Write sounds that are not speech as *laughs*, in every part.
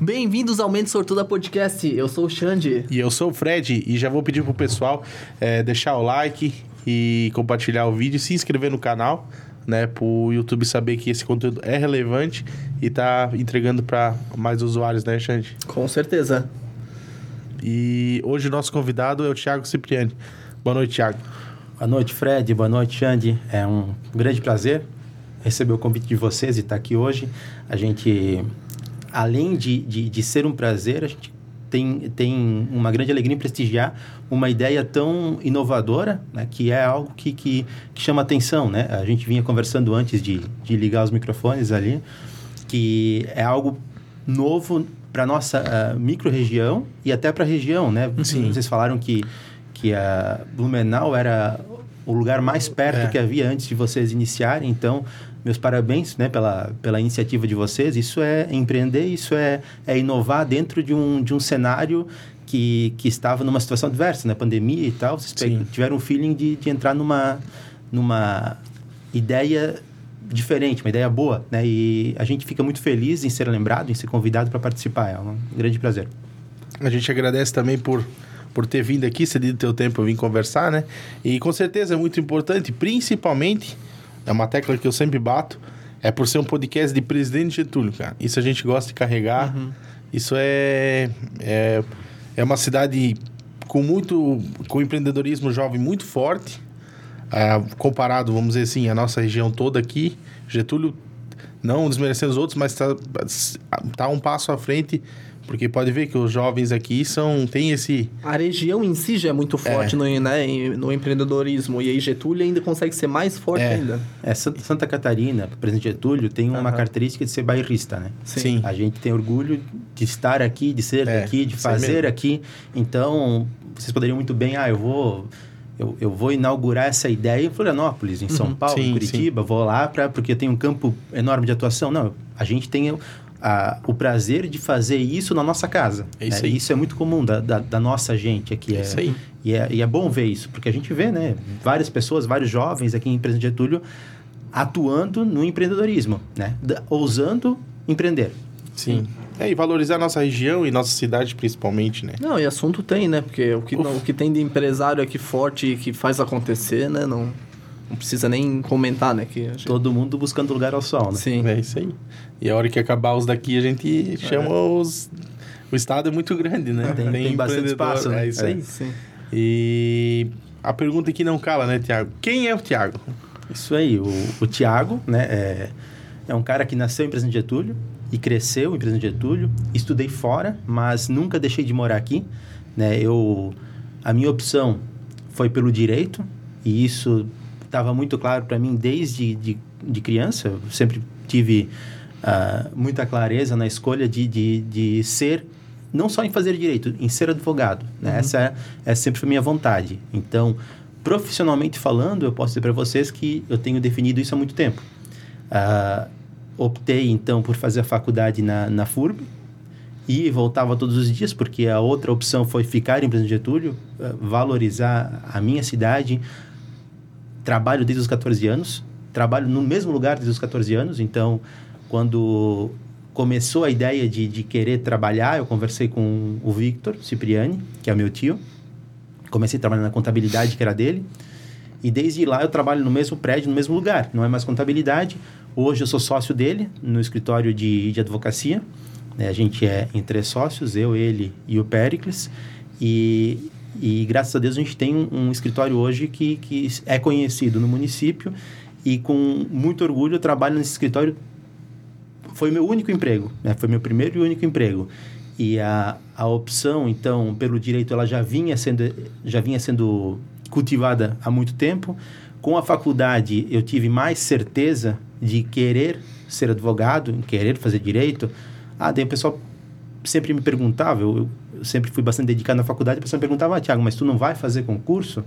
Bem-vindos ao Mente Sortuda Podcast. Eu sou o Xande. E eu sou o Fred. E já vou pedir pro pessoal é, deixar o like e compartilhar o vídeo, se inscrever no canal, né? Pro YouTube saber que esse conteúdo é relevante e tá entregando para mais usuários, né, Xande? Com certeza. E hoje o nosso convidado é o Thiago Cipriani. Boa noite, Thiago. Boa noite, Fred. Boa noite, Xande. É um grande prazer receber o convite de vocês e estar aqui hoje. A gente, além de, de, de ser um prazer, a gente tem, tem uma grande alegria em prestigiar uma ideia tão inovadora, né, que é algo que, que, que, chama atenção. Né? A gente vinha conversando antes de, de ligar os microfones ali, que é algo novo para nossa uh, micro-região e até para a região. Né? Sim. Vocês falaram que, que a Blumenau era o lugar mais perto é. que havia antes de vocês iniciarem, então meus parabéns né, pela, pela iniciativa de vocês. Isso é empreender, isso é, é inovar dentro de um, de um cenário que, que estava numa situação adversa, né? Pandemia e tal. Vocês Sim. tiveram um feeling de, de entrar numa, numa ideia diferente, uma ideia boa, né? E a gente fica muito feliz em ser lembrado, em ser convidado para participar. É um grande prazer. A gente agradece também por por ter vindo aqui, cedido teu tempo, vir conversar, né? E com certeza é muito importante, principalmente é uma tecla que eu sempre bato, é por ser um podcast de Presidente Getúlio, cara. Isso a gente gosta de carregar. Uhum. Isso é, é, é uma cidade com muito com empreendedorismo jovem muito forte, ah, comparado, vamos dizer assim, a nossa região toda aqui. Getúlio, não desmerecendo os outros, mas está tá um passo à frente porque pode ver que os jovens aqui são tem esse... A região em si já é muito forte é. No, né, no empreendedorismo. E aí Getúlio ainda consegue ser mais forte é. ainda. É, Santa Catarina, presidente Getúlio, tem uma uhum. característica de ser bairrista, né? Sim. Sim. A gente tem orgulho de estar aqui, de ser é, daqui, de fazer aqui. Então, vocês poderiam muito bem... Ah, eu vou... Eu, eu, vou inaugurar essa ideia em Florianópolis, em São uhum, Paulo, sim, em Curitiba, sim. vou lá para porque tem um campo enorme de atuação. Não, a gente tem a, o prazer de fazer isso na nossa casa. É isso, né? isso é muito comum da, da, da, nossa gente aqui. É, isso aí. E é, e é bom ver isso, porque a gente vê, né? Várias pessoas, vários jovens aqui em Presidente Getúlio atuando no empreendedorismo, né? ousando empreender. Sim. É, e valorizar a nossa região e nossa cidade principalmente, né? Não, e assunto tem, né? Porque o que, não, o que tem de empresário aqui forte que faz acontecer, né? Não, não precisa nem comentar, né? Que gente... Todo mundo buscando lugar ao sol, né? Sim. É isso aí. E a hora que acabar os daqui, a gente chama é. os... O estado é muito grande, né? Tem, tem, tem bastante espaço, né? É isso aí. É, sim. E a pergunta que não cala, né, Tiago? Quem é o Tiago? Isso aí. O, o Tiago, né? É, é um cara que nasceu em Presidente Getúlio e cresceu em Presidente Getúlio. Estudei fora, mas nunca deixei de morar aqui. Né? Eu, a minha opção foi pelo direito e isso estava muito claro para mim desde de, de criança. Eu sempre tive uh, muita clareza na escolha de, de, de ser não só em fazer direito, em ser advogado. Né? Uhum. Essa, é, essa sempre foi minha vontade. Então, profissionalmente falando, eu posso dizer para vocês que eu tenho definido isso há muito tempo. Uh, optei, então, por fazer a faculdade na, na FURB e voltava todos os dias, porque a outra opção foi ficar em Presidente Getúlio, uh, valorizar a minha cidade. Trabalho desde os 14 anos, trabalho no mesmo lugar desde os 14 anos, então quando começou a ideia de, de querer trabalhar, eu conversei com o Victor Cipriani, que é meu tio. Comecei a trabalhar na contabilidade que era dele. E desde lá eu trabalho no mesmo prédio, no mesmo lugar. Não é mais contabilidade. Hoje eu sou sócio dele no escritório de, de advocacia. Né? A gente é em três sócios, eu, ele e o Pericles. E, e graças a Deus a gente tem um, um escritório hoje que, que é conhecido no município. E com muito orgulho eu trabalho nesse escritório foi meu único emprego, né? Foi meu primeiro e único emprego. E a, a opção, então, pelo direito, ela já vinha sendo, já vinha sendo cultivada há muito tempo. Com a faculdade, eu tive mais certeza de querer ser advogado, querer fazer direito. Ah, daí o pessoal sempre me perguntava, eu, eu sempre fui bastante dedicado na faculdade, o pessoal me perguntava, ah, Tiago, mas tu não vai fazer concurso?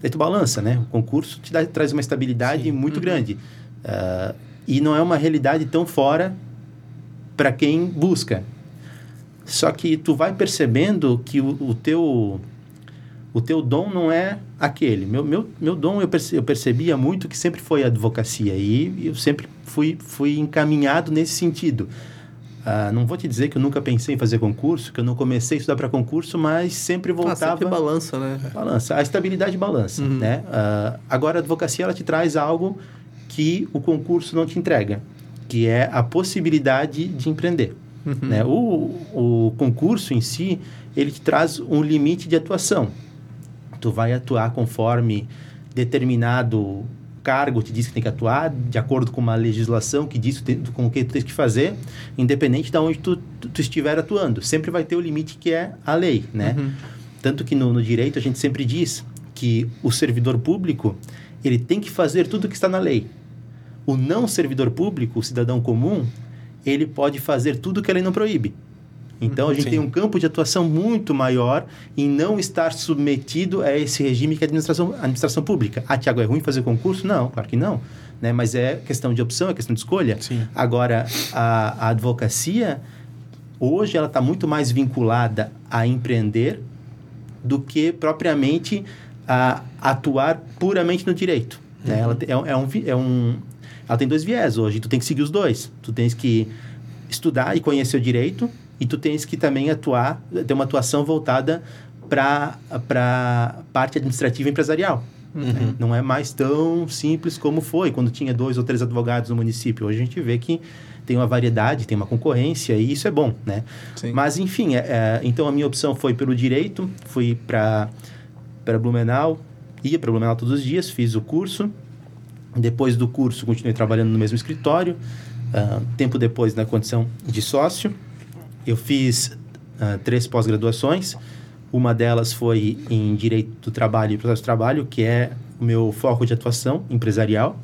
Daí tu balança, né? O concurso te dá, traz uma estabilidade Sim. muito uhum. grande. Uh, e não é uma realidade tão fora para quem busca. Só que tu vai percebendo que o, o, teu o teu dom não é aquele. Meu, meu, meu dom eu, perce, eu percebia muito que sempre foi a advocacia e eu sempre fui, fui encaminhado nesse sentido. Uh, não vou te dizer que eu nunca pensei em fazer concurso, que eu não comecei a estudar para concurso, mas sempre voltava. Ah, sempre balança, né? Balança. A estabilidade balança, uhum. né? Uh, agora, a advocacia, ela te traz algo que o concurso não te entrega, que é a possibilidade de empreender. Uhum. Né? O, o concurso em si, ele te traz um limite de atuação. Tu vai atuar conforme determinado cargo te diz que tem que atuar de acordo com uma legislação que diz com o que tu tens que fazer, independente de onde tu, tu, tu, estiver atuando. Sempre vai ter o limite que é a lei, né? Uhum. Tanto que no, no direito a gente sempre diz que o servidor público ele tem que fazer tudo o que está na lei. O não servidor público, o cidadão comum, ele pode fazer tudo o que a lei não proíbe. Então a gente Sim. tem um campo de atuação muito maior em não estar submetido a esse regime que é a administração, administração pública. Ah, Tiago, é ruim fazer concurso? Não, claro que não. Né? Mas é questão de opção, é questão de escolha. Sim. Agora, a, a advocacia, hoje, ela está muito mais vinculada a empreender do que propriamente a atuar puramente no direito. Né? Uhum. Ela é, é, um, é um, ela tem dois viés hoje, tu tem que seguir os dois. Tu tens que estudar e conhecer o direito e tu tens que também atuar, ter uma atuação voltada para a parte administrativa empresarial. Uhum. Né? Não é mais tão simples como foi quando tinha dois ou três advogados no município. Hoje a gente vê que tem uma variedade, tem uma concorrência e isso é bom, né? Sim. Mas, enfim, é, é, então a minha opção foi pelo direito, fui para Blumenau, ia para Blumenau todos os dias, fiz o curso. Depois do curso, continuei trabalhando no mesmo escritório. Uh, tempo depois, na condição de sócio. Eu fiz uh, três pós-graduações. Uma delas foi em Direito do Trabalho e Processo de Trabalho, que é o meu foco de atuação empresarial.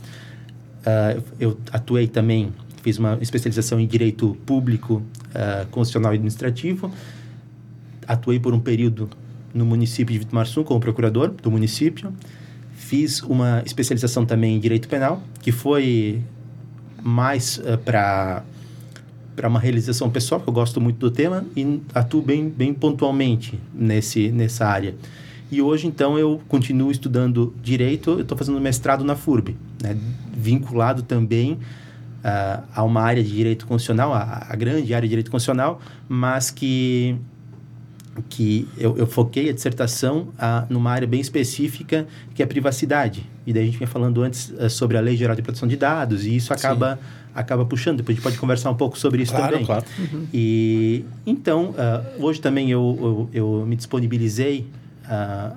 Uh, eu atuei também, fiz uma especialização em Direito Público, uh, Constitucional e Administrativo. Atuei por um período no município de Vitumarsum como procurador do município. Fiz uma especialização também em Direito Penal, que foi mais uh, para para uma realização pessoal, que eu gosto muito do tema e atuo bem, bem pontualmente nesse, nessa área. E hoje, então, eu continuo estudando Direito, eu estou fazendo mestrado na FURB, né, vinculado também uh, a uma área de Direito Constitucional, a, a, grande área de Direito Constitucional, mas que, que eu, eu foquei a dissertação uh, numa área bem específica, que é privacidade. E daí a gente vinha falando antes uh, sobre a Lei Geral de Proteção de Dados, e isso acaba... Sim acaba puxando. Depois a gente pode conversar um pouco sobre isso claro, também. Claro. Uhum. E então, uh, hoje também eu, eu, eu me disponibilizei uh,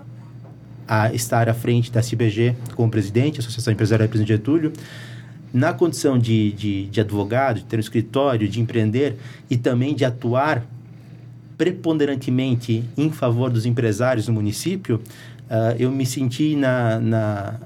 a estar à frente da CBG como presidente, Associação Empresarial Presidente Getúlio, na condição de, de, de advogado, de ter um escritório, de empreender e também de atuar preponderantemente em favor dos empresários no município, uh, eu me senti na, na,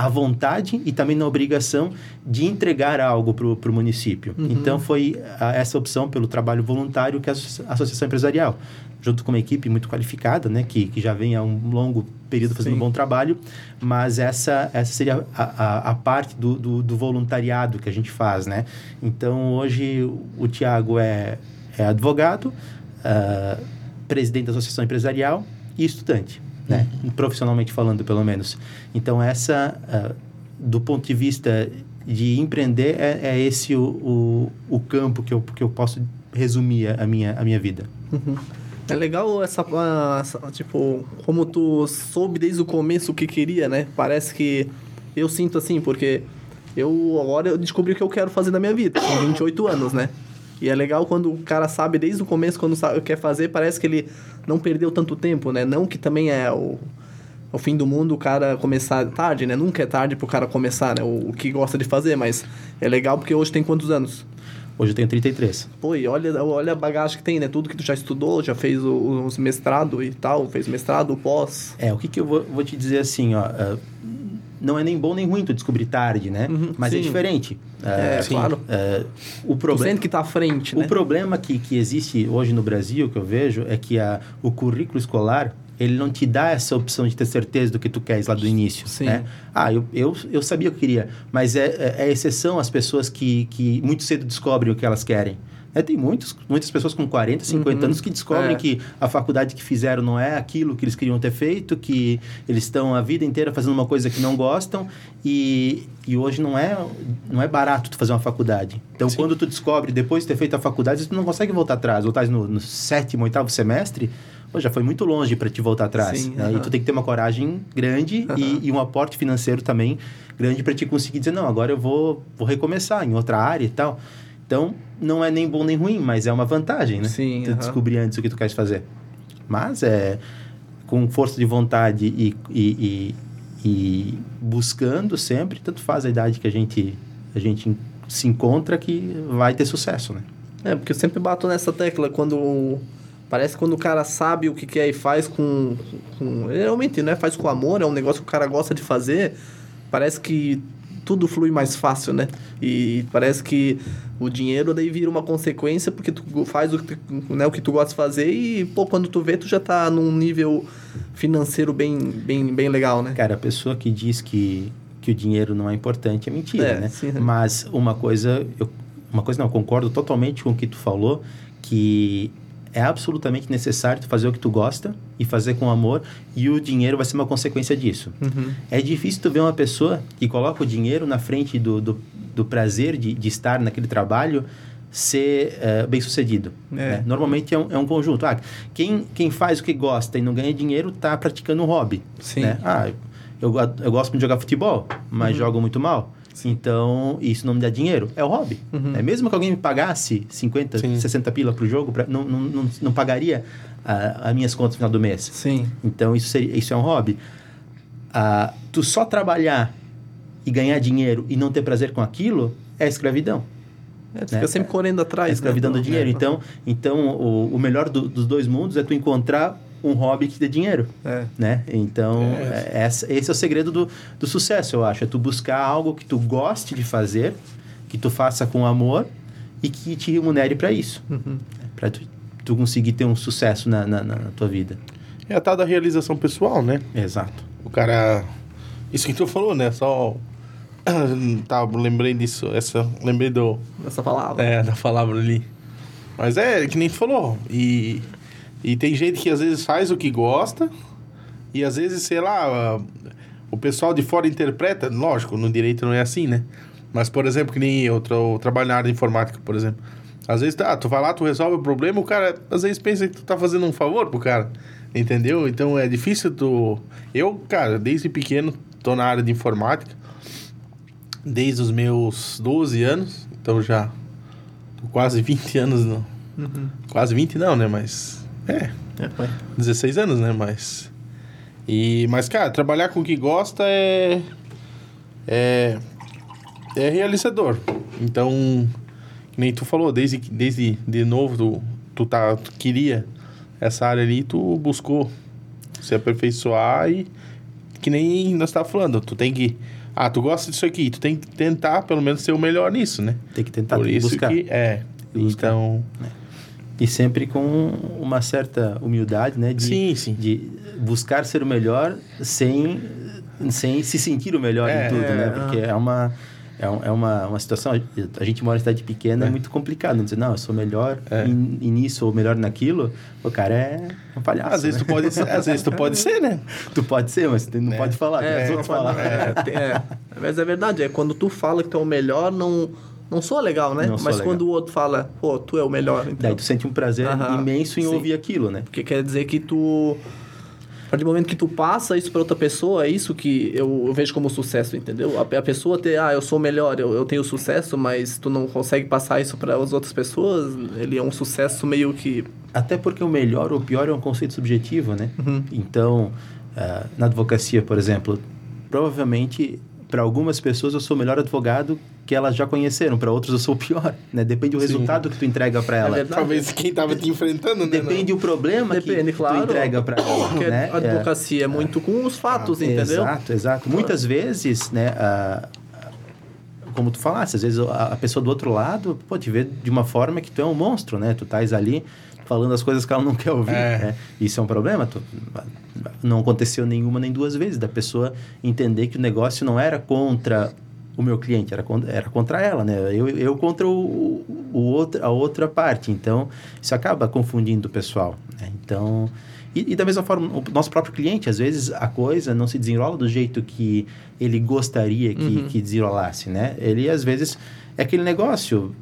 a vontade e também na obrigação de entregar algo para o município. Uhum. Então, foi a, essa opção pelo trabalho voluntário que a Associação Empresarial, junto com uma equipe muito qualificada, né, que, que já vem há um longo período fazendo Sim. um bom trabalho, mas essa, essa seria a, a, a parte do, do, do, voluntariado que a gente faz, né? Então, hoje, o Tiago é, é advogado, uh, presidente da Associação Empresarial e estudante né? Uhum. Profissionalmente falando, pelo menos. Então, essa, uh, do ponto de vista de empreender, é, é esse o, o, o, campo que eu, que eu posso resumir a minha, a minha vida. Uhum. É legal essa, essa, tipo, como tu soube desde o começo o que queria, né? Parece que eu sinto assim, porque eu agora eu descobri o que eu quero fazer na minha vida, com 28 anos, né? E é legal quando o cara sabe desde o começo, quando sabe, quer fazer, parece que ele não perdeu tanto tempo, né? Não que também é o, o fim do mundo o cara começar tarde, né? Nunca é tarde pro cara começar, né? O, o que gosta de fazer, mas é legal porque hoje tem quantos anos? Hoje eu tenho 33. Pô, e olha, olha a bagagem que tem, né? Tudo que tu já estudou, já fez os mestrado e tal, fez mestrado, pós. É, o que que eu vou, vou te dizer assim, ó... Uh, não é nem bom nem ruim tu descobrir tarde, né? Uhum, Mas é sim. é diferente. É, uh, claro. Uh, o problema que está à frente, né? O problema que, que existe hoje no Brasil, que eu vejo, é que a, o currículo escolar ele não te dá essa opção de ter certeza do que tu queres lá do início. Sim. Né? Ah, eu, eu, eu sabia o que eu queria, mas é, é, é exceção as pessoas que, que muito cedo descobrem o que elas querem. É, tem muitos, muitas pessoas com 40, 50 Uhum. anos que descobrem É. que a faculdade que fizeram não é aquilo que eles queriam ter feito, que eles estão a vida inteira fazendo uma coisa que não gostam e, e hoje não é, não é barato tu fazer uma faculdade. Então, Sim. quando tu descobre, depois de ter feito a faculdade, tu não consegue voltar atrás. Ou estás no, no sétimo, oitavo semestre, pô, já foi muito longe para te voltar atrás. Sim, né? aham. E tu tem que ter uma coragem grande Aham. e, e um aporte financeiro também grande para te conseguir dizer, não, agora eu vou, vou recomeçar em outra área e tal. Então, não é nem bom nem ruim, mas é uma vantagem, né? Sim, Tu aham. descobrir antes o que tu queres fazer. Mas é com força de vontade e, e, e, e buscando sempre, tanto faz a idade que a gente, a gente se encontra que vai ter sucesso, né? É, porque eu sempre bato nessa tecla quando. Parece que quando o cara sabe o que quer e faz com, com. Realmente, não é faz com amor, é um negócio que o cara gosta de fazer. Parece que tudo flui mais fácil, né? E parece que o dinheiro daí vira uma consequência porque tu faz o que tu, né, o que tu gosta de fazer e, pô, quando tu vê, tu já tá num nível financeiro bem, bem, bem legal, né? Cara, a pessoa que diz que, que o dinheiro não é importante é mentira, É, né? sim. Mas uma coisa, eu, uma coisa não, eu concordo totalmente com o que tu falou, que é absolutamente necessário tu fazer o que tu gosta e fazer com amor e o dinheiro vai ser uma consequência disso. Uhum. É difícil tu ver uma pessoa que coloca o dinheiro na frente do, do, do prazer de, de estar naquele trabalho ser eh, bem sucedido. É. né? Normalmente é um, é um conjunto. Ah, quem, quem faz o que gosta e não ganha dinheiro está praticando um hobby. Sim. Né? Ah, eu, eu gosto de jogar futebol, mas jogo muito mal. Então, isso não me dá dinheiro. É o hobby. Uhum. É mesmo que alguém me pagasse 50, Sim. 60 pila pro jogo, pra, não, não, não, não pagaria as minhas contas no final do mês. Sim. Então, isso, seria, isso é um hobby. Ah, tu só trabalhar e ganhar dinheiro e não ter prazer com aquilo é escravidão. É, tu Né? fica sempre correndo atrás. É escravidão né? do dinheiro. Então, então o, o melhor do- dos dois mundos é tu encontrar um hobby que dê dinheiro. É. Né? Então, É. é, essa- esse é o segredo do, do sucesso, eu acho. É tu buscar algo que tu goste de fazer, que tu faça com amor e que te remunere para isso. Uhum. Para tu, tu conseguir ter um sucesso na, na, na tua vida. É a tal da realização pessoal, né? Exato. O cara. Isso que tu falou, né? Só. *coughs* Tá, lembrei disso. Essa, lembrei do. Essa palavra. É, da palavra ali. Mas é, que nem tu falou. E, e tem gente que às vezes faz o que gosta. E às vezes, sei lá, ah, o pessoal de fora interpreta. Lógico, no direito não é assim, né? Mas, por exemplo, que nem eu, tra- eu trabalho na área de informática, por exemplo. Às vezes, tá, tu vai lá, tu resolve o problema, o cara às vezes pensa que tu tá fazendo um favor pro cara. Entendeu? Então é difícil tu. Eu, cara, desde pequeno tô na área de informática. Desde os meus 12 anos. Então já tô quase 20 anos. No... Uhum. Quase 20 não, né? Mas. É, É, foi. 16 anos, né? Mas. E, mas, cara, trabalhar com o que gosta é. É. É realizador. Então, nem tu falou, desde, desde de novo tu, tu, tá, tu queria essa área ali, tu buscou se aperfeiçoar e. Que nem nós tava falando, tu tem que. Ah, tu gosta disso aqui, tu tem que tentar pelo menos ser o melhor nisso, né? Tem que tentar Por isso buscar. que. É. Buscar. Então. E sempre com uma certa humildade, né? De, Sim, sim. de buscar ser o melhor sem, sem se sentir o melhor É, em tudo, é, né? é. Porque é uma, é, é uma, uma situação... A gente mora em cidade pequena, é, É. muito complicado. Não dizer, não, eu sou melhor É. em, em nisso ou melhor naquilo. O cara é um palhaço, Às vezes né? tu pode ser, às vezes tu pode ser, né? *laughs* Tu pode ser, mas tu não É. pode falar. É, só outros falar. É, é. Mas é verdade, é quando tu fala que tu é o melhor, não, não soa legal, né? Não Mas legal. quando o outro fala, pô, tu é o melhor, então. Daí tu sente um prazer Aham, imenso em sim. ouvir aquilo, né? Porque quer dizer que tu. A partir do momento que tu passa isso para outra pessoa, é isso que eu, eu vejo como sucesso, entendeu? A, a pessoa ter, ah, eu sou melhor, eu, eu tenho sucesso, mas tu não consegue passar isso para as outras pessoas, ele é um sucesso meio que. Até porque o melhor ou o pior é um conceito subjetivo, né? Uhum. Então, ah, na advocacia, por exemplo, provavelmente para algumas pessoas eu sou o melhor advogado que elas já conheceram, para outros eu sou o pior, né? Depende do Sim. resultado que tu entrega para ela. verdade. Talvez quem tava te enfrentando, né? Depende o problema Depende, que claro. tu entrega para ela, Porque né? a advocacia é, muito com os fatos, entendeu? Exato, exato. Muitas vezes, né, a- como tu falaste, às vezes a, a pessoa do outro lado, pô, te vê de uma forma que tu é um monstro, né? Tu estás ali falando as coisas que ela não *laughs* quer ouvir, É. né? Isso é um problema. Não aconteceu nenhuma nem duas vezes da pessoa entender que o negócio não era contra o meu cliente, era contra, era contra ela, né? Eu, eu contra o, o outro, a outra parte. Então, isso acaba confundindo o pessoal. Né? Então, e, e, da mesma forma, o nosso próprio cliente, às vezes a coisa não se desenrola do jeito que ele gostaria que, uhum. que desenrolasse, né? Ele, às vezes, é aquele negócio,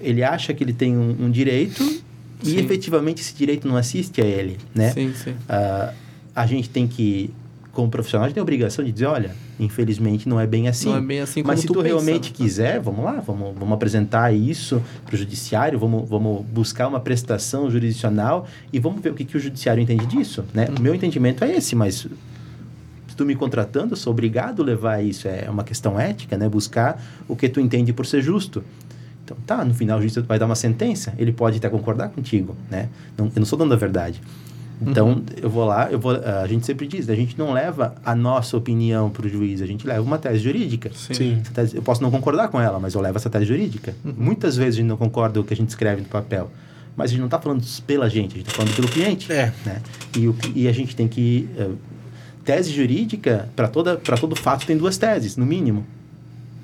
ele acha que ele tem um, um direito sim. e efetivamente esse direito não assiste a ele, né? Sim, sim. Uh, a gente tem que como profissional, a gente tem a obrigação de dizer, olha, infelizmente não é bem assim. Não é bem assim Mas se tu, tu realmente quiser, vamos lá, vamos, vamos apresentar isso para o judiciário, vamos, vamos buscar uma prestação jurisdicional e vamos ver o que, que o judiciário entende disso, né? O meu entendimento é esse, mas se tu me contratando, eu sou obrigado a levar isso, é uma questão ética, né? Buscar o que tu entende por ser justo. Então, tá, no final o juiz vai dar uma sentença, ele pode até concordar contigo, né? Não, eu não estou dando a verdade. Então, uhum. eu vou lá, eu vou, a gente sempre diz, a gente não leva a nossa opinião para o juiz, a gente leva uma tese jurídica. Sim. Tese, eu posso não concordar com ela, mas eu levo essa tese jurídica. Uhum. Muitas vezes a gente não concorda com o que a gente escreve no papel, mas a gente não está falando pela gente, a gente está falando pelo cliente. É. Né? E, o, e a gente tem que... Uh, tese jurídica, para todo fato, tem duas teses, no mínimo.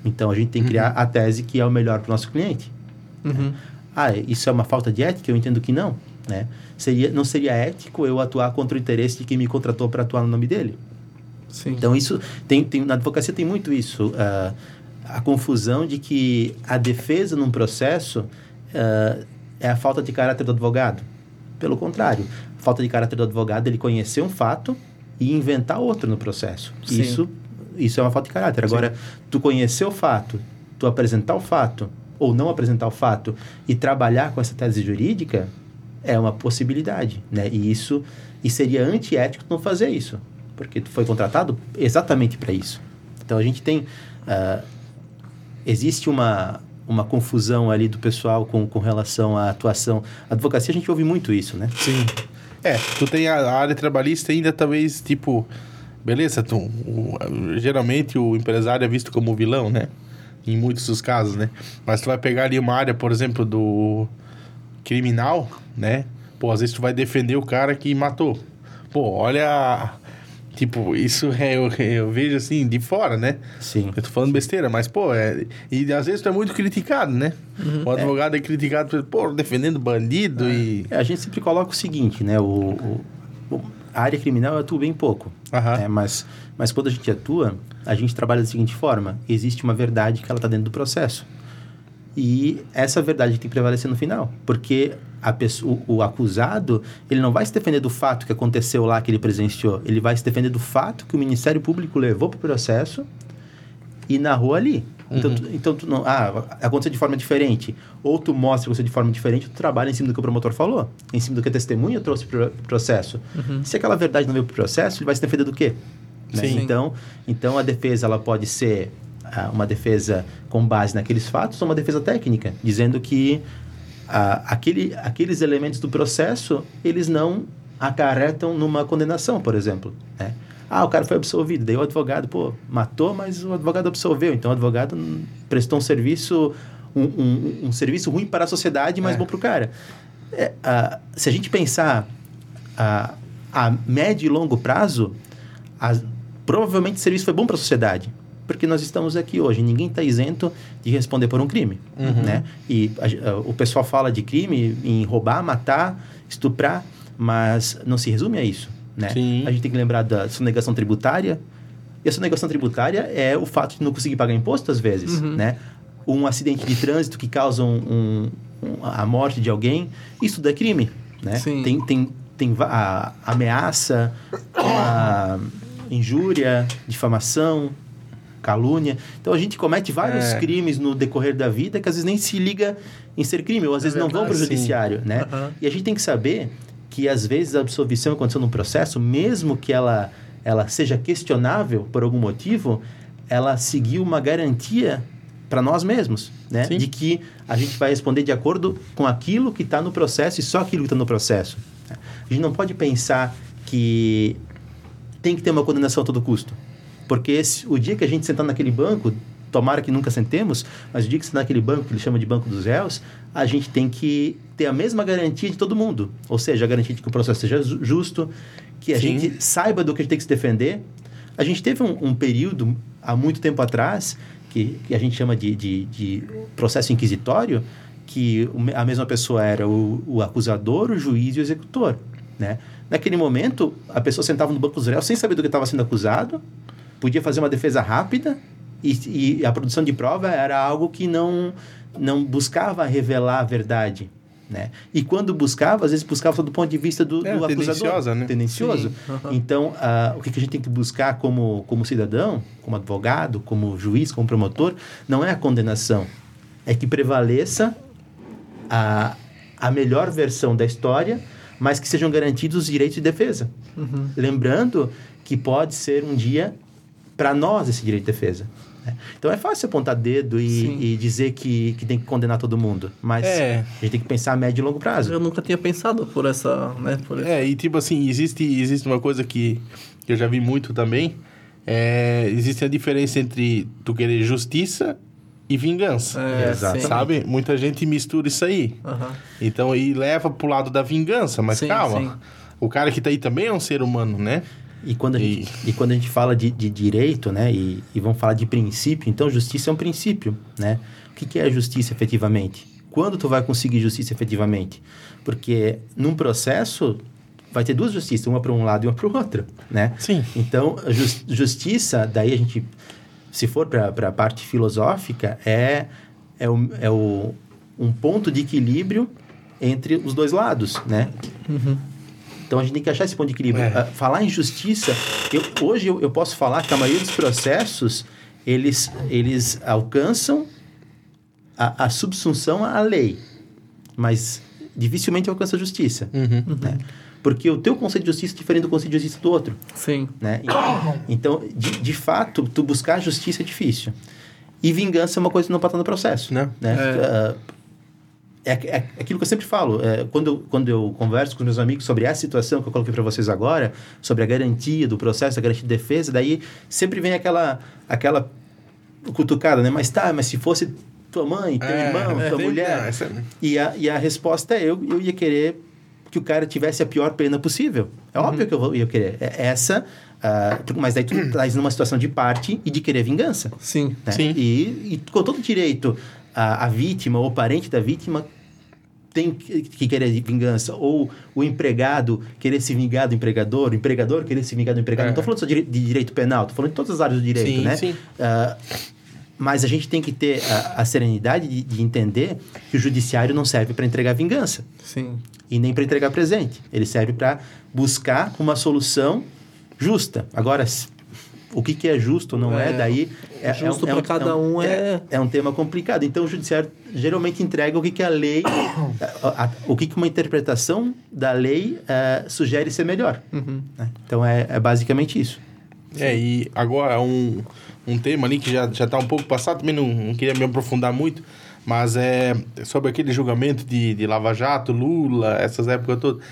Então, a gente tem que criar uhum. a tese que é o melhor para o nosso cliente. Uhum. Ah, isso é uma falta de ética? Eu entendo que não. Né? Seria, não seria ético eu atuar contra o interesse de quem me contratou para atuar no nome dele? Sim. Então, isso tem, tem, na advocacia tem muito isso. Uh, a confusão de que a defesa num processo uh, é a falta de caráter do advogado. Pelo contrário, a falta de caráter do advogado é ele conhecer um fato e inventar outro no processo. Sim. Isso, isso é uma falta de caráter. Agora, Sim. tu conhecer o fato, tu apresentar o fato ou não apresentar o fato e trabalhar com essa tese jurídica, é uma possibilidade, né? E isso e seria antiético não fazer isso, porque tu foi contratado exatamente para isso. Então a gente tem uh, existe uma uma confusão ali do pessoal com, com relação à atuação. A advocacia a gente ouve muito isso, né? Sim. É, tu tem a, a área trabalhista ainda talvez tipo beleza, tu, o, geralmente o empresário é visto como vilão, né? Em muitos dos casos, né? Mas tu vai pegar ali uma área, por exemplo, do criminal, né? Pô, às vezes tu vai defender o cara que matou. Pô, olha. Tipo, isso é, eu, eu vejo assim, de fora, né? Sim. Eu tô falando besteira, mas, pô, é, e às vezes tu é muito criticado, né? Uhum. O advogado é, é criticado por, pô, defendendo bandido é. e. É, a gente sempre coloca o seguinte, né? O, o, a área criminal atua bem pouco. Uhum. Né? Mas, mas quando a gente atua, a gente trabalha da seguinte forma: existe uma verdade que ela está dentro do processo. E essa verdade tem que prevalecer no final, porque a pessoa, o, o, acusado ele não vai se defender do fato que aconteceu lá que ele presenciou, ele vai se defender do fato que o Ministério Público levou para o processo e narrou ali. Então, uhum. tu, então tu não, ah, aconteceu de forma diferente. Ou tu mostra que aconteceu de forma diferente, tu trabalha em cima do que o promotor falou, em cima do que a testemunha trouxe para o processo. Uhum. Se aquela verdade não veio para o processo, ele vai se defender do quê? Né? Então, então a defesa ela pode ser uma defesa com base naqueles fatos ou uma defesa técnica, dizendo que aquele, aqueles elementos do processo, eles não acarretam numa condenação, por exemplo. Né? Ah, o cara foi absolvido, daí o advogado, pô, matou, mas o advogado absolveu. Então, o advogado prestou um serviço, um, um, um serviço ruim para a sociedade, mas é. bom para o cara. É, se a gente pensar a, a médio e longo prazo, a, provavelmente o serviço foi bom para a sociedade porque nós estamos aqui hoje. Ninguém está isento de responder por um crime, uhum. né? E a, a, o pessoal fala de crime em roubar, matar, estuprar, mas não se resume a isso, né? Sim. A gente tem que lembrar da sonegação tributária. E a sonegação tributária é o fato de não conseguir pagar imposto às vezes, uhum. né? Um acidente de trânsito que causa um, um, a morte de alguém, isso tudo é crime, né? Sim. Tem, tem, tem a ameaça, a injúria, difamação, calúnia. Então a gente comete vários é. crimes no decorrer da vida que às vezes nem se liga em ser crime, ou às é vezes verdade, não vão para o judiciário, né? Uhum. E a gente tem que saber que às vezes a absolvição aconteceu num processo, mesmo que ela, ela seja questionável por algum motivo, ela seguiu uma garantia para nós mesmos, né? Sim. De que a gente vai responder de acordo com aquilo que está no processo e só aquilo que está no processo. A gente não pode pensar que tem que ter uma condenação a todo custo. Porque esse, o dia que a gente sentar naquele banco, tomara que nunca sentemos, mas o dia que sentar naquele banco, que ele chama de banco dos réus, a gente tem que ter a mesma garantia de todo mundo. Ou seja, a garantia de que o processo seja justo, que a Sim. gente saiba do que a gente tem que se defender. A gente teve um, um período, há muito tempo atrás, que, que a gente chama de, de, de processo inquisitório, que a mesma pessoa era o, o acusador, o juiz e o executor, né? Naquele momento, a pessoa sentava no banco dos réus sem saber do que estava sendo acusado, podia fazer uma defesa rápida e, e a produção de prova era algo que não, não buscava revelar a verdade, né? E quando buscava, às vezes buscava só do ponto de vista do, É, do acusador. né? Tendencioso. Aham. Então, ah, o que que a gente tem que buscar como, como cidadão, como advogado, como juiz, como promotor, não é a condenação. É que prevaleça a, a melhor versão da história, mas que sejam garantidos os direitos de defesa. Uhum. Lembrando que pode ser um dia para nós esse direito de defesa. Né? Então é fácil apontar dedo e, e dizer que, que tem que condenar todo mundo, mas É. a gente tem que pensar a médio e longo prazo. Eu nunca tinha pensado por essa, né? Por esse- É, e tipo assim, existe, existe uma coisa que, eu já vi muito também. É, existe a diferença entre tu querer justiça e vingança. É, Exato. Sabe? Muita gente mistura isso aí. Aham. Então aí leva pro lado da vingança, mas Sim, calma. sim. O cara que tá aí também é um ser humano, né? E quando a gente, e quando a gente fala de, de direito, né, e, e vamos falar de princípio, então justiça é um princípio, né? O que, que é justiça efetivamente? Quando tu vai conseguir justiça efetivamente? Porque num processo vai ter duas justiças, uma para um lado e uma para o outro, né? Sim. Então, justiça, daí a gente, se for para a parte filosófica, é, é, o, é o, um ponto de equilíbrio entre os dois lados, né? Então a gente tem que achar esse ponto de equilíbrio. É. Ah, falar em justiça, eu, hoje eu, eu posso falar que a maioria dos processos eles, eles alcançam a, a subsunção à lei, mas dificilmente alcança a justiça, Uhum. né? Porque o teu conceito de justiça é diferente do conceito de justiça do outro, Sim. né? E- Então, de, de fato, tu buscar justiça é difícil. E vingança é uma coisa que não pode estar no processo, Né? né? É. Ah, é, é aquilo que eu sempre falo. é, quando, eu, quando eu converso com meus amigos sobre essa situação que eu coloquei para vocês agora, sobre a garantia do processo, a garantia de defesa, daí sempre vem aquela, aquela cutucada, né? Mas tá, mas se fosse tua mãe, teu irmão, é, tua mulher... não, essa- E a, e a resposta é: eu, eu ia querer que o cara tivesse a pior pena possível. É óbvio que eu vou- ia querer. É essa. tu- mas daí tu *clears throat* estás numa situação de parte e de querer vingança. Sim. Né? Sim. E, e com todo direito, a, a vítima ou parente da vítima tem que, que querer vingança. Ou o empregado querer se vingar do empregador, o empregador querer se vingar do empregado. É. Não estou falando só de, de direito penal, estou falando de todas as áreas do direito, Sim, né? sim. Ah, mas a gente tem que ter a, a serenidade de, de entender que o judiciário não serve para entregar vingança Sim. e nem para entregar presente. Ele serve para buscar uma solução justa. Agora, o que, que é justo não é, É, daí... É, justo é um- pra cada um é- é... um tema complicado. Então, o judiciário geralmente entrega o que, que a lei... *coughs* a- a- o que, que uma interpretação da lei eh, sugere ser melhor. Uhum. né? Então, é, é basicamente isso. É, e agora um, um tema ali que já, já tá um pouco passado, também não, não queria me aprofundar muito, mas é sobre aquele julgamento de, de Lava Jato, Lula, essas épocas todas.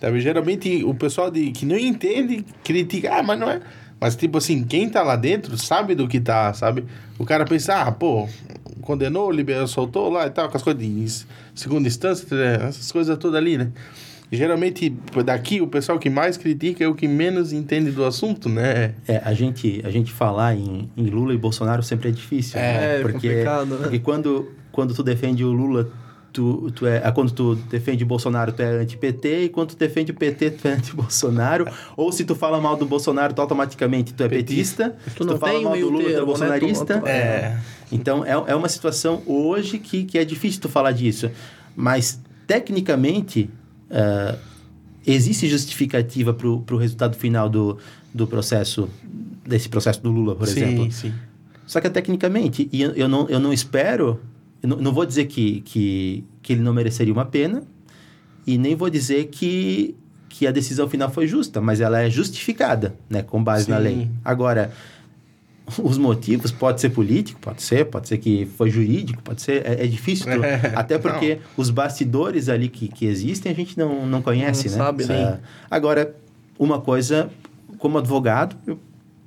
Sabe, geralmente o pessoal de, que não entende critica, ah, mas não é. Mas tipo assim, quem tá lá dentro sabe do que tá, sabe? O cara pensa, ah, pô, condenou, liberou, soltou lá e tal, com as coisas de segunda instância, essas coisas todas ali, né? Geralmente, daqui, o pessoal que mais critica é o que menos entende do assunto, né? É, a gente, a gente falar em, em Lula e Bolsonaro sempre é difícil, É, né? é Porque, complicado, né? porque quando, quando tu defende o Lula, tu, tu é, ah, quando tu defende Bolsonaro, tu é anti-PT, e quando tu defende o PT, tu é anti-Bolsonaro. *laughs* Ou se tu fala mal do Bolsonaro, tu automaticamente tu é petista. Tu Se não fala mal do Lula, tu é né? bolsonarista. Tu- tu- É. Então, é, é uma situação hoje que, que é difícil tu falar disso. Mas, tecnicamente, ah, existe justificativa para o resultado final do, do processo, desse processo do Lula, por exemplo. Sim, sim. Só que tecnicamente, e eu, eu não, eu não espero, não, não vou dizer que, que, que ele não mereceria uma pena, e nem vou dizer que, que a decisão final foi justa, mas ela é justificada, né, com base na Sim. lei. Agora, *laughs* os motivos pode ser político, pode ser, pode ser que foi jurídico, pode ser, é, é difícil, tu- É, *laughs* até porque os bastidores ali que, que existem a gente não, não conhece, Não né? sabe, né? Agora, uma coisa, como advogado, eu,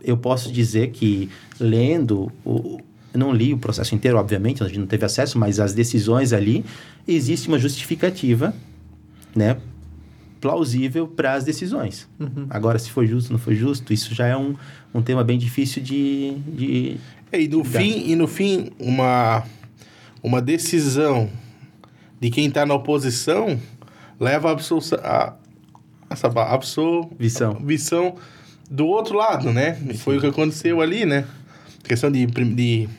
eu posso dizer que lendo, o, eu não li o processo inteiro, obviamente, a gente não teve acesso, mas as decisões ali, existe uma justificativa, né? plausível para as decisões. Uhum. Agora, se foi justo ou não foi justo, isso já é um, um tema bem difícil de, de É, E no Obrigado. fim, e no fim uma, uma decisão de quem tá na oposição leva a absolução. A, essa absolvição Visão. do outro lado, né? E foi o que aconteceu ali, né? Questão de, de.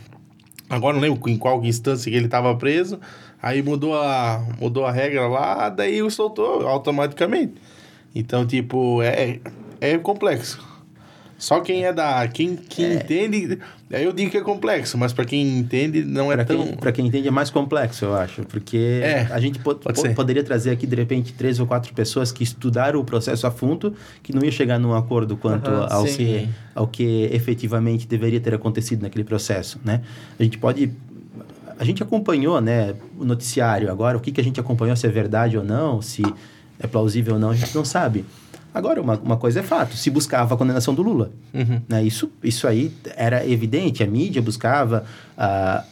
Agora não lembro em qual instância que ele estava preso. Aí mudou a, mudou a regra lá, daí o soltou automaticamente. Então, tipo, é, é complexo. Só quem é da. Quem, quem entende. Aí eu digo que é complexo, mas para quem entende, não é Para tão. quem, pra quem entende é mais complexo, eu acho. Porque É, a gente po- pode po- ser. poderia trazer aqui, de repente, três ou quatro pessoas que estudaram o processo a fundo, que não ia chegar num acordo quanto Aham, ao, sim. que, ao que efetivamente deveria ter acontecido naquele processo, né? A gente pode... A gente acompanhou, né, o noticiário agora, o que, que a gente acompanhou, se é verdade ou não, se é plausível ou não, a gente não sabe. Agora, uma, uma coisa é fato, se buscava a condenação do Lula. Uhum. Né? Isso, isso aí era evidente, a mídia buscava, ah,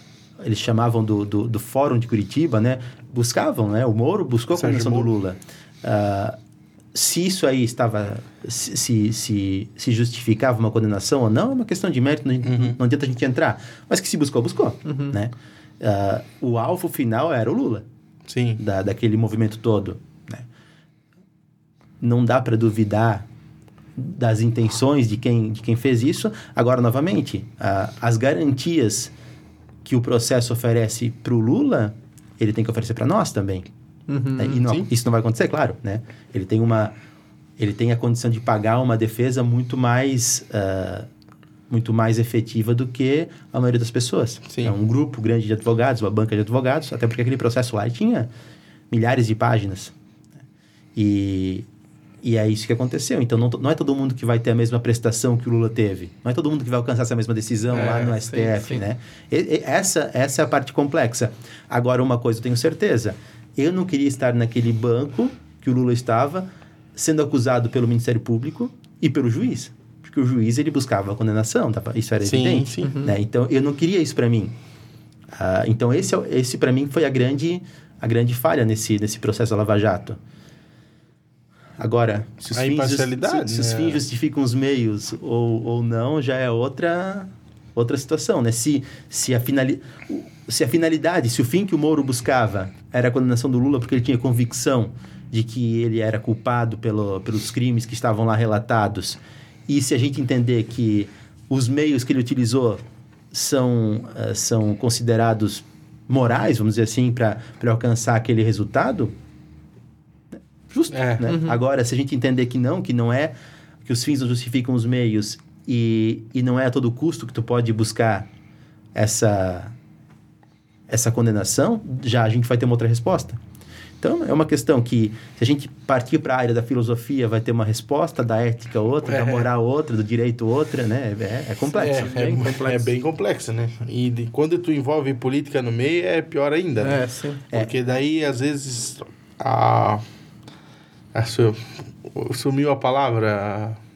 eles chamavam do, do, do Fórum de Curitiba, né? Buscavam, né? O Moro buscou a condenação do Moro. Lula. Ah, se isso aí estava... Se, se, se, se justificava uma condenação ou não, é uma questão de mérito, não, Uhum. não adianta a gente entrar. Mas que se buscou, buscou, né? Ah, o alvo final era o Lula Sim. da, daquele movimento todo. Não dá para duvidar das intenções de quem, de quem fez isso. Agora, novamente, a- as garantias que o processo oferece para o Lula, ele tem que oferecer para nós também. Uhum. né? E não- isso não vai acontecer, claro, né? Ele tem uma ele tem a condição de pagar uma defesa muito mais ah, muito mais efetiva do que a maioria das pessoas. Sim. É um grupo grande de advogados, uma banca de advogados, até porque aquele processo lá tinha milhares de páginas. E e é isso que aconteceu. Então, não, não é todo mundo que vai ter a mesma prestação que o Lula teve. Não é todo mundo que vai alcançar essa mesma decisão É, lá no sim, STF, sim. né? E- e- essa, essa é a parte complexa. Agora, uma coisa eu tenho certeza. Eu não queria estar naquele banco que o Lula estava, sendo acusado pelo Ministério Público e pelo juiz. Porque o juiz, ele buscava a condenação, tava- isso era Sim, evidente. sim. Né? Então, eu não queria isso para mim. Ah, então, esse, é esse para mim foi a grande, a grande falha nesse, nesse processo da Lava Jato. Agora, se os, A fins, se, se os né? fins justificam os meios ou, ou não, já é outra, outra situação, né? Se, se, a finali, se a finalidade, se o fim que o Moro buscava era a condenação do Lula porque ele tinha convicção de que ele era culpado pelo, pelos crimes que estavam lá relatados, e se a gente entender que os meios que ele utilizou são, eh, são considerados morais, vamos dizer assim, para alcançar aquele resultado, justo, É. né? Agora, se a gente entender que não, que não é, que os fins não justificam os meios e, e não é a todo custo que tu pode buscar essa, essa condenação, já a gente vai ter uma outra resposta. Então, é uma questão que, se a gente partir para a área da filosofia, vai ter uma resposta, da ética outra, da É. moral outra, do direito outra, né? É, é complexo. É, é, bem mu- complexo. é bem complexo, né? E de- quando tu envolve política no meio, é pior ainda, né? É, sim. Porque daí, às vezes, a... a su- sumiu a palavra... a-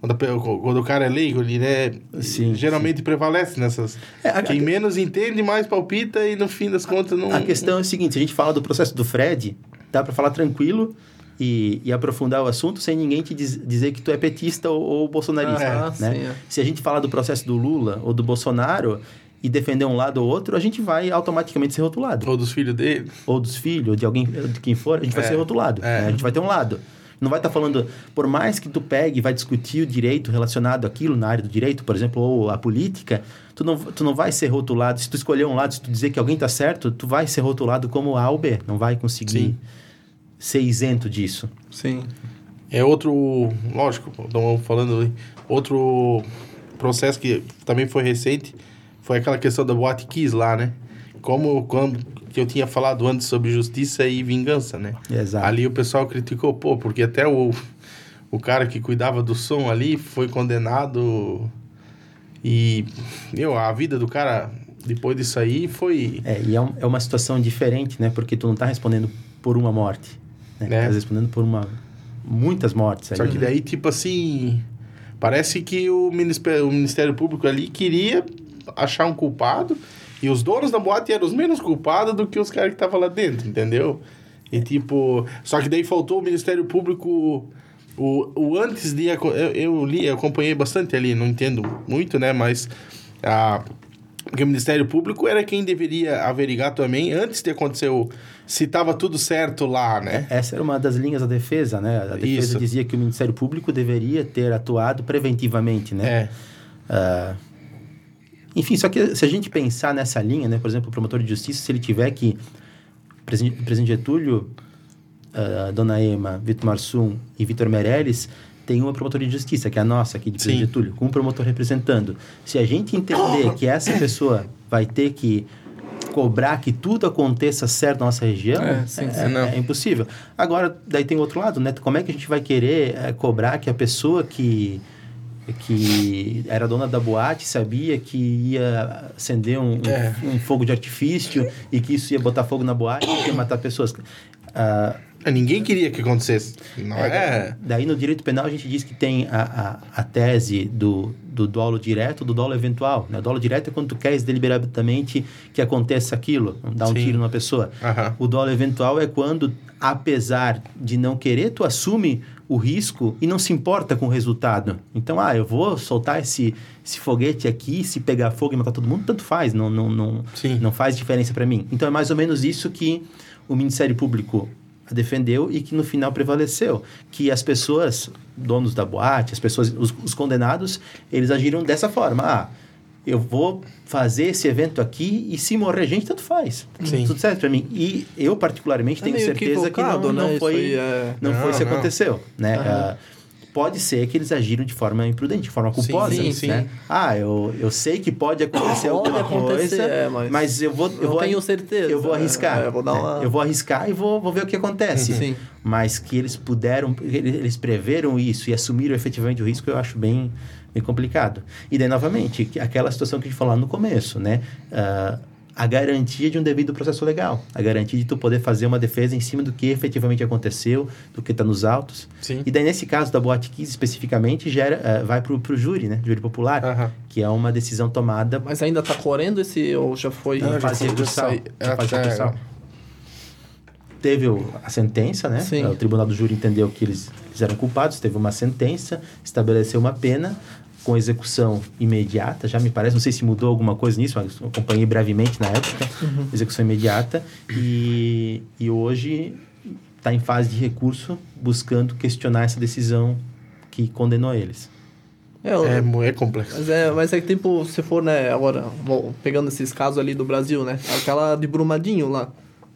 Quando, a quando o cara é leigo, ele né, Sim, geralmente prevalece nessas... É, a- Quem menos entende, mais palpita e no fim das contas não... A questão é o seguinte: se a gente fala do processo do Fred, dá para falar tranquilo e, e aprofundar o assunto sem ninguém te diz- dizer que tu é petista ou, ou bolsonarista. Ah, né? sim, é. Se a gente falar do processo do Lula ou do Bolsonaro e defender um lado ou outro, a gente vai automaticamente ser rotulado. Ou dos filhos dele. Ou dos filhos, ou de alguém, de quem for, a gente vai É, ser rotulado. é. né? A gente vai ter um lado. Não vai estar falando, por mais que tu pegue e vai discutir o direito relacionado àquilo na área do direito, por exemplo, ou a política, tu não, tu não vai ser rotulado. Se tu escolher um lado, se tu dizer que alguém está certo, tu vai ser rotulado como A ou B. Não vai conseguir Sim. ser isento disso. Sim. É outro, lógico, estamos falando aí, outro processo que também foi recente, foi aquela questão da Boate Kiss lá, né? Como quando que eu tinha falado antes sobre justiça e vingança, né? Exato. Ali o pessoal criticou, pô, porque até o, o cara que cuidava do som ali foi condenado e, meu, a vida do cara depois disso aí foi... É, e é, um- é uma situação diferente, né? Porque tu não está respondendo por uma morte. Né? É. Tá respondendo por uma... Muitas mortes ali. Só que daí, tipo assim, parece que o Ministério, o Ministério Público ali queria achar um culpado e os donos da boate eram os menos culpados do que os caras que estavam lá dentro, entendeu? E tipo, só que daí faltou o Ministério Público o, o antes de eu, eu li, eu acompanhei bastante ali, não entendo muito, né, mas a porque o Ministério Público era quem deveria averiguar também antes de acontecer o, se estava tudo certo lá, né? Essa era uma das linhas da defesa, né? A defesa Isso. dizia que o Ministério Público deveria ter atuado preventivamente, né? É. Ah, enfim, só que se a gente pensar nessa linha, né? Por exemplo, o promotor de justiça, se ele tiver que... Presidente, presidente Getúlio, ah, Dona Ema, Vitor Marsum e Vitor Meirelles tem uma promotoria de justiça, que é a nossa aqui de Sim. Presidente Getúlio, com um promotor representando. Se a gente entender que essa pessoa vai ter que cobrar que tudo aconteça certo na nossa região, É, é, sim, é impossível. Agora, daí tem o outro lado, né? Como é que a gente vai querer eh, cobrar que a pessoa que que era dona da boate sabia que ia acender um, É. um fogo de artifício e que isso ia botar fogo na boate e ia matar pessoas. Ah, Ninguém queria que acontecesse. Não é? Daí no direito penal a gente diz que tem a, a, a tese do, do dolo direto do dolo eventual. Né? O dolo direto é quando tu queres deliberadamente que aconteça aquilo, dar um Sim. tiro numa pessoa. Aham. O dolo eventual é quando, apesar de não querer, tu assume o risco e não se importa com o resultado. Então, ah, eu vou soltar esse, esse foguete aqui, se pegar fogo e matar todo mundo, tanto faz, não, não, não, Sim. não faz diferença para mim. Então, é mais ou menos isso que o Ministério Público defendeu e que no final prevaleceu. Que as pessoas, donos da boate, as pessoas, os, os condenados, eles agiram dessa forma. Ah, eu vou fazer esse evento aqui e se morrer gente, tanto faz. Sim. Tudo certo para mim. E eu, particularmente, É tenho certeza que não, né? não Isso foi, é- não foi Não, isso que não. aconteceu. Né? Ah, pode ser que eles agiram de forma imprudente, de forma culposa. sim, sim. né? Ah, eu, eu sei que pode acontecer *coughs* Pode alguma acontecer, coisa, é, mas mas eu vou... Eu vou tenho certeza. Eu vou arriscar. É, eu vou dar né? uma- Eu vou arriscar e vou, vou ver o que acontece. Sim. Mas que eles puderam, eles preveram isso e assumiram efetivamente o risco, eu acho bem, bem complicado. E daí, novamente, que- aquela situação que a gente falou lá no começo, né? Ah, a garantia de um devido processo legal. A garantia de tu poder fazer uma defesa em cima do que efetivamente aconteceu, do que está nos autos. Sim. E daí, nesse caso da Boate Kiss, especificamente, gera, ah, vai para o júri, né? Júri popular, Aham. que é uma decisão tomada Mas ainda tá correndo esse ou já foi? Não, foi, recursal. já Até- recursal. Teve o- a sentença, né? Sim. O tribunal do júri entendeu que eles, eles eram culpados, teve uma sentença, estabeleceu uma pena com execução imediata, já me parece, não sei se mudou alguma coisa nisso, mas acompanhei brevemente na época, execução imediata, e, e hoje está em fase de recurso buscando questionar essa decisão que condenou eles. É, É, mu- é complexo. Mas é, mas é que tipo, se for, né, agora, bom, pegando esses casos ali do Brasil, né? Aquela de Brumadinho lá.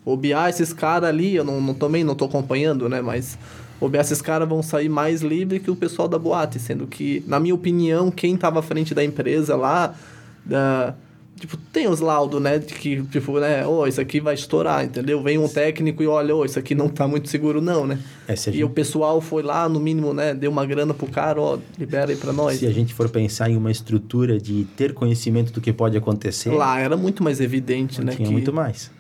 Obiar esses caras ali, eu não, não, também não tô acompanhando, né? Mas obiar esses caras vão sair mais livre que o pessoal da boate, sendo que, na minha opinião, quem tava à frente da empresa lá, da, tipo, tem os laudos, né? De que, tipo, né, ô, isso aqui vai estourar, entendeu? Vem um técnico e olha, ô, isso aqui não tá muito seguro não, né? É, E gente- o pessoal foi lá, no mínimo, né, deu uma grana pro cara, ó, libera aí pra nós. Se a gente for pensar em uma estrutura de ter conhecimento do que pode acontecer, Lá era muito mais evidente, né? tinha que- muito mais.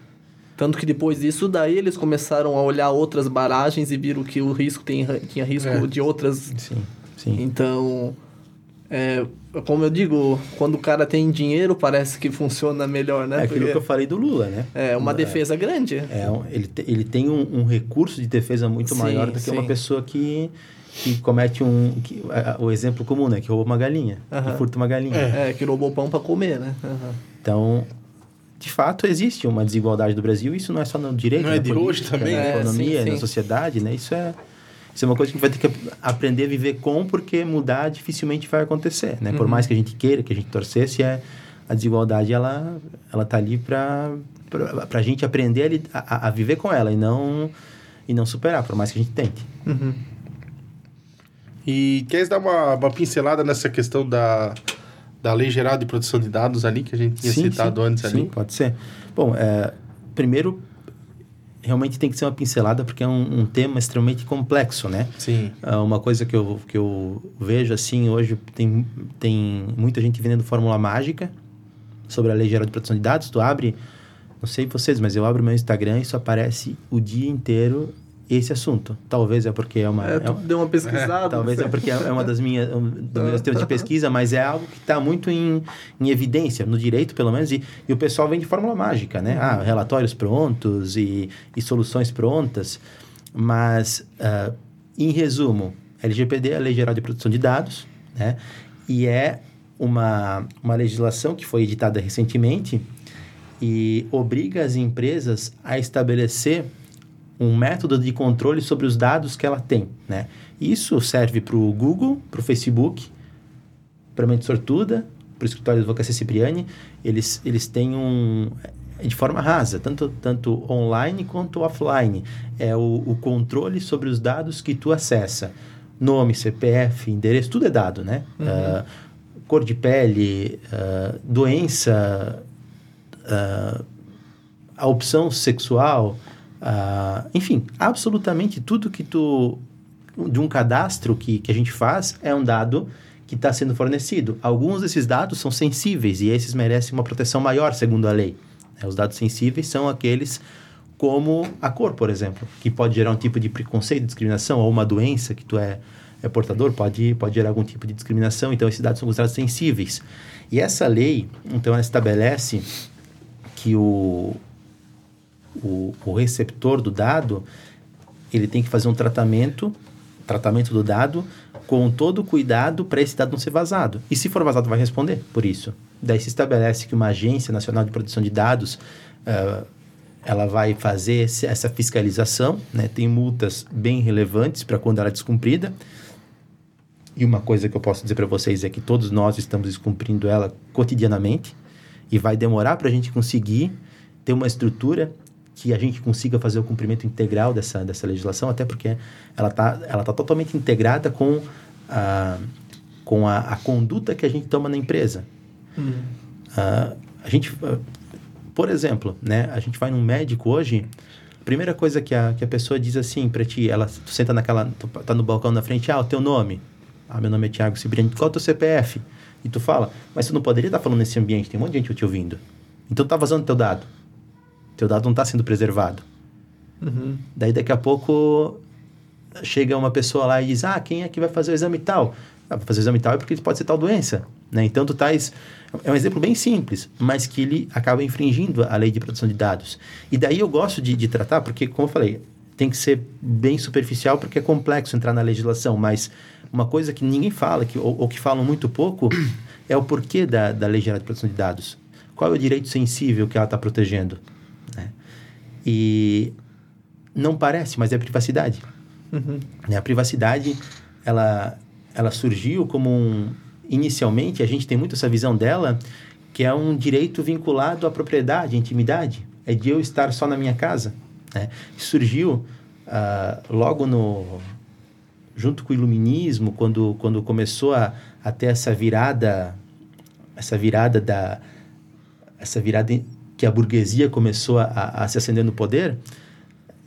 Tanto que depois disso, daí eles começaram a olhar outras barragens e viram que o risco tem, tinha risco É. de outras. Sim, sim. Então, é, como eu digo, quando o cara tem dinheiro, parece que funciona melhor, né? É aquilo Porque que eu falei do Lula, né? é uma defesa grande. É, ele, te- ele tem um, um recurso de defesa muito Sim, maior do que sim. uma pessoa que, que comete um... Que, a- o exemplo comum, né? Que rouba uma galinha, que furta uma galinha. É, que roubou pão pra comer, né? Então, de fato, existe uma desigualdade do Brasil. Isso não é só no direito, Não é na de política, hoje também, na? É, economia, sim, na sim. sociedade, né? Isso é... Isso é uma coisa que a gente vai ter que aprender a viver com, porque mudar dificilmente vai acontecer, né? Uhum. Por mais que a gente queira, que a gente torcesse, é, a desigualdade, ela, ela tá ali para a gente aprender a li- a, a, a viver com ela e não, e não superar, por mais que a gente tente. Uhum. E queres dar uma, uma pincelada nessa questão da, da Lei Geral de Proteção de Dados ali, que a gente tinha citado antes sim, ali? pode ser. Bom, é, primeiro, realmente tem que ser uma pincelada, porque é um, um tema extremamente complexo, né? Sim. Ah, Uma coisa que eu, que eu vejo assim, hoje tem, tem muita gente vendendo fórmula mágica sobre a Lei Geral de Proteção de Dados. Tu abre, não sei vocês, mas eu abro meu Instagram e só aparece o dia inteiro esse assunto. Talvez é porque é uma... É, é deu uma pesquisada. *laughs* Talvez é porque é uma das minhas um, dos meus temas de pesquisa, mas é algo que está muito em, em evidência, no direito pelo menos, e, e o pessoal vem de fórmula mágica, né? Ah, relatórios prontos e, e soluções prontas, mas, ah, em resumo, LGPD é a Lei Geral de Proteção de Dados, né? E é uma, uma legislação que foi editada recentemente e obriga as empresas a estabelecer um método de controle sobre os dados que ela tem, né? Isso serve para o Google, para o Facebook, para a Mente Sortuda, para o escritório de advocacia Cipriani. Eles, eles têm um... De forma rasa, tanto, tanto online quanto offline. É o, o controle sobre os dados que tu acessa. Nome, CPF, endereço, tudo é dado, né? Uhum. Uh, cor de pele, uh, doença, uh, a opção sexual, uh, enfim, absolutamente tudo que tu de um cadastro que, que a gente faz é um dado que está sendo fornecido. Alguns desses dados são sensíveis e esses merecem uma proteção maior, segundo a lei. Os dados sensíveis são aqueles como a cor, por exemplo, que pode gerar um tipo de preconceito, discriminação, ou uma doença que tu é, é portador, pode, pode gerar algum tipo de discriminação. Então, esses dados são considerados sensíveis. E essa lei, então, ela estabelece que o, o, o receptor do dado ele tem que fazer um tratamento, tratamento do dado com todo o cuidado para esse dado não ser vazado. E se for vazado, vai responder por isso. Daí se estabelece que uma agência nacional de proteção de dados uh, ela vai fazer essa fiscalização, né? tem multas bem relevantes para quando ela é descumprida. E uma coisa que eu posso dizer para vocês é que todos nós estamos descumprindo ela cotidianamente e vai demorar para a gente conseguir ter uma estrutura que a gente consiga fazer o cumprimento integral dessa, dessa legislação, até porque ela está ela tá totalmente integrada com a, com a, a conduta que a gente toma na empresa. Uhum. Uh, a gente, uh, por exemplo, né, a gente vai num médico hoje, a primeira coisa que a, que a pessoa diz assim para ti, ela tu senta naquela, tu tá no balcão na frente, ah, o teu nome, ah, meu nome é Tiago Cibriani, qual é o teu CPF? E tu fala, mas tu não poderia estar falando nesse ambiente, tem um monte de gente te ouvindo. Então tá vazando teu dado. Teu dado não está sendo preservado. Uhum. Daí daqui a pouco chega uma pessoa lá e diz, ah, quem é que vai fazer o exame tal? Ah, vai fazer o exame tal é porque pode ser tal doença. Né? Então tu tais... É um exemplo bem simples, mas que ele acaba infringindo a lei de proteção de dados. E daí eu gosto de, de tratar, porque, como eu falei, tem que ser bem superficial porque é complexo entrar na legislação, mas uma coisa que ninguém fala, que, ou, ou que falam muito pouco, é o porquê da, da Lei Geral de Proteção de Dados. Qual é o direito sensível que ela está protegendo? Né? E não parece, mas é a privacidade. Uhum. A privacidade, ela, ela surgiu como um... Inicialmente, a gente tem muito essa visão dela, que é um direito vinculado à propriedade, à intimidade. É de eu estar só na minha casa. Né? Surgiu uh, logo no junto com o iluminismo, quando, quando começou a, a ter essa virada, essa virada da essa virada que a burguesia começou a, a se acender no poder,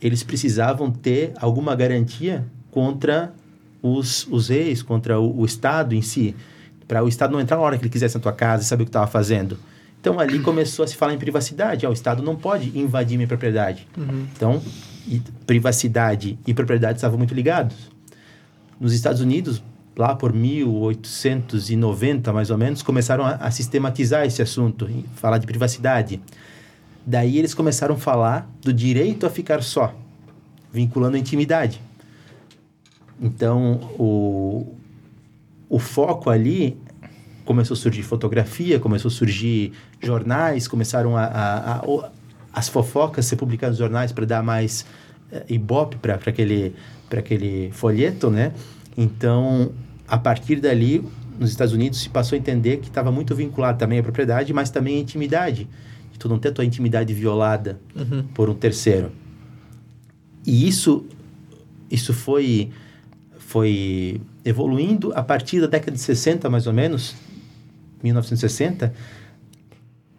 eles precisavam ter alguma garantia contra os, os reis, contra o, o Estado em si, para o Estado não entrar na hora que ele quisesse na tua casa e saber o que estava fazendo. Então ali começou a se falar em privacidade. Ah, o Estado não pode invadir minha propriedade. Uhum. Então, e, privacidade e propriedade estavam muito ligados. Nos Estados Unidos, lá por 1890 mais ou menos, começaram a, a sistematizar esse assunto, falar de privacidade. Daí eles começaram a falar do direito a ficar só, vinculando a intimidade. Então, o, o foco ali começou a surgir fotografia, começou a surgir jornais, começaram a, a, a, as fofocas ser publicadas nos jornais para dar mais uh, ibope para aquele aquele folheto, né? Então, a partir dali, nos Estados Unidos se passou a entender que estava muito vinculado também à propriedade, mas também à intimidade. De tu não ter a tua intimidade violada uhum. por um terceiro. E isso, isso foi, foi evoluindo a partir da década de 60, mais ou menos, 1960,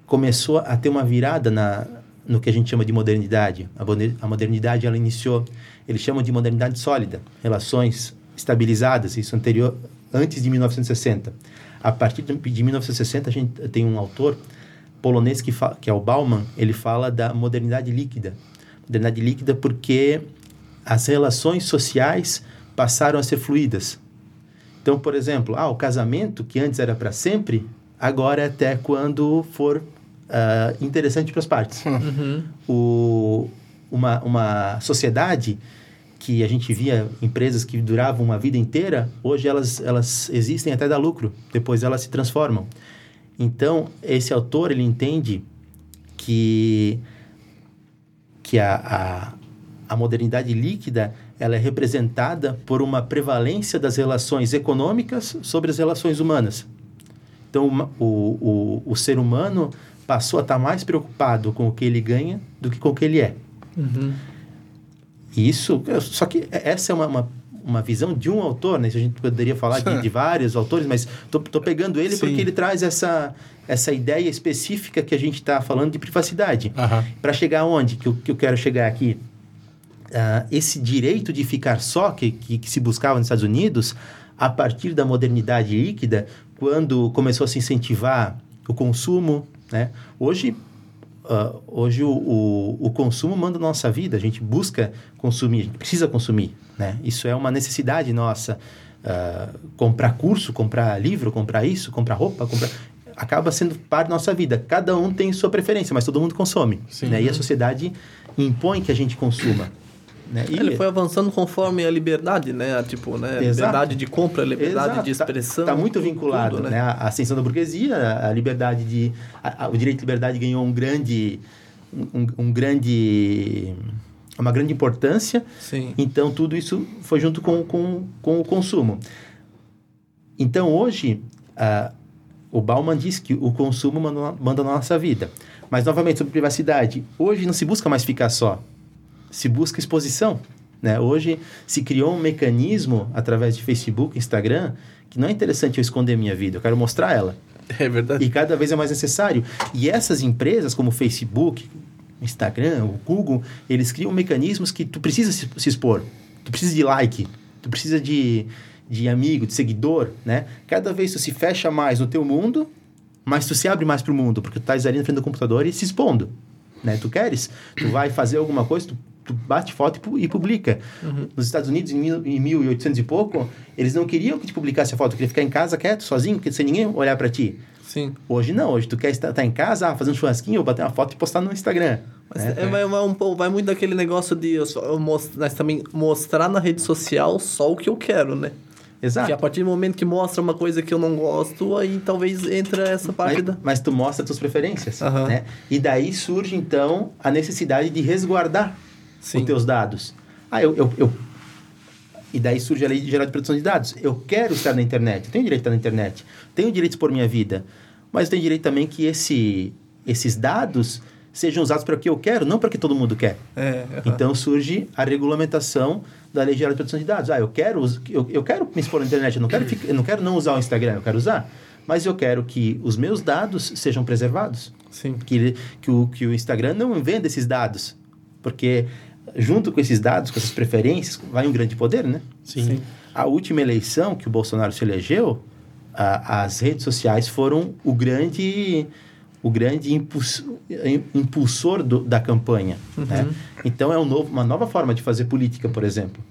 começou a ter uma virada na, no que a gente chama de modernidade. A modernidade, ela iniciou eles chamam de modernidade sólida, relações estabilizadas, isso anterior, antes de 1960. A partir de, de 1960, a gente tem um autor polonês que, fala, que é o Bauman, ele fala da modernidade líquida. Modernidade líquida porque as relações sociais passaram a ser fluídas. Então, por exemplo, ah, o casamento, que antes era para sempre, agora é até quando for uh, interessante para as partes. Uhum. O, uma, uma sociedade que a gente via empresas que duravam uma vida inteira, hoje elas, elas existem até dar lucro, depois elas se transformam. Então, esse autor, ele entende que que, a, a, a modernidade líquida ela é representada por uma prevalência das relações econômicas sobre as relações humanas. Então, o, o, o ser humano passou a estar mais preocupado com o que ele ganha do que com o que ele é. Uhum. Isso, só que essa é uma, uma, uma, visão de um autor, né? A gente poderia falar de, *laughs* de vários autores, mas tô, tô pegando ele Sim. porque ele traz essa, essa ideia específica que a gente está falando de privacidade. Uhum. Para chegar aonde que eu, que eu quero chegar aqui? Uh, esse direito de ficar só que, que, que se buscava nos Estados Unidos, a partir da modernidade líquida, quando começou a se incentivar o consumo, né? Hoje, uh, hoje o, o, o, consumo manda a nossa vida, a gente busca consumir, a gente precisa consumir, né? Isso é uma necessidade nossa. Uh, comprar curso, comprar livro, comprar isso, comprar roupa, comprar acaba sendo parte da nossa vida. Cada um tem sua preferência, mas todo mundo consome. Né? E a sociedade impõe que a gente consuma. Né? E... Ele foi avançando conforme a liberdade, né? Tipo, né? Liberdade de compra, liberdade Exato. de tá- expressão. Está tá muito vinculado, tudo, né? né? A ascensão da burguesia, a liberdade de... A, a, o direito de liberdade ganhou um grande... Um, um, grande... Uma grande importância. Sim. Então, tudo isso foi junto com, com, com o consumo. Então, hoje, uh, o Bauman diz que o consumo manda, manda na nossa vida. Mas, novamente, sobre privacidade. Hoje não se busca mais ficar só se busca exposição. Né? Hoje se criou um mecanismo através de Facebook, Instagram, que não é interessante eu esconder minha vida, eu quero mostrar ela. É verdade. E cada vez é mais necessário. E essas empresas, como Facebook, Instagram, o Google, eles criam mecanismos que tu precisa se, se expor. Tu precisa de like, tu precisa de, de amigo, de seguidor, né? Cada vez tu se fecha mais no teu mundo, mas tu se abre mais para o mundo, porque tu estás ali na frente do computador e se expondo, né? Tu queres, tu vai fazer alguma coisa, tu tu bate foto e, publica. Uhum. Nos Estados Unidos, em, mil, em 1800 e pouco, eles não queriam que tu publicasse a foto, queria ficar em casa quieto, sozinho, sem ninguém olhar para ti. Sim. Hoje não, hoje tu quer estar, estar em casa, ah, fazer um churrasquinho, ou bater uma foto e postar no Instagram. Mas né? é, vai, vai, um, vai muito daquele negócio de eu, eu mostrar, também mostrar na rede social só o que eu quero, né? Exato. Que a partir do momento que mostra uma coisa que eu não gosto, aí talvez entra essa parte mas, da... Mas tu mostra tuas preferências, uhum. né? E daí surge, então, a necessidade de resguardar Sim. os teus dados. Ah, eu, eu, eu, E daí surge a lei geral de proteção de dados. Eu quero estar na internet, eu tenho direito de estar na internet, tenho direito de expor minha vida, mas eu tenho direito também que esse, esses dados sejam usados para o que eu quero, não para o que todo mundo quer. É, Então surge a regulamentação da Lei Geral de Proteção de Dados. Ah, eu quero, eu, eu quero me expor na internet, eu não quero, eu não quero não usar o Instagram, eu quero usar, mas eu quero que os meus dados sejam preservados. Sim. Que, que, o, que o Instagram não venda esses dados, porque junto com esses dados, com essas preferências, vai um grande poder, né? Sim. Sim. A última eleição que o Bolsonaro se elegeu, a, as redes sociais foram o grande o grande impulsor do, da campanha. Uhum. Né? Então, é um novo, uma nova forma de fazer política, por exemplo.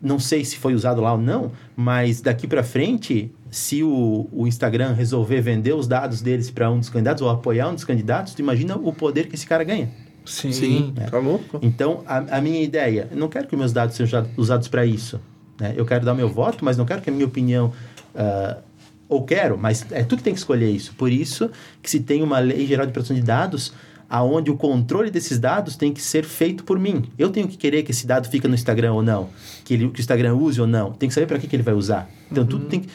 Não sei se foi usado lá ou não, mas daqui para frente, se o, o Instagram resolver vender os dados deles para um dos candidatos ou apoiar um dos candidatos, tu imagina o poder que esse cara ganha. Sim, Sim né? tá louco. Então, a, a, minha ideia, eu não quero que meus dados sejam usados para isso. Né? Eu quero dar meu voto, mas não quero que a minha opinião... Uh, ou quero, mas é tu que tem que escolher isso. Por isso que se tem uma lei geral de proteção de dados aonde o controle desses dados tem que ser feito por mim. Eu tenho que querer que esse dado fique no Instagram ou não, que, ele, que o Instagram use ou não. Tem que saber para que, que ele vai usar. Então, uhum. tudo tem que...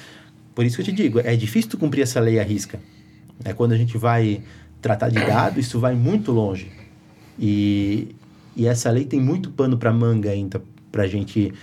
Por isso que eu te digo, é difícil tu cumprir essa lei à risca. É quando a gente vai tratar de dados, isso vai muito longe. E, e essa lei tem muito pano para manga ainda para gente,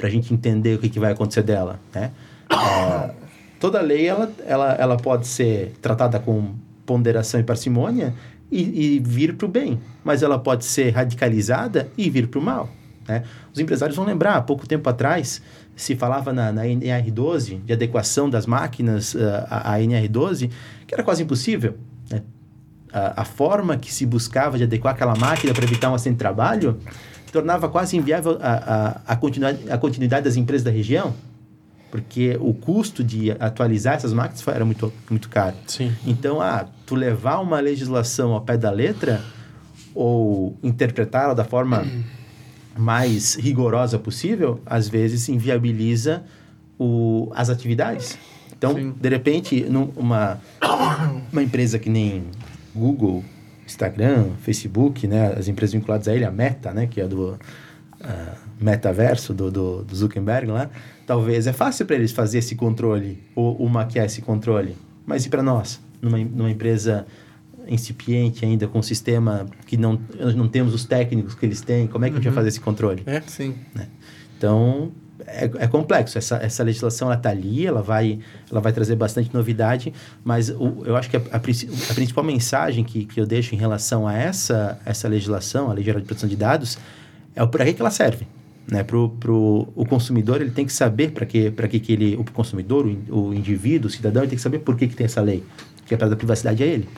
a gente entender o que, que vai acontecer dela, né? É, toda lei ela, ela, ela pode ser tratada com ponderação e parcimônia e, e vir para o bem, mas ela pode ser radicalizada e vir para o mal. Né? Os empresários vão lembrar, há pouco tempo atrás, se falava na, na NR12, de adequação das máquinas uh, à, à NR12, que era quase impossível a, a forma que se buscava de adequar aquela máquina para evitar um acidente de trabalho tornava quase inviável a, a, a, continuidade, a continuidade das empresas da região, porque o custo de atualizar essas máquinas era muito, muito caro. Sim. Então, ah, tu levar uma legislação ao pé da letra ou interpretá-la da forma mais rigorosa possível, às vezes inviabiliza o, as atividades. Então, Sim. de repente, numa uma empresa que nem Google, Instagram, Facebook, né? As empresas vinculadas a ele, a Meta, né? Que é do uh, metaverso do, do, do, Zuckerberg lá. Talvez é fácil para eles fazer esse controle ou, ou maquiar esse controle. Mas e para nós? Numa, numa empresa incipiente ainda, com um sistema que não, não temos os técnicos que eles têm, como é que uhum. a gente vai uhum. fazer esse controle? É, sim. Né? Então, é, é, complexo. Essa, essa legislação está ali, ela vai, ela vai trazer bastante novidade, mas o, eu acho que a, a, a, principal mensagem que, que eu deixo em relação a essa, essa legislação, a Lei Geral de Proteção de Dados, é o para que, que ela serve. Né? Pro, pro, o consumidor ele tem que saber para que, que, que ele. O consumidor, o, o indivíduo, o cidadão, ele tem que saber por que, que tem essa lei. Que é para dar privacidade a ele.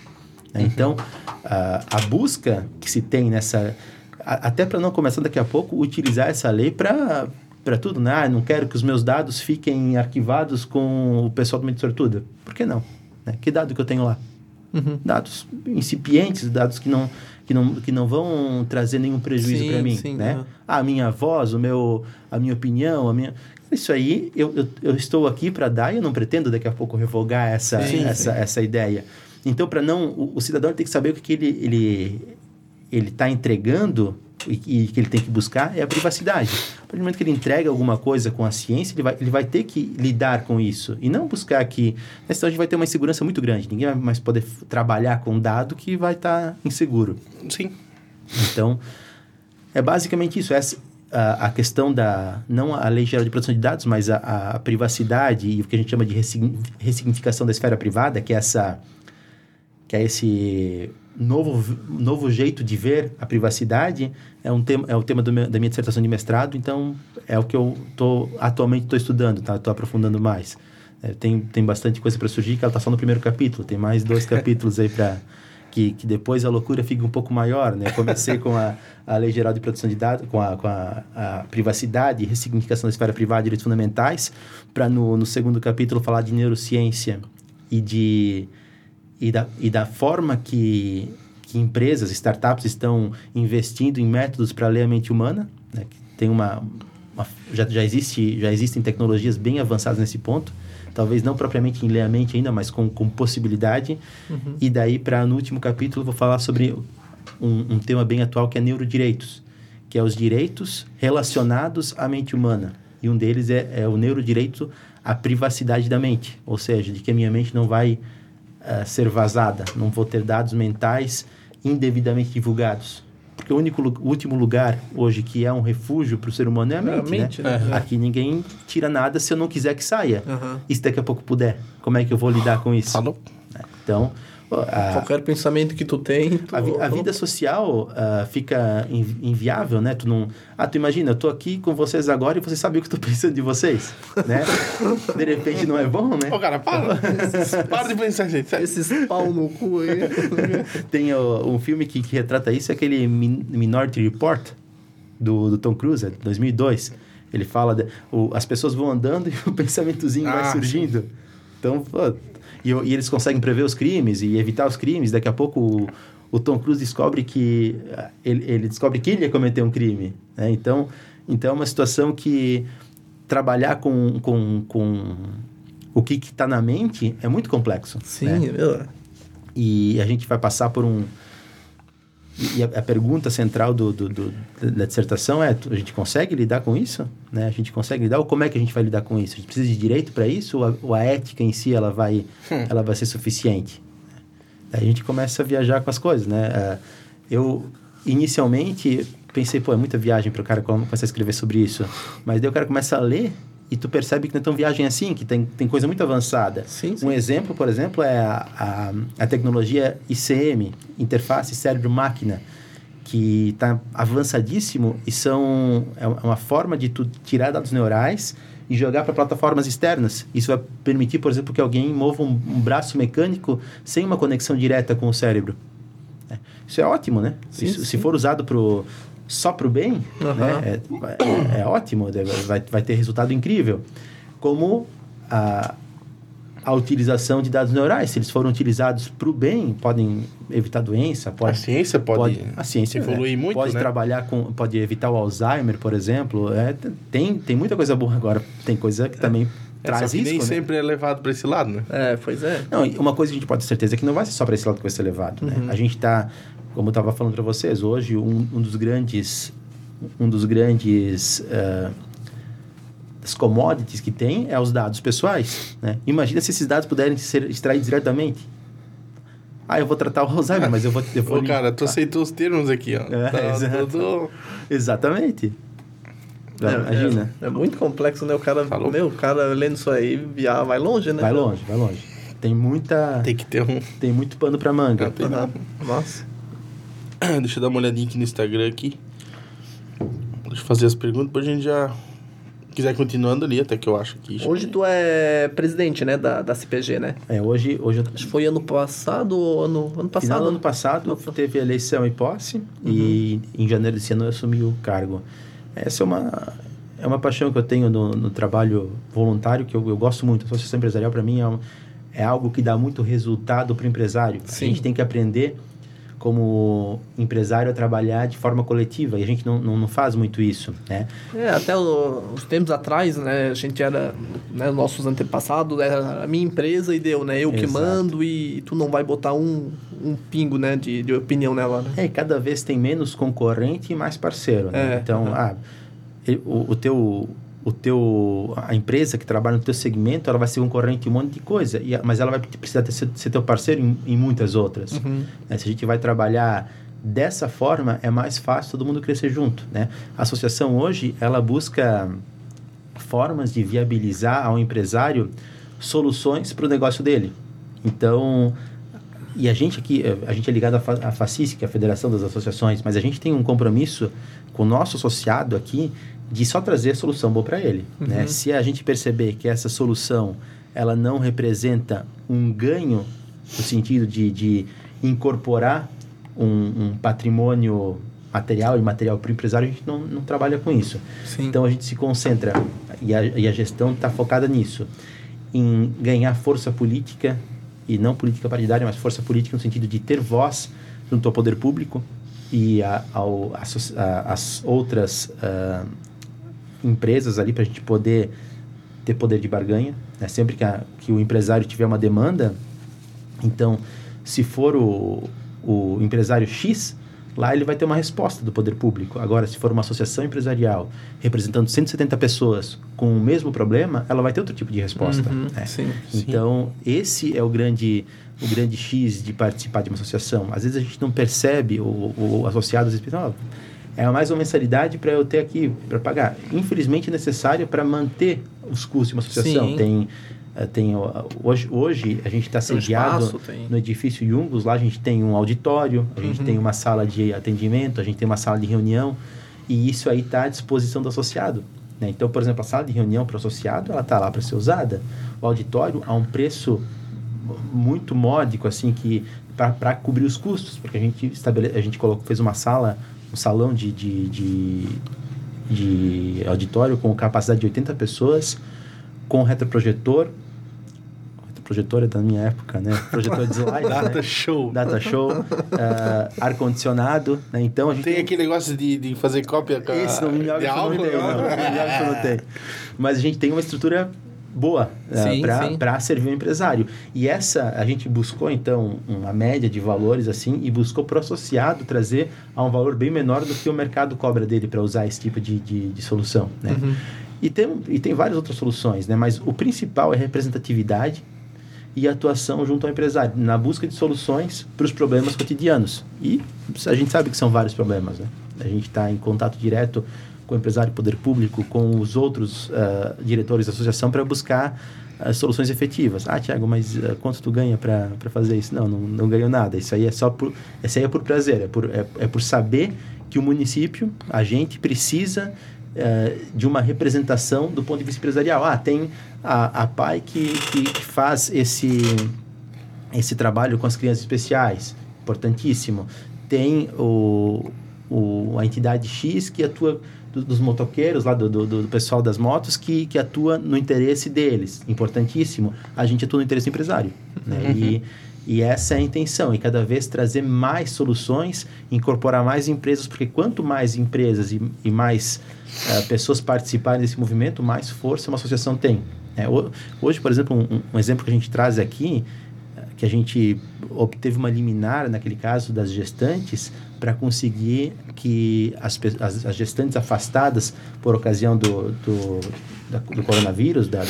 Né? Uhum. Então, a, a busca que se tem nessa. Até para não começar daqui a pouco, utilizar essa lei para para tudo, né? Ah, não quero que os meus dados fiquem arquivados com o pessoal do Meditor Tudo. Por que não? Né? Que dado que eu tenho lá? Uhum. Dados incipientes, dados que não, que não, que não vão trazer nenhum prejuízo para mim, sim, né? Uhum. A minha voz, o meu, a minha opinião, a minha... Isso aí, eu, eu, eu estou aqui para dar e eu não pretendo daqui a pouco revogar essa, sim, essa, sim. essa ideia. Então, para não... O, o, cidadão tem que saber o que, que ele ele, ele tá entregando e, e, que ele tem que buscar é a privacidade. A partir do momento que ele entrega alguma coisa com a ciência, ele vai, ele vai ter que lidar com isso. E não buscar que. Senão a gente vai ter uma insegurança muito grande. Ninguém vai mais poder trabalhar com um dado que vai estar tá inseguro. Sim. Então, é basicamente isso. Essa, a, a, questão da. Não a lei geral de proteção de dados, mas a, a privacidade e o que a gente chama de ressignificação da esfera privada, que é essa. Que é esse novo, novo jeito de ver a privacidade é um tema é o tema meu, da minha dissertação de mestrado então é o que eu tô atualmente estou estudando tá? Estou aprofundando mais. É, tem tem bastante coisa para surgir que ela está só no primeiro capítulo tem mais dois *laughs* capítulos aí para que, que depois a loucura fica um pouco maior né? Comecei com a, a lei geral de proteção de dados com a, com a, a privacidade e ressignificação da esfera privada e direitos fundamentais para no, no segundo capítulo falar de neurociência e de e da, e da forma que, que empresas, startups estão investindo em métodos para ler a mente humana, né? tem uma, uma, já, já, existe, já existem tecnologias bem avançadas nesse ponto, talvez não propriamente em ler a mente ainda, mas com, com possibilidade. Uhum. E daí, para no último capítulo, vou falar sobre um, um tema bem atual que é neurodireitos, que é os direitos relacionados à mente humana. E um deles é, é o neurodireito à privacidade da mente, ou seja, de que a minha mente não vai uh, ser vazada, não vou ter dados mentais indevidamente divulgados. Porque o único o último lugar hoje que é um refúgio para o ser humano é a mente, é a mente né? né? Aqui ninguém tira nada se eu não quiser que saia. Uhum. E se daqui a pouco puder, como é que eu vou lidar com isso? Falou. Então, a, Qualquer pensamento que tu tem. Tu... A, vi, a, vida social uh, fica inviável, né? Tu não. Ah, tu imagina, eu tô aqui com vocês agora e você sabe o que eu tô *laughs* pensando de vocês, né? de repente não é bom, né? Ô, cara, para! *laughs* para de pensar, gente. Esses pau no cu aí. *laughs* tem uh, um filme que, que, retrata isso, é aquele Minority Report do, do Tom Cruise, é 2002. Ele fala, de, o, as pessoas vão andando e o pensamentozinho ah, vai surgindo. Sim. Então, pô, e, e, eles conseguem prever os crimes e evitar os crimes. Daqui a pouco o, o Tom Cruise descobre que eh, ele, ele, descobre que ele ia cometer um crime. Né? Então, então é uma situação que trabalhar com, com, com o que está na mente é muito complexo. Sim, né? é verdade. E a gente vai passar por um e a, a pergunta central do, do, do, da dissertação é: a gente consegue lidar com isso? Né? A gente consegue lidar? Ou como é que a gente vai lidar com isso? A gente precisa de direito para isso? Ou a, ou a, ética em si ela vai, hum. ela vai ser suficiente? Aí a gente começa a viajar com as coisas, né? Uh, eu, inicialmente, pensei, pô, é muita viagem para o cara começar a escrever sobre isso. Mas daí o cara começa a ler e tu percebe que não é tão viagem assim, que tem, tem coisa muito avançada. Sim, sim. Um exemplo, por exemplo, é a, a, a tecnologia ICM, Interface Cérebro-Máquina, que está avançadíssimo e são, é uma forma de tu tirar dados neurais e jogar para plataformas externas. Isso vai permitir, por exemplo, que alguém mova um, um braço mecânico sem uma conexão direta com o cérebro. É. Isso é ótimo, né? Sim, Isso, sim. Se for usado para só para o bem, uhum. né? é, é, ótimo, vai, vai ter resultado incrível. Como a, a utilização de dados neurais, se eles foram utilizados para o bem, podem evitar doença. Pode, a ciência pode, pode a ciência evoluir né? muito, Pode né? trabalhar com, pode evitar o Alzheimer, por exemplo. É, tem, tem muita coisa boa agora. Tem coisa que também é, traz isso. nem né? sempre é levado para esse lado, né? É, pois é. Não, uma coisa que a gente pode ter certeza é que não vai ser só para esse lado que vai ser levado, né? uhum. né? A gente está como eu estava falando para vocês, hoje um, um, dos grandes um dos grandes uh, das commodities que tem é os dados pessoais. Né? Imagina se esses dados puderem ser extraídos diretamente. Ah, eu vou tratar o Alzheimer, mas eu vou... Eu *laughs* vou Ô, cara, tu aceitou os termos aqui, ó. É, tá, tudo... Exatamente. É, Imagina. É, é, muito complexo, né? O cara, Falou. meu, o cara lendo isso aí via, vai longe, né? Vai longe, vai longe. Tem muita... Tem que ter um... Tem muito pano pra manga. Uhum. Nossa. *clears throat* Deixa eu dar uma olhadinha aqui no Instagram aqui. Deixa eu fazer as perguntas, depois a gente já quiser continuando ali, até que eu acho que... Hoje tu é presidente, né, da, da CPG, né? É, hoje... hoje eu... Acho que foi ano passado ou ano, ano passado? Final do ano passado Não. teve eleição e posse, uhum. e em janeiro desse ano eu assumi o cargo. Essa é uma, é uma paixão que eu tenho no, no trabalho voluntário, que eu, eu gosto muito. A associação empresarial, para mim, é, um, é algo que dá muito resultado para o empresário. Sim. A gente tem que aprender como empresário a trabalhar de forma coletiva e a gente não, não, não faz muito isso, né? É, até os tempos atrás, né, a gente era, né, nossos antepassados, era a minha empresa e deu, né, eu Exato. que mando e tu não vai botar um, um pingo, né, de, de opinião nela, né? É, e cada vez tem menos concorrente e mais parceiro, né? É, então, é. ah, o, o teu o teu a empresa que trabalha no teu segmento ela vai ser concorrente em um monte de coisa e, mas ela vai precisar ter, ser, ser teu parceiro em, em muitas outras uhum. né? se a gente vai trabalhar dessa forma é mais fácil todo mundo crescer junto né a associação hoje ela busca formas de viabilizar ao empresário soluções para o negócio dele então e a gente aqui, a gente é ligado à FACIS, que é a Federação das Associações, mas a gente tem um compromisso com o nosso associado aqui de só trazer solução boa para ele. Uhum. Né? Se a gente perceber que essa solução ela não representa um ganho no sentido de, de incorporar um, um patrimônio material e material para o empresário, a gente não, não trabalha com isso. Sim. Então a gente se concentra, e a, e a gestão está focada nisso, em ganhar força política, e não política partidária, mas força política no sentido de ter voz junto ao poder público e a, ao, a, a, as outras uh, empresas ali para a gente poder ter poder de barganha. Né? Sempre que, a, que o empresário tiver uma demanda, então, se for o, o empresário X, lá ele vai ter uma resposta do poder público. Agora, se for uma associação empresarial representando 170 pessoas com o mesmo problema, ela vai ter outro tipo de resposta. Uhum, né? sim, então, sim. esse é o grande o grande X de participar de uma associação. Às vezes a gente não percebe, o, o associado às vezes pensa, oh, é mais uma mensalidade para eu ter aqui para pagar. Infelizmente é necessário para manter os custos de uma associação. Sim. Tem eh, tem hoje, hoje a gente está sediado no edifício Jungos, lá a gente tem um auditório, a gente uhum. tem uma sala de atendimento, a gente tem uma sala de reunião e isso aí está à disposição do associado. Né? Então, por exemplo, a sala de reunião para o associado, ela está lá para ser usada. O auditório a um preço muito módico, assim, que para cobrir os custos, porque a gente estabele... a gente colocou, fez uma sala um salão de, de, de, de auditório com capacidade de 80 pessoas, com retroprojetor, projetor é da minha época, né? Projetor de slide, Data né? show. Data show. Uh, Ar-condicionado, né? Então a gente... Tem, tem aquele negócio de, de fazer cópia com Isso, não me eu não tenho, não. não, não tenho. Mas a gente tem uma estrutura boa uh, para servir o empresário. E essa, a gente buscou, então, uma média de valores assim e buscou para o associado trazer a um valor bem menor do que o mercado cobra dele para usar esse tipo de, de, de solução, né? Uhum. E, tem, e tem várias outras soluções, né? Mas o principal é representatividade e atuação junto ao empresário, na busca de soluções para os problemas cotidianos. E a gente sabe que são vários problemas, né? A gente está em contato direto com o empresário, poder público, com os outros uh, diretores da associação para buscar uh, soluções efetivas. Ah, Tiago, mas uh, quanto tu ganha para fazer isso? Não, não, não ganho nada. Isso aí é só por, isso aí é por prazer, é por, é, é por saber que o município, a gente precisa de uma representação do ponto de vista empresarial. Ah, tem a, a PAI que, que faz esse, esse trabalho com as crianças especiais, importantíssimo. Tem o, o, a entidade X que atua do, dos motoqueiros, lá do, do, do, pessoal das motos, que, que atua no interesse deles. Importantíssimo. A gente atua no interesse do empresário. Né? Uhum. E, e essa é a intenção, e cada vez trazer mais soluções, incorporar mais empresas, porque quanto mais empresas e, e mais uh, pessoas participarem desse movimento, mais força uma associação tem. É, hoje, por exemplo, um, um, exemplo que a gente traz aqui, que a gente obteve uma liminar, naquele caso, das gestantes, para conseguir que as, as, as, gestantes afastadas por ocasião do, do, da, do coronavírus, da,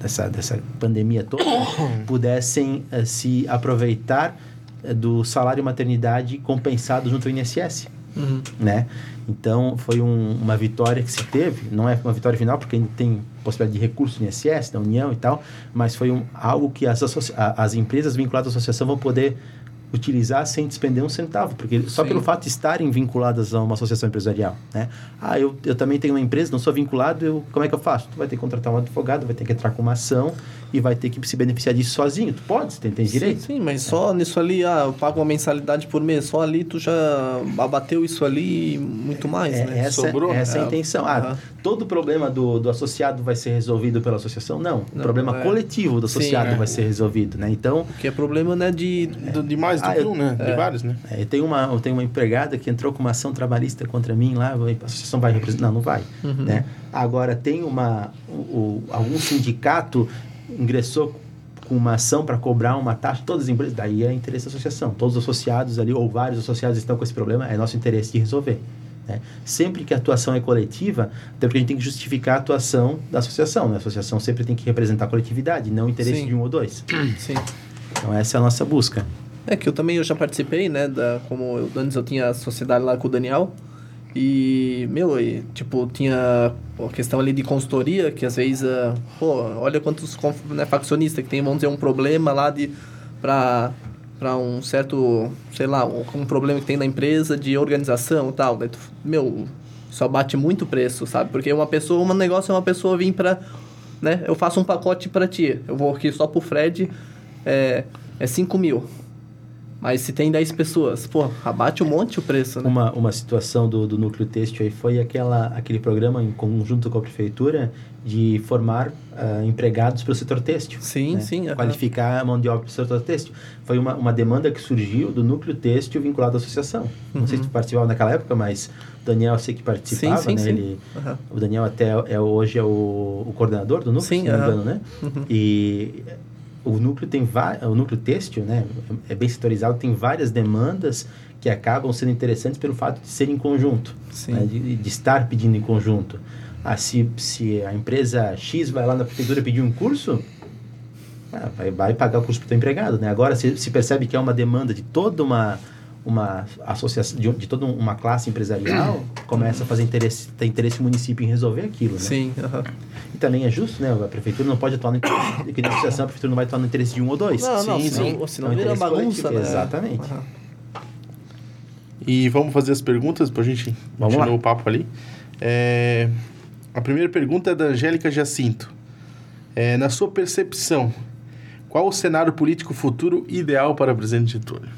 dessa, dessa pandemia toda, *coughs* pudessem uh, se aproveitar uh, do salário maternidade compensado junto ao INSS. Uhum. Né? Então, foi um, uma vitória que se teve. Não é uma vitória final, porque ainda tem possibilidade de recurso do INSS, da União e tal, mas foi um, algo que as, as empresas vinculadas à associação vão poder utilizar sem despender um centavo, porque só Sim. pelo fato de estarem vinculadas a uma associação empresarial, né? Ah, eu, eu também tenho uma empresa, não sou vinculado, eu, como é que eu faço? Tu vai ter que contratar um advogado, vai ter que entrar com uma ação e vai ter que se beneficiar disso sozinho. Tu pode, tem, tem direito. Sim, sim mas é. só nisso ali, ah, eu pago uma mensalidade por mês, só ali tu já abateu isso ali muito mais, é, né? Essa, Sobrou. Essa é a intenção. Ah, uhum. Todo problema do, do associado vai ser resolvido pela associação? Não. não o problema é. coletivo do associado sim, é. vai ser resolvido, né? Então... Que é problema, né, de, de, de mais do ah, que um, né? De é. vários, né? É, eu, tenho uma, eu tenho uma empregada que entrou com uma ação trabalhista contra mim lá, a associação vai representar? Não, não vai, uhum. né? Agora, tem uma... O, algum sindicato ingressou com uma ação para cobrar uma taxa, todas as empresas, daí é interesse da associação. Todos os associados ali, ou vários associados estão com esse problema, é nosso interesse de resolver. Né? Sempre que a atuação é coletiva, até porque a gente tem que justificar a atuação da associação. Né? A associação sempre tem que representar a coletividade, não o interesse Sim. de um ou dois. *clears throat* Sim. Então essa é a nossa busca. É que eu também eu já participei, né, da, como eu, antes eu tinha a sociedade lá com o Daniel, e, meu, e, tipo, tinha a questão ali de consultoria, que às vezes, uh, pô, olha quantos né, faccionistas que tem, vamos dizer, um problema lá de, pra, pra um certo, sei lá, um, um problema que tem na empresa de organização e tal. Daí tu, meu, só bate muito preço, sabe? Porque uma pessoa, um negócio é uma pessoa vir pra, né, eu faço um pacote para ti, eu vou aqui só pro Fred, é, é 5 mil. Mas se tem 10 pessoas, pô, abate um monte o preço, né? Uma, uma situação do, do núcleo têxtil aí foi aquela, aquele programa em conjunto com a prefeitura de formar uh, empregados para o setor têxtil. Sim, né? sim. Qualificar a mão de obra para o setor têxtil. Foi uma, uma demanda que surgiu do núcleo têxtil vinculado à associação. Uhum. Não sei se tu participava naquela época, mas o Daniel eu sei que participava, sim, sim, né? Sim. Ele, uhum. O Daniel até é, hoje é o, o coordenador do núcleo, sim, se não me engano, né? Uhum. E o núcleo tem o núcleo têxtil, né, é bem setorizado, tem várias demandas que acabam sendo interessantes pelo fato de ser em conjunto, né, de, de, estar pedindo em conjunto. Ah, se, se a empresa X vai lá na prefeitura pedir um curso, ah, vai, vai pagar o curso para o empregado, né? Agora se, se percebe que é uma demanda de toda uma uma associação de, de, toda uma classe empresarial *clears throat* começa a fazer interesse ter interesse o município em resolver aquilo né? sim uh -huh. e também é justo né a prefeitura não pode atuar no interesse que na associação a prefeitura não vai atuar no interesse de um ou dois não sim, não sim, senão, senão é vira bagunça né? exatamente uh -huh. e vamos fazer as perguntas para a gente vamos continuar o papo ali é, a primeira pergunta é da Angélica Jacinto. É, na sua percepção qual o cenário político futuro ideal para o presidente Getúlio?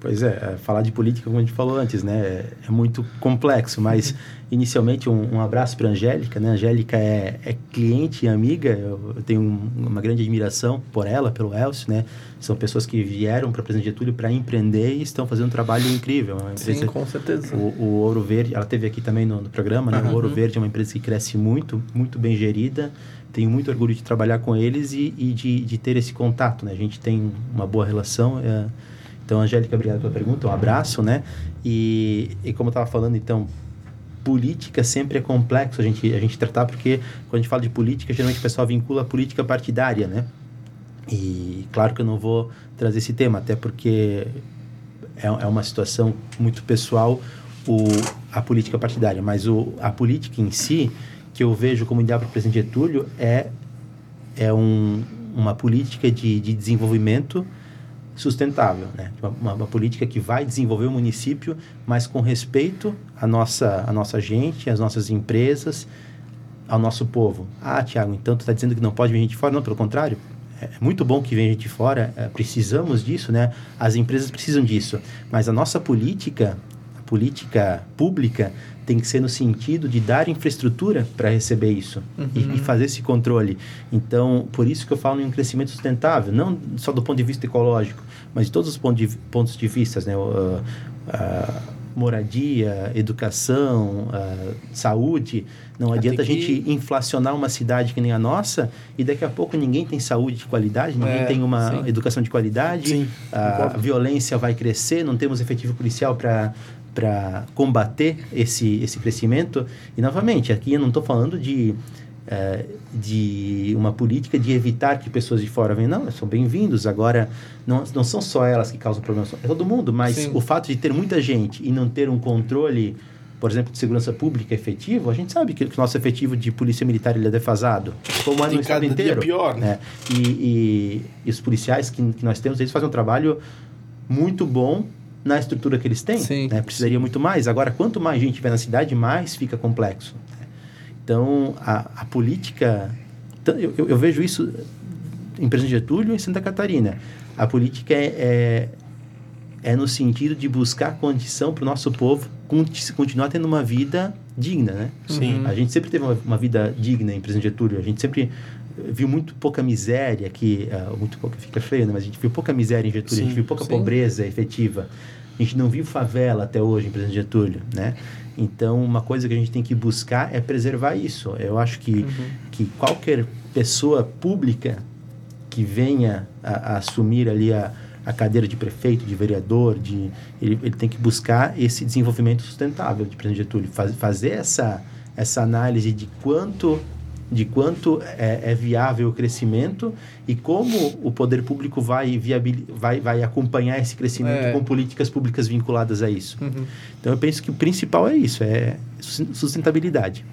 Pois é, é, falar de política, como a gente falou antes, né, é, é muito complexo, mas inicialmente um, um abraço para a Angélica, né, a Angélica é, é, cliente e amiga, eu, eu tenho um, uma grande admiração por ela, pelo Elcio, né, são pessoas que vieram para Presidente Getúlio para empreender e estão fazendo um trabalho incrível. Sim, com certeza. O, o, Ouro Verde, ela teve aqui também no, no programa, né, uhum. o Ouro Verde é uma empresa que cresce muito, muito bem gerida, tenho muito orgulho de trabalhar com eles e, e de, de ter esse contato, né, a gente tem uma boa relação, é, então, Angélica, obrigado pela pergunta, um abraço, né? E, e como eu estava falando, então, política sempre é complexo a gente, a gente tratar, porque quando a gente fala de política, geralmente o pessoal vincula a política partidária, né? E claro que eu não vou trazer esse tema, até porque é, é uma situação muito pessoal o, a política partidária, mas o, a política em si, que eu vejo como ideal para o presidente Getúlio, é, é um, uma política de, de desenvolvimento sustentável, né? Uma, uma, política que vai desenvolver o município, mas com respeito à nossa, à nossa gente, às nossas empresas, ao nosso povo. Ah, Tiago, então tu está dizendo que não pode vir gente fora? Não, pelo contrário. É muito bom que venha gente de fora, é, precisamos disso, né? As empresas precisam disso. Mas a nossa política, a política pública, tem que ser no sentido de dar infraestrutura para receber isso uhum. e, e, fazer esse controle. Então, por isso que eu falo em um crescimento sustentável, não só do ponto de vista ecológico, mas de todos os pontos de, pontos de vista, né? Uh, uh, moradia, educação, uh, saúde. Não adianta a gente inflacionar uma cidade que nem a nossa e daqui a pouco ninguém tem saúde de qualidade, ninguém é, tem uma sim. educação de qualidade, sim, a violência vai crescer, não temos efetivo policial para para combater esse, esse crescimento. E, novamente, aqui eu não estou falando de, é, de uma política de evitar que pessoas de fora venham. Não, são bem-vindos. Agora, não, não são só elas que causam problemas, é todo mundo. Mas Sim. o fato de ter muita gente e não ter um controle por exemplo, de segurança pública efetivo, a gente sabe que o nosso efetivo de polícia militar ele é defasado. Como é no estado inteiro. pior, né? E, e, e, os policiais que, que nós temos, eles fazem um trabalho muito bom na estrutura que eles têm. Sim. Né? Precisaria muito mais. Agora, quanto mais gente tiver na cidade, mais fica complexo. Então, a, a política... Eu, eu, eu, vejo isso em Presidente Getúlio e em Santa Catarina. A política é, é é no sentido de buscar condição para o nosso povo continuar tendo uma vida digna, né? Sim. A gente sempre teve uma, uma, vida digna em Presidente Getúlio. A gente sempre viu muito pouca miséria aqui, uh, muito pouca fica feio, né? Mas a gente viu pouca miséria em Getúlio, sim, a gente viu pouca sim. pobreza efetiva. A gente não viu favela até hoje em Presidente Getúlio, né? Então, uma coisa que a gente tem que buscar é preservar isso. Eu acho que, uhum. que qualquer pessoa pública que venha a, a assumir ali a, a cadeira de prefeito, de vereador, de ele, ele tem que buscar esse desenvolvimento sustentável de presidente Getúlio, faz, fazer essa, essa análise de quanto de quanto é, é, viável o crescimento e como o poder público vai, viabil, vai, vai acompanhar esse crescimento é. com políticas públicas vinculadas a isso. Uhum. Então, eu penso que o principal é isso, é sustentabilidade.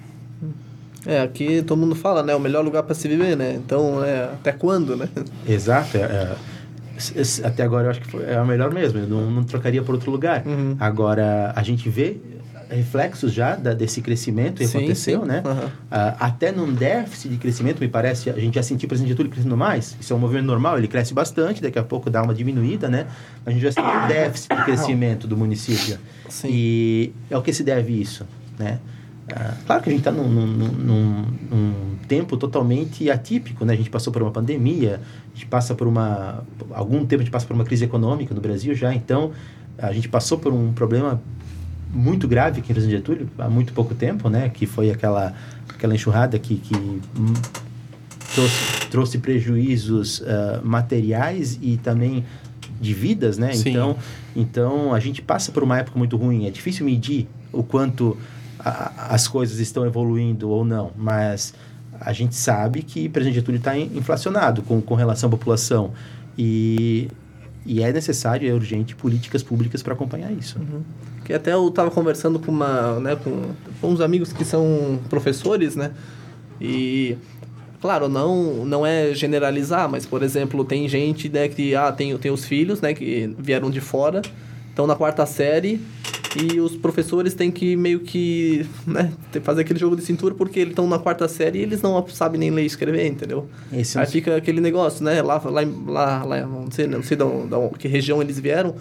É, aqui todo mundo fala, né? O melhor lugar para se viver, né? Então, é, até quando, né? Exato. É, é até agora eu acho que é a melhor mesmo. Eu não, não trocaria por outro lugar. Uhum. Agora, a gente vê reflexos já da, desse crescimento que sim, aconteceu, sim. né? Uhum. Uh, até num déficit de crescimento, me parece, a gente já sentiu o presidente Getúlio crescendo mais. Isso é um movimento normal, ele cresce bastante, daqui a pouco dá uma diminuída, né? A gente já sentiu um déficit de crescimento do município. Sim. E é o que se deve isso, né? Uh, claro que a gente está num, num, num, num, tempo totalmente atípico, né? A gente passou por uma pandemia, a gente passa por uma... Algum tempo a gente passa por uma crise econômica no Brasil já, então a gente passou por um problema muito grave aqui em Presidente Getúlio há muito pouco tempo, né? Que foi aquela, aquela enxurrada que, que trouxe, trouxe prejuízos uh, materiais e também de vidas, né? Então, então a gente passa por uma época muito ruim. É difícil medir o quanto a, as coisas estão evoluindo ou não, mas a gente sabe que o presidente Getúlio está inflacionado com, com relação à população e, e é necessário, é urgente, políticas públicas para acompanhar isso. Uhum. Que até eu estava conversando com, uma, né, com, com uns amigos que são professores, né, e claro, não, não é generalizar, mas, por exemplo, tem gente né, que ah, tem, tem os filhos né, que vieram de fora, estão na quarta série e os professores têm que meio que né, fazer aquele jogo de cintura porque eles estão na quarta série e eles não sabem nem ler e escrever, entendeu? Esse Aí fica aquele negócio, né? Lá, lá, lá, lá não sei, não sei da, da que região eles vieram,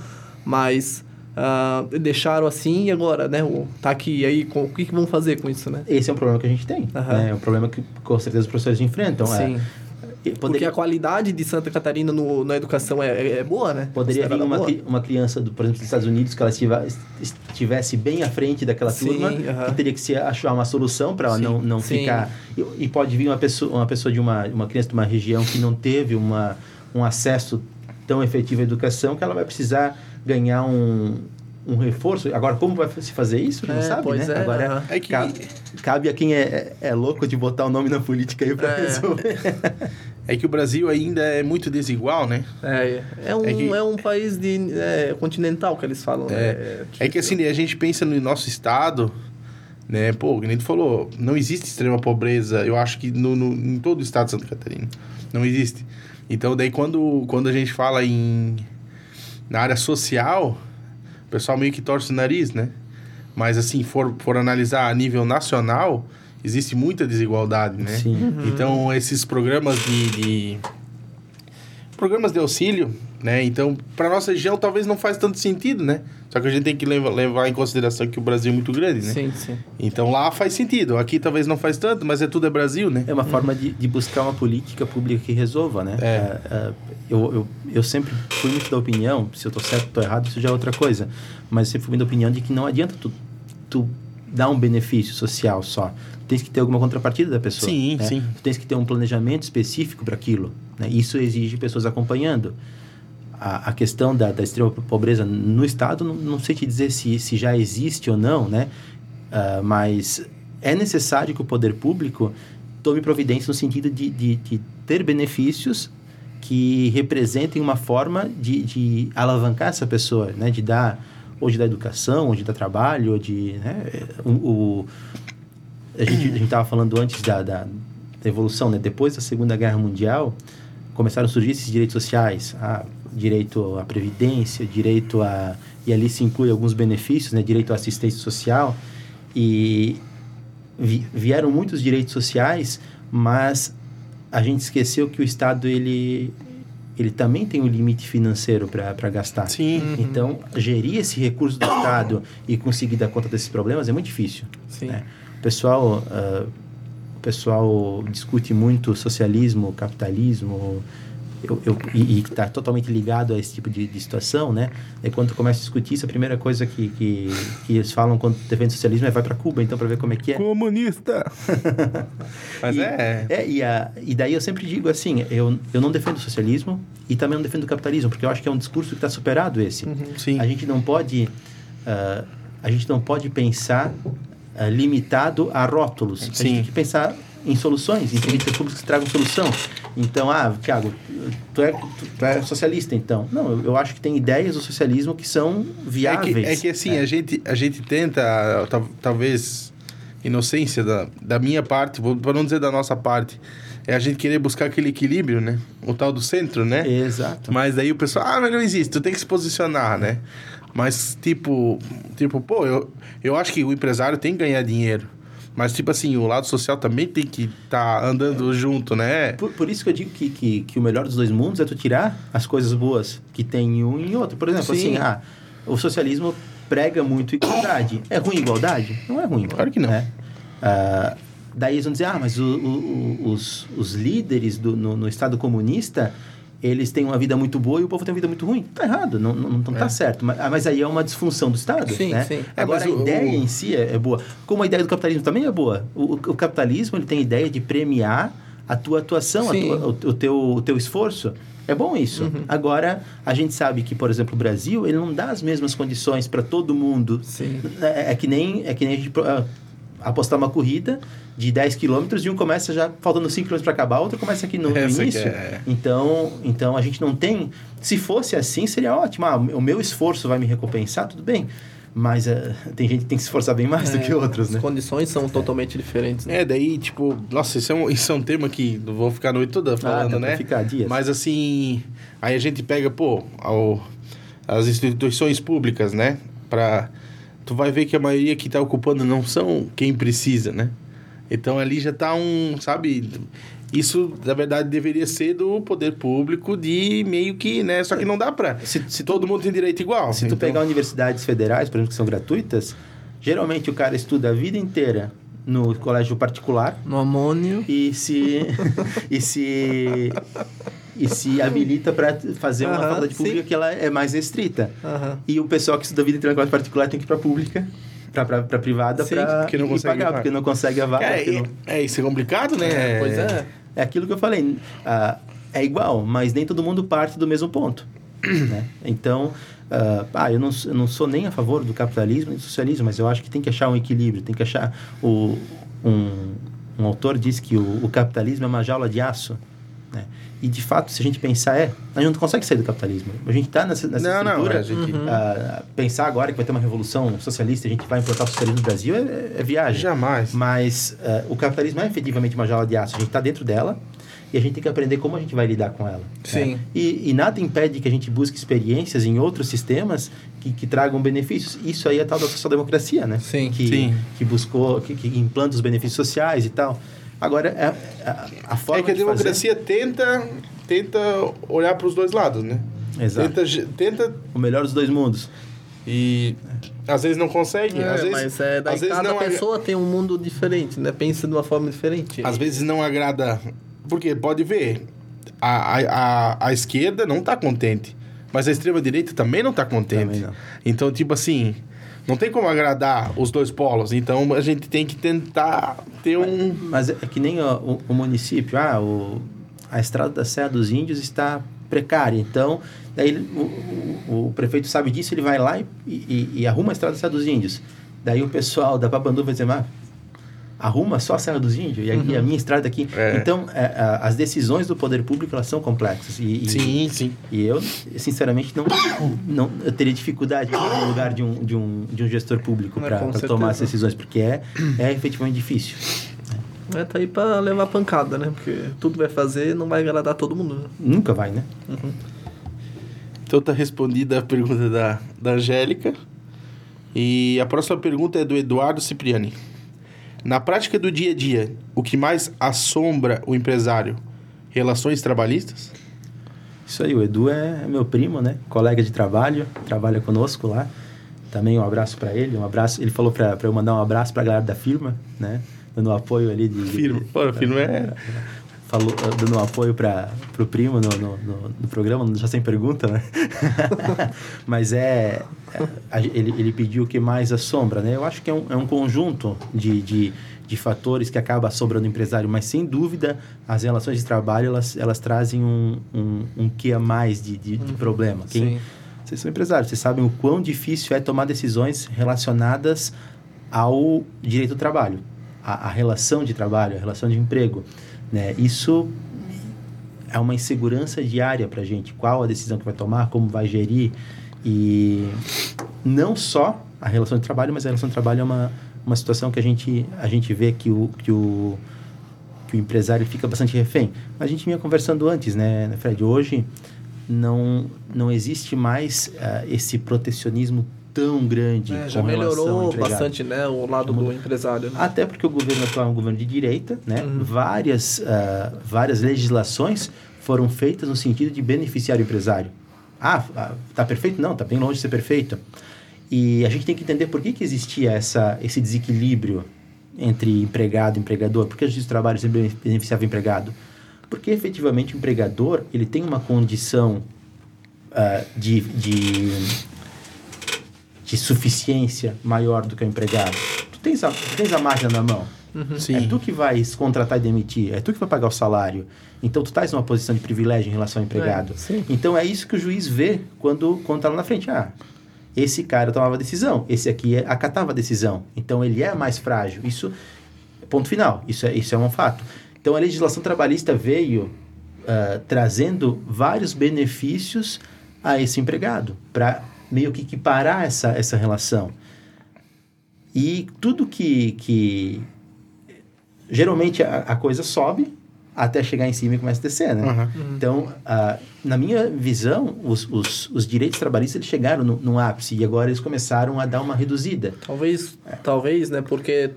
mas uh, deixaram assim e agora, né? O, tá aqui, e aí com, o que, que vão fazer com isso, né? Esse é um problema que a gente tem. Uhum. Né? É um problema que com certeza os professores enfrentam. É Sim. É Poderia... Porque a qualidade de Santa Catarina no, na educação é, é, boa, né? Poderia vir uma, uma criança, do, por exemplo, dos Estados Unidos, que ela estivesse bem à frente daquela sim, turma, uh -huh. que teria que se achar uma solução para ela não, não ficar... E, e, pode vir uma pessoa, uma pessoa de uma, uma criança de uma região que não teve uma, um acesso tão efetivo à educação que ela vai precisar ganhar um, um reforço. Agora, como vai se fazer isso? Não é, sabe, né? É, Agora, é que... cabe, cabe, a quem é, é, louco de botar o nome na política aí para é. resolver. É que o Brasil ainda é muito desigual, né? É, é um, é, que, é um país de, é, continental que eles falam. É, né? é que assim, a gente pensa no nosso estado, né? Pô, o tu falou, não existe extrema pobreza, eu acho que no, no, em todo o estado de Santa Catarina. Não existe. Então, daí quando, quando a gente fala em na área social, o pessoal meio que torce o nariz, né? Mas assim, for, for analisar a nível nacional, existe muita desigualdade, né? Sim. Uhum. Então, esses programas de, de, Programas de auxílio, Né? Então, para nossa região, talvez não faz tanto sentido, né? Só que a gente tem que levar, levar em consideração que o Brasil é muito grande, né? Sim, sim. Então lá faz sentido. Aqui talvez não faz tanto, mas é tudo é Brasil, né? É uma forma de, de buscar uma política pública que resolva, né? É. É, é, eu, eu, eu sempre fui muito da opinião, se eu tô certo ou tô errado, isso já é outra coisa. Mas sempre fui muito da opinião de que não adianta tu, tu dar um benefício social só. Tu tens que ter alguma contrapartida da pessoa. Sim, né? sim. Tu tens que ter um planejamento específico para aquilo. Né? Isso exige pessoas acompanhando. A, a questão da, da extrema pobreza no Estado, não, não sei te dizer se, se já existe ou não, né? Ah, mas é necessário que o poder público tome providência no sentido de, de, de ter benefícios que representem uma forma de, de alavancar essa pessoa, né? De dar, ou de dar educação, ou de dar trabalho, ou de... Né? O, o- a gente estava falando antes da, da, da evolução, né? Depois da Segunda Guerra Mundial, começaram a surgir esses direitos sociais, ah, direito à previdência, direito a e ali se inclui alguns benefícios, né, direito à assistência social e vi- vieram muitos direitos sociais, mas a gente esqueceu que o Estado ele ele também tem um limite financeiro para gastar. Sim. Então, gerir esse recurso do Estado e conseguir dar conta desses problemas é muito difícil. Sim. né? O pessoal, ah, o pessoal discute muito socialismo, capitalismo, eu, eu, e está totalmente ligado a esse tipo de, de situação, né? E quando tu começa a discutir isso, a primeira coisa que, que, que eles falam quando defende socialismo é vai para Cuba, então, para ver como é que é. Comunista! *laughs* Mas e, é. é e, a, e daí eu sempre digo assim, eu, eu não defendo o socialismo e também não defendo o capitalismo, porque eu acho que é um discurso que está superado esse. Sim. A gente não pode, ah, a gente não pode pensar ah, limitado a rótulos. A Sim. gente tem que pensar em soluções, em políticas públicas que tragam solução. Então, ah, Thiago, tu é, tu, é socialista, então. Não, eu, eu acho que tem ideias do socialismo que são É viáveis. que, é que assim, A, gente, a gente tenta, tal- talvez, inocência da, da minha parte, para não dizer da nossa parte, é a gente querer buscar aquele equilíbrio, né? O tal do centro, né? Exato. Mas daí o pessoal, ah, mas não existe, tu tem que se posicionar, né? Mas, tipo, tipo, pô, eu, eu acho que o empresário tem que ganhar dinheiro. Mas, tipo assim, o lado social também tem que estar andando junto, né? Por, por isso que eu digo que, que, que o melhor dos dois mundos é tu tirar as coisas boas que tem em um e em outro. Por exemplo, Sim. assim, ah, o socialismo prega muito igualdade. É ruim igualdade? Não é ruim. Claro que não. né? Ah, daí eles vão dizer, ah, mas o- o- os, os líderes do, no, no Estado comunista, eles têm uma vida muito boa e o povo tem uma vida muito ruim. Tá errado, não, não, não tá certo. Mas, ah, mas aí é uma disfunção do Estado, Sim, né? sim. É, Agora, mas a o- ideia o- em si é, é boa. Como a ideia do capitalismo também é boa. O, o- capitalismo, ele tem a ideia de premiar a tua atuação, a tua- o, o teu, o teu esforço. É bom isso. Uhum. Agora, a gente sabe que, por exemplo, o Brasil, ele não dá as mesmas condições para todo mundo. Sim. É, é que nem, é que nem a gente ah, apostar uma corrida de 10 quilômetros e um começa já faltando 5 quilômetros para acabar, outro começa aqui no, Essa que início. é- Então, então, a gente não tem... Se fosse assim, seria ótimo. Ah, o meu esforço vai me recompensar, tudo bem. Mas ah, tem gente que tem que se esforçar bem mais do que outros, né? As condições são totalmente diferentes. Né? É, daí, tipo, nossa, isso é um, isso é um tema que não vou ficar a noite toda Ah, falando, pra né? ficar dias. Mas assim, aí a gente pega, pô, ao- as instituições públicas, né? Pra, tu vai ver que a maioria que tá ocupando não são quem precisa, né? Então ali já tá um, sabe? Isso, na verdade, deveria ser do poder público de meio que, né? Só que não dá pra. Se, se tu Todo mundo tem direito igual. Se tu Então, pegar universidades federais, por exemplo, que são gratuitas, geralmente o cara estuda a vida inteira no colégio particular No amônio. e se *laughs* e se e se habilita para fazer uma Aham, faculdade sim. pública que ela é mais restrita. E o pessoal que estuda vida no colégio particular tem que ir para pública, para privada Sim, para porque não consegue pagar, porque não consegue a vaga. É, é, não- é, isso é complicado, né? Pois é. É aquilo que eu falei, ah, é igual, mas nem todo mundo parte do mesmo ponto. *clears throat* né? Então, ah, ah, eu, não, eu não sou nem a favor do capitalismo nem do socialismo, mas eu acho que tem que achar um equilíbrio, tem que achar... O, um, um autor diz que o, o capitalismo é uma jaula de aço. Né? E, de fato, se a gente pensar, é, a gente não consegue sair do capitalismo. A gente está nessa, nessa Não, não, estrutura... a gente- Uhum. pensar agora que vai ter uma revolução socialista e a gente vai implantar o socialismo no Brasil é, é viagem. Jamais. Mas eh, o capitalismo é efetivamente uma jaula de aço. A gente está dentro dela e a gente tem que aprender como a gente vai lidar com ela. Sim. né? E, e nada impede que a gente busque experiências em outros sistemas que, que tragam benefícios. Isso aí é a tal da social-democracia, né? Sim. Que, Sim. que buscou, que, que implanta os benefícios sociais e tal. Agora, a, a, a forma É que a de fazer- democracia tenta, tenta olhar para os dois lados, né? Exato. Tenta, tenta O melhor dos dois mundos. e às vezes não consegue. É, às vezes, mas é, daí às vezes cada não agra- pessoa tem um mundo diferente, né? Pensa de uma forma diferente. Às vezes não agrada. Porque pode ver, a, a, a, a esquerda não tá contente. Mas a extrema-direita também não tá contente. Não. Então, tipo assim, não tem como agradar os dois polos. Então a gente tem que tentar ter um. Mas é que nem ó, o, o município, ah, o, a estrada da Serra dos Índios está precária. Então, daí o, o- o prefeito sabe disso, ele vai lá e, e- e arruma a estrada da Serra dos Índios. Daí o pessoal da Papandu vai dizer, mas arruma só a Serra dos Índios e a, e a minha estrada aqui. É. Então, é, a- as decisões do poder público elas são complexas. E, e- Sim, sim. E eu, sinceramente, não, não eu teria dificuldade no lugar de um, de um, de um gestor público É, para tomar as decisões, porque é, é efetivamente difícil. É, tá aí pra levar pancada, né? Porque tudo vai fazer não vai agradar todo mundo. né? Nunca vai, né? Então tá respondida a pergunta da, da Angélica. E a próxima pergunta é do Eduardo Cipriani. Na prática do dia a dia, o que mais assombra o empresário? Relações trabalhistas? Isso aí, o Edu é meu primo, né? Colega de trabalho, trabalha conosco lá. Também um abraço para ele, um abraço. Ele falou para eu mandar um abraço para a galera da firma, né? Dando apoio ali de. Firma. Pô, a firma é. Falou, dando um apoio para o primo no, no, no, no programa, já sem pergunta, né? *laughs* Mas é. é, a- ele, ele pediu o que mais assombra, né? Eu acho que é um, é um conjunto de, de, de fatores que acaba assombrando o empresário, mas sem dúvida as relações de trabalho elas, elas trazem um, um, um que a mais de, de, de problema. Quem, Sim. vocês são empresários, vocês sabem o quão difícil é tomar decisões relacionadas ao direito do trabalho, a, a relação de trabalho, a relação de emprego. Né? Isso é uma insegurança diária para a gente. Qual a decisão que vai tomar, como vai gerir. E não só a relação de trabalho, mas a relação de trabalho é uma, uma situação que a gente, a gente vê que o, que, o, que o empresário fica bastante refém. A gente vinha conversando antes, né, Fred? Hoje não, não existe mais ah, esse protecionismo tão grande É, já melhorou bastante, né? O lado do empresário. Né? Até porque o governo atual é um governo de direita, né? Uhum. Várias, ah, várias legislações foram feitas no sentido de beneficiar o empresário. Ah, ah, tá perfeito? Não, tá bem longe de ser perfeito. E a gente tem que entender por que, que existia essa, esse desequilíbrio entre empregado e empregador. Por que a justiça do trabalho sempre beneficiava o empregado? Porque efetivamente o empregador ele tem uma condição ah, de, de de suficiência maior do que o empregado. Tu tens a, tu tens a máquina na mão. Sim. É tu que vai se contratar e demitir. É tu que vai pagar o salário. Então, tu estás numa posição de privilégio em relação ao empregado. É, então, é isso que o juiz vê quando tá lá na frente. Ah, esse cara tomava decisão. Esse aqui é- acatava a decisão. Então, ele é mais frágil. Isso, ponto final. Isso é, isso é um fato. Então, a legislação trabalhista veio ah, trazendo vários benefícios a esse empregado, para meio que equiparar essa, essa relação. E tudo que, que geralmente a, a coisa sobe até chegar em cima e começa a descer, né? Aham. Então, ah, na minha visão, os, os, os direitos trabalhistas eles chegaram no, no ápice e agora eles começaram a dar uma reduzida. Talvez, É. talvez, né? Porque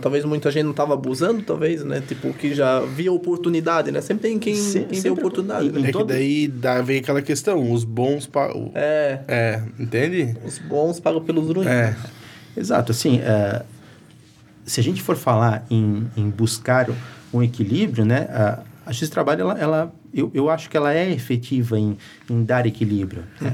talvez muita gente não tava abusando, talvez, né? Tipo, que já via oportunidade, né? Sempre tem quem, Se- quem vê sempre- oportunidade, em- né? em É que todo- daí dá, vem aquela questão, os bons. Pa... o- É, É, entende? os bons pagam pelos ruins. É. Exato, assim, eh, se a gente for falar em, em buscar um equilíbrio, né, a, a do trabalho, ela, ela- eu, eu acho que ela é efetiva em, em dar equilíbrio. né?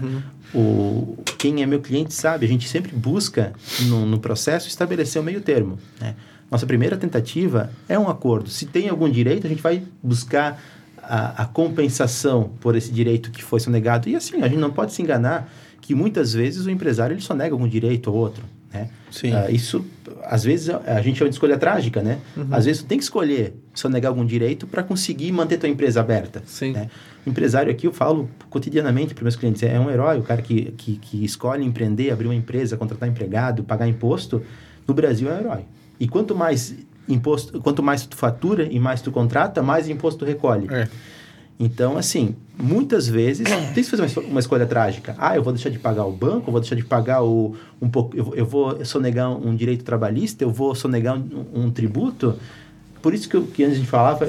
O, quem é meu cliente sabe, a gente sempre busca no, no processo estabelecer o meio termo. Né? Nossa primeira tentativa é um acordo. Se tem algum direito, a gente vai buscar a, a compensação por esse direito que foi sonegado. E assim, a gente não pode se enganar que muitas vezes o empresário ele só nega algum direito ou outro. Né? Sim. Ah, isso, às vezes, a gente chama de escolha trágica, né? Às vezes, tu tem que escolher sonegar algum direito para conseguir manter tua empresa aberta. Sim. Né? Empresário aqui, eu falo cotidianamente para meus clientes, é um herói, o cara que, que, que escolhe empreender, abrir uma empresa, contratar empregado, pagar imposto, no Brasil é um herói. E quanto mais imposto, quanto mais tu fatura e mais tu contrata, mais imposto tu recolhe. É. Então, assim, muitas vezes tem que fazer uma uma escolha trágica. Ah, eu vou deixar de pagar o banco, eu vou deixar de pagar o, um pouco, eu, eu vou sonegar um direito trabalhista, eu vou sonegar um, um tributo. Por isso que, eu, que antes a gente falava,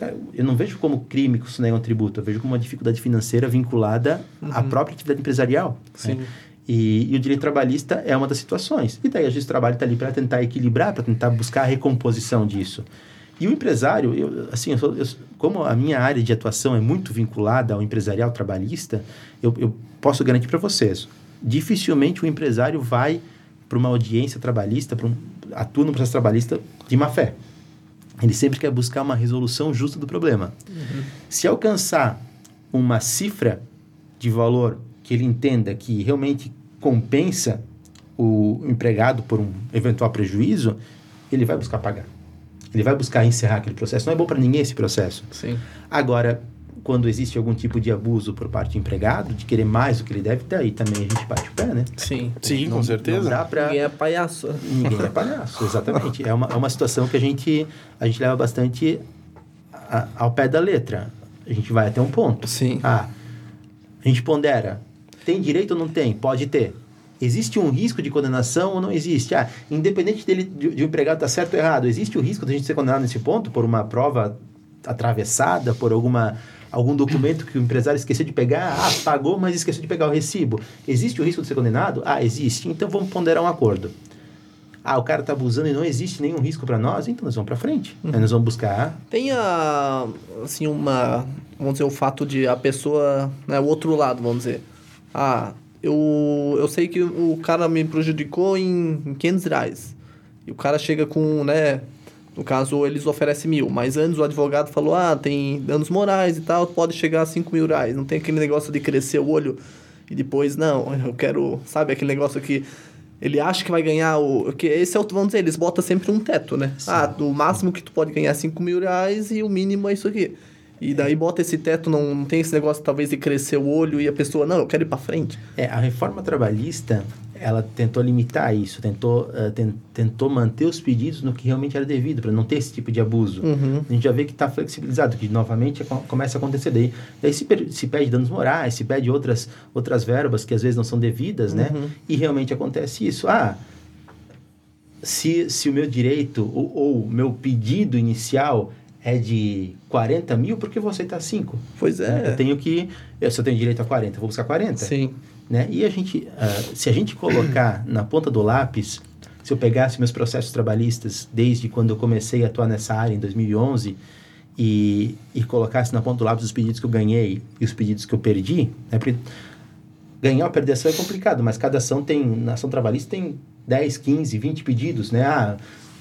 cara, eu não vejo como crime que é um tributo, eu vejo como uma dificuldade financeira vinculada à própria atividade empresarial. Sim. Né? E, e, o direito trabalhista é uma das situações. E daí a justiça do trabalho está ali para tentar equilibrar, para tentar buscar a recomposição disso. E o empresário, eu, assim, eu sou, eu, como a minha área de atuação é muito vinculada ao empresarial trabalhista, eu, eu posso garantir para vocês, dificilmente o empresário vai para uma audiência trabalhista, um, atua no processo trabalhista de má fé. Ele sempre quer buscar uma resolução justa do problema. Uhum. Se alcançar uma cifra de valor que ele entenda que realmente compensa o empregado por um eventual prejuízo, ele vai buscar pagar. Ele vai buscar encerrar aquele processo. Não é bom para ninguém esse processo. Sim. Agora, quando existe algum tipo de abuso por parte do empregado, de querer mais do que ele deve, daí também a gente bate o pé, né? Sim. Sim, não, com certeza. Não dá pra... Ninguém é palhaço. Ninguém é palhaço, exatamente. É uma, é uma situação que a gente, a gente leva bastante a, ao pé da letra. A gente vai até um ponto. Sim. Ah, a gente pondera. Tem direito ou não tem? Pode ter. Existe um risco de condenação ou não existe? Ah, independente dele, de, de um empregado estar tá certo ou errado, existe o risco de a gente ser condenado nesse ponto por uma prova atravessada, por alguma algum documento que o empresário esqueceu de pegar, ah, pagou, mas esqueceu de pegar o recibo. Existe o risco de ser condenado? Ah, existe. Então vamos ponderar um acordo. Ah, o cara está abusando e não existe nenhum risco para nós, então nós vamos para frente. Uhum. Nós vamos buscar. Tem a, assim, uma, vamos dizer, o fato de a pessoa, né, o outro lado, vamos dizer. Ah, eu, eu sei que o cara me prejudicou em 500 reais. E o cara chega com, né, no caso, eles oferecem mil, mas antes o advogado falou: ah, tem danos morais e tal, pode chegar a 5 mil reais. Não tem aquele negócio de crescer o olho e depois, não, eu quero, sabe, aquele negócio que ele acha que vai ganhar o. Que esse é o. Vamos dizer, eles botam sempre um teto, né? Sim. Ah, o máximo que tu pode ganhar é 5 mil reais e o mínimo é isso aqui. E daí bota esse teto, não, não tem esse negócio talvez de crescer o olho e a pessoa, não, eu quero ir para frente. É, a reforma trabalhista, ela tentou limitar isso, tentou, uh, ten, tentou manter os pedidos no que realmente era devido, para não ter esse tipo de abuso. Uhum. A gente já vê que está flexibilizado, que novamente começa a acontecer daí. Daí se, se pede danos morais, se pede outras, outras verbas que às vezes não são devidas, né? uhum. né? E realmente acontece isso. Ah, se, se o meu direito ou o meu pedido inicial é de 40 mil, por que você está 5? Pois é. Eu tenho que. Eu, eu tenho direito a 40, vou buscar 40. Sim. Né? E a gente, uh, se a gente colocar *clears throat* na ponta do lápis, se eu pegasse meus processos trabalhistas desde quando eu comecei a atuar nessa área, em 2011, e, e colocasse na ponta do lápis os pedidos que eu ganhei e os pedidos que eu perdi, né? Porque ganhar ou perder ação é complicado, mas cada ação tem, na ação trabalhista tem 10, 15, 20 pedidos, né? Ah,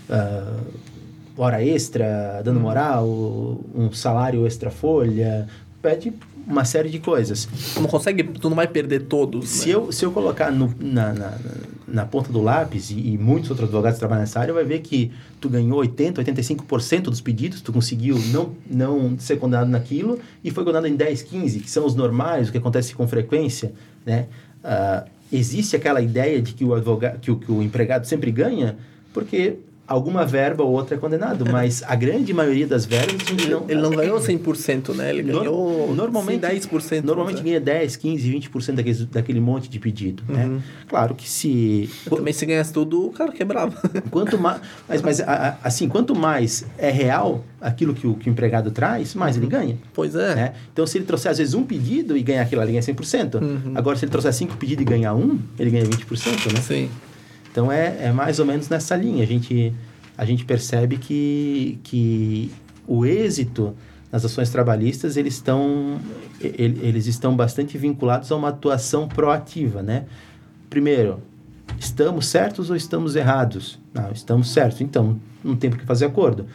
uh, hora extra, dando hum. moral, um salário extra folha, pede uma série de coisas. Tu não consegue, tu não vai perder todos. Se, né? eu, se eu colocar no, na, na, na, ponta do lápis, e, e, muitos outros advogados trabalham nessa área, vai ver que tu ganhou 80, 85% dos pedidos, tu conseguiu não, não ser condenado naquilo, e foi condenado em 10, 15, que são os normais, o que acontece com frequência, né? Uh, existe aquela ideia de que o, advogado, que o, que o empregado sempre ganha, porque alguma verba ou outra é condenado, mas a grande maioria das verbas gente não... Ele não ganhou 100%, né? Ele ganhou no, normalmente, 10%. Normalmente né? ganha 10, 15, 20% daquele, daquele monte de pedido, né? uhum. né? Claro que se... Eu também se ganhasse tudo, o cara quebrava. *laughs* Quanto mais... Mas, mas assim, quanto mais é real aquilo que o, que o empregado traz, mais uhum. ele ganha. Pois é. Né? Então, se ele trouxer, às vezes, um pedido e ganhar aquilo ali, ganha 100%. Uhum. Agora, se ele trouxer cinco pedidos e ganhar um, ele ganha 20%, né? Sim. Então é, é mais ou menos nessa linha. A gente, a gente percebe que, que o êxito nas ações trabalhistas eles estão, eles estão bastante vinculados a uma atuação proativa, né? Primeiro, estamos certos ou estamos errados? Não, estamos certos, então não tem por que fazer acordo.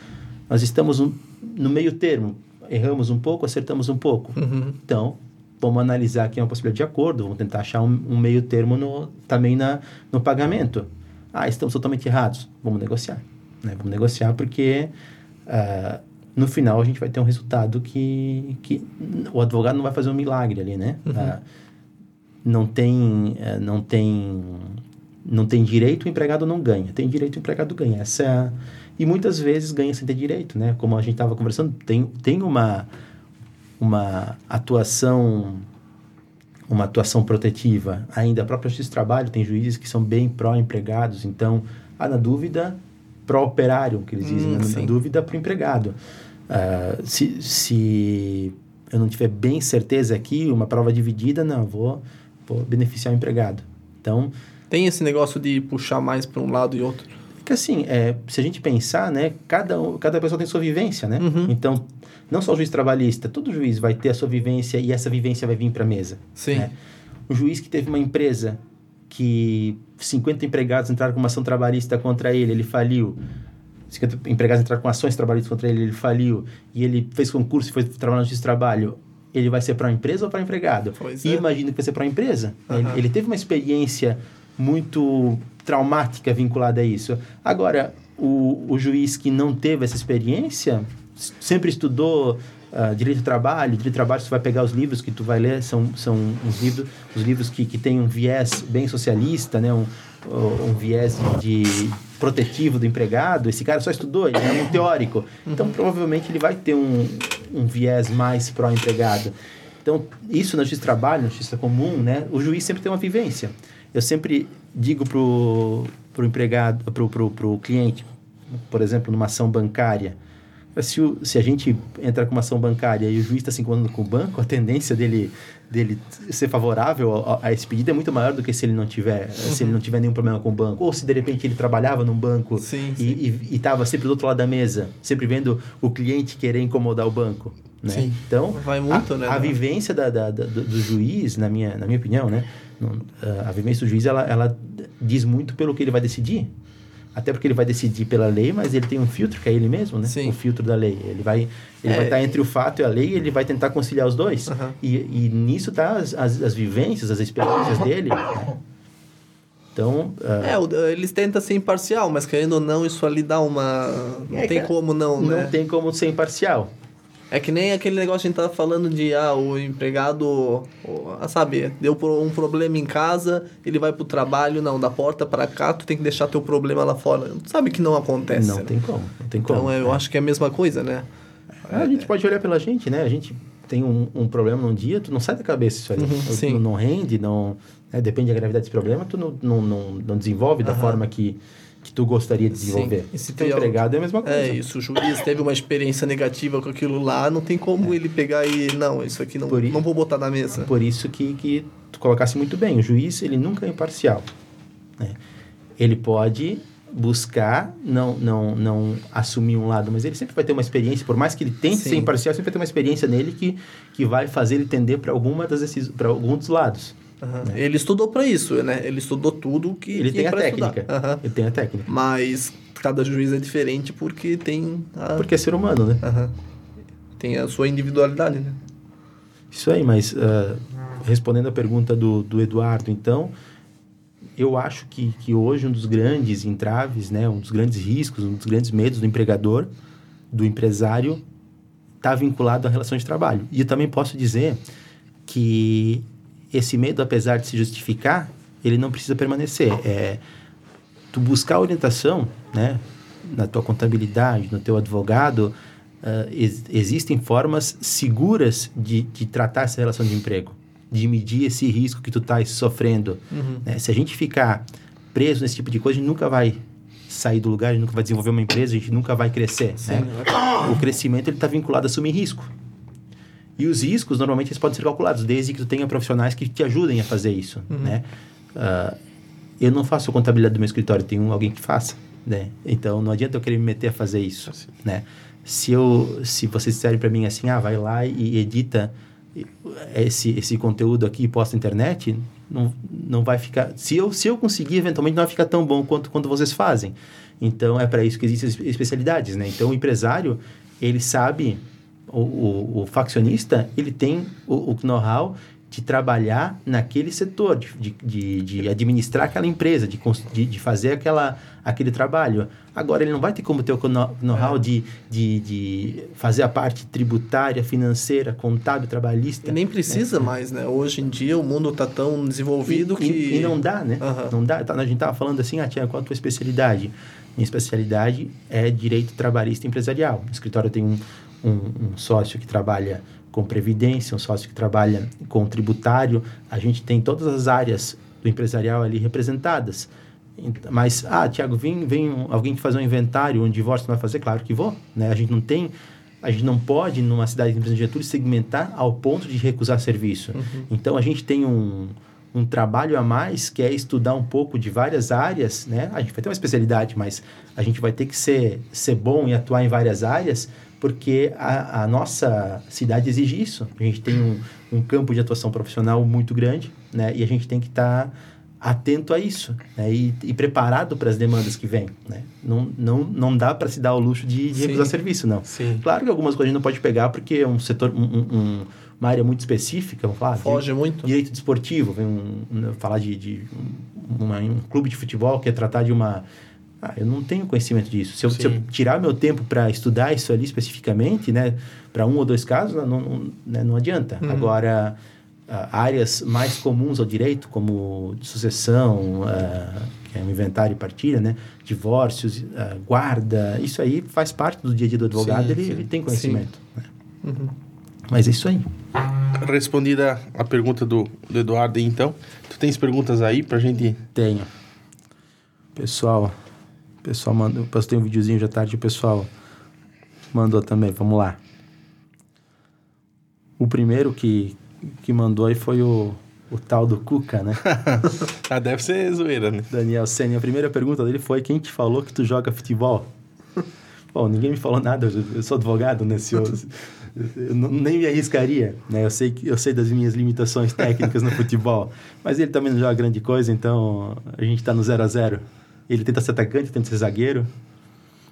Nós estamos no meio termo, erramos um pouco, acertamos um pouco. Uhum. Então, vamos analisar aqui uma possibilidade de acordo, vamos tentar achar um, um meio termo no, também na, no pagamento. Ah, estamos totalmente errados, vamos negociar. Né? Vamos negociar porque uh, no final a gente vai ter um resultado que, que o advogado não vai fazer um milagre ali, né? Uhum. Uh, não tem, uh, não tem, não tem direito, o empregado não ganha. Tem direito, o empregado ganha. Essa é a, e muitas vezes ganha sem ter direito, né? Como a gente estava conversando, tem, tem uma uma atuação uma atuação protetiva. Ainda a própria Justiça do Trabalho tem juízes que são bem pró-empregados, então, há na dúvida, pró-operário, que eles dizem, hum, na, na, dúvida, para o empregado. Uh, se, se eu não tiver bem certeza aqui, uma prova dividida, não, vou, vou beneficiar o empregado. Então... Tem esse negócio de puxar mais para um lado e outro? Porque assim, é, se a gente pensar, né, cada, cada pessoa tem sua vivência, né? Uhum. Então, não só o juiz trabalhista, todo juiz vai ter a sua vivência e essa vivência vai vir para a mesa. Sim. Né? O juiz que teve uma empresa que 50 empregados entraram com uma ação trabalhista contra ele, ele faliu. 50 empregados entraram com ações trabalhistas contra ele, ele faliu. E ele fez concurso e foi trabalhar no justiça de trabalho. Ele vai ser para a empresa ou para empregado? Pois e é. imagino que vai ser para a empresa. Uhum. Ele, ele teve uma experiência muito traumática vinculada a isso. Agora, o, o juiz que não teve essa experiência, sempre estudou uh, direito do trabalho, direito do trabalho, você vai pegar os livros que tu vai ler, são, são uns livros, os livros que, que têm um viés bem socialista, né? um, um viés de, de protetivo do empregado, esse cara só estudou, ele é um teórico. Então, provavelmente, ele vai ter um, um viés mais pró-empregado. Então, isso na justiça do trabalho, na justiça comum, né? O juiz sempre tem uma vivência. Eu sempre digo pro, pro empregado, pro, pro, pro cliente, por exemplo, numa ação bancária, se, o, se a gente entra com uma ação bancária e o juiz está se incomodando com o banco, a tendência dele, dele ser favorável a, a, esse pedido é muito maior do que se ele não tiver se ele não tiver nenhum problema com o banco ou se de repente ele trabalhava num banco sim, e estava sempre do outro lado da mesa, sempre vendo o cliente querer incomodar o banco. Né? Sim. Então, Vai muito, a, né, a vivência da, da, da, do, do juiz, na minha, na minha opinião, né? a vivência do juiz ela, ela diz muito pelo que ele vai decidir até porque ele vai decidir pela lei, mas ele tem um filtro que é ele mesmo, né? Sim. O filtro da lei. Ele vai ele É. vai estar entre o fato e a lei e ele vai tentar conciliar os dois. Aham. E, e nisso tá as, as, as vivências, as experiências dele. né? Então, ah, É, eles tentam ser imparcial, mas querendo ou não, isso ali dá uma. Não É, tem cara, como não, não né? tem como ser imparcial. É que nem aquele negócio que a gente tava falando de, ah, o empregado, ah, sabe, deu um problema em casa, ele vai pro trabalho, não, da porta para cá, tu tem que deixar teu problema lá fora. Sabe que não acontece. Não né? tem como, não tem como. Então, eu acho que é a mesma coisa, né? Ah, a gente pode olhar pela gente, né? A gente tem um, um problema num dia, tu não sai da cabeça isso aí. Uhum, Tu sim. não, rende, não, né? depende da gravidade desse problema, tu não, não, não, não desenvolve da Aham. forma que, que tu gostaria de Sim. desenvolver. E se Teu empregado é a mesma coisa. É isso, o juiz teve uma experiência negativa com aquilo lá, não tem como ele pegar e, não, isso aqui não, i- não vou botar na mesa. Por isso que, que tu colocasse muito bem. O juiz, ele nunca é imparcial. né? Ele pode buscar não, não, não assumir um lado, mas ele sempre vai ter uma experiência, por mais que ele tente Sim. ser imparcial, sempre vai ter uma experiência nele que, que vai fazer ele tender para alguma das para algum dos lados. Aham. Ele estudou pra isso, né? Ele estudou tudo que Ele tem a técnica. Aham. Ele tem a técnica. Mas cada juiz é diferente porque tem a, Porque é ser humano, né? Aham. tem a sua individualidade, né? Isso aí, mas ah, respondendo a pergunta do, do Eduardo, então, eu acho que, que hoje um dos grandes entraves, né, um dos grandes riscos, um dos grandes medos do empregador, do empresário, está vinculado à relação de trabalho. E eu também posso dizer que esse medo, apesar de se justificar, ele não precisa permanecer. É, tu buscar orientação, né, na tua contabilidade, no teu advogado, ah, ex- existem formas seguras de, de tratar essa relação de emprego, de medir esse risco que tu estás sofrendo. Uhum. né? Se a gente ficar preso nesse tipo de coisa, a gente nunca vai sair do lugar, a gente nunca vai desenvolver uma empresa, a gente nunca vai crescer. né? O crescimento está vinculado a assumir risco. E os riscos, normalmente, eles podem ser calculados, desde que tu tenha profissionais que te ajudem a fazer isso, né? Ah, eu não faço a contabilidade do meu escritório, tem um, alguém que faça, né? Então, não adianta eu querer me meter a fazer isso, né? Se, eu, se vocês disserem para mim assim, ah, vai lá e edita esse, esse conteúdo aqui e posta na internet, não, não vai ficar... Se eu, se eu conseguir, eventualmente, não vai ficar tão bom quanto quando vocês fazem. Então, é para isso que existem especialidades, né? Então, o empresário, ele sabe o, o, o faccionista ele tem o, o know-how de trabalhar naquele setor, de, de, de, administrar aquela empresa, de, de, fazer aquela, aquele trabalho. Agora, ele não vai ter como ter o know- know-how de, de, de fazer a parte tributária, financeira, contábil, trabalhista. E nem precisa mais, né? Hoje em dia o mundo tá tão desenvolvido E- que. e, e não dá, né? Aham. Não dá. Tá, a gente tava falando assim, ah, Tiago, qual a tua especialidade? Minha especialidade é direito trabalhista empresarial. No escritório tem um, um, um sócio que trabalha com previdência, um sócio que trabalha com tributário. A gente tem todas as áreas do empresarial ali representadas. Ent- Mas, ah, Tiago, vem, vem um- alguém fazer um inventário, um divórcio, vai fazer? Claro que vou. Né? A gente não tem a gente não pode, numa cidade de empresa de Getúlio, segmentar ao ponto de recusar serviço. Uhum. Então, a gente tem um, um trabalho a mais, que é estudar um pouco de várias áreas, né? A gente vai ter uma especialidade, mas a gente vai ter que ser, ser bom e atuar em várias áreas, porque a, a nossa cidade exige isso. A gente tem um, um campo de atuação profissional muito grande, né? E a gente tem que estar... Tá atento a isso né? e, e, preparado para as demandas que vêm. Né? Não, não, não dá para se dar o luxo de, de recusar serviço, não. Sim. Claro que algumas coisas a gente não pode pegar porque é um setor, um, um, uma área muito específica, vamos falar. Foge muito. Direito desportivo, vem um, um, falar de, de uma, um clube de futebol que é tratar de uma... Ah, eu não tenho conhecimento disso. Se eu, se eu tirar meu tempo para estudar isso ali especificamente, né, para um ou dois casos, não, não, né, não adianta. Uhum. Agora uh, áreas mais comuns ao direito, como sucessão, uh, que é um inventário e partilha, né? divórcios, uh, guarda, isso aí faz parte do dia a dia do advogado, sim, ele, sim. ele, tem conhecimento. Né? Uhum. Mas é isso aí. Respondida a pergunta do, do Eduardo, então, tu tens perguntas aí pra gente? Tenho. Pessoal, pessoal mandou, eu postei um videozinho já tarde, o pessoal mandou também, vamos lá. O primeiro que, que mandou aí foi o, o tal do Cuca, né? *laughs* ah, deve ser zoeira, né? Daniel Senna, a primeira pergunta dele foi: quem te falou que tu joga futebol? *laughs* Bom, ninguém me falou nada, eu sou advogado, né? Se eu, eu nem me arriscaria, né? Eu sei, eu sei das minhas limitações técnicas no futebol, mas ele também não joga grande coisa, então a gente tá no 0 a 0 Ele tenta ser atacante, tenta ser zagueiro.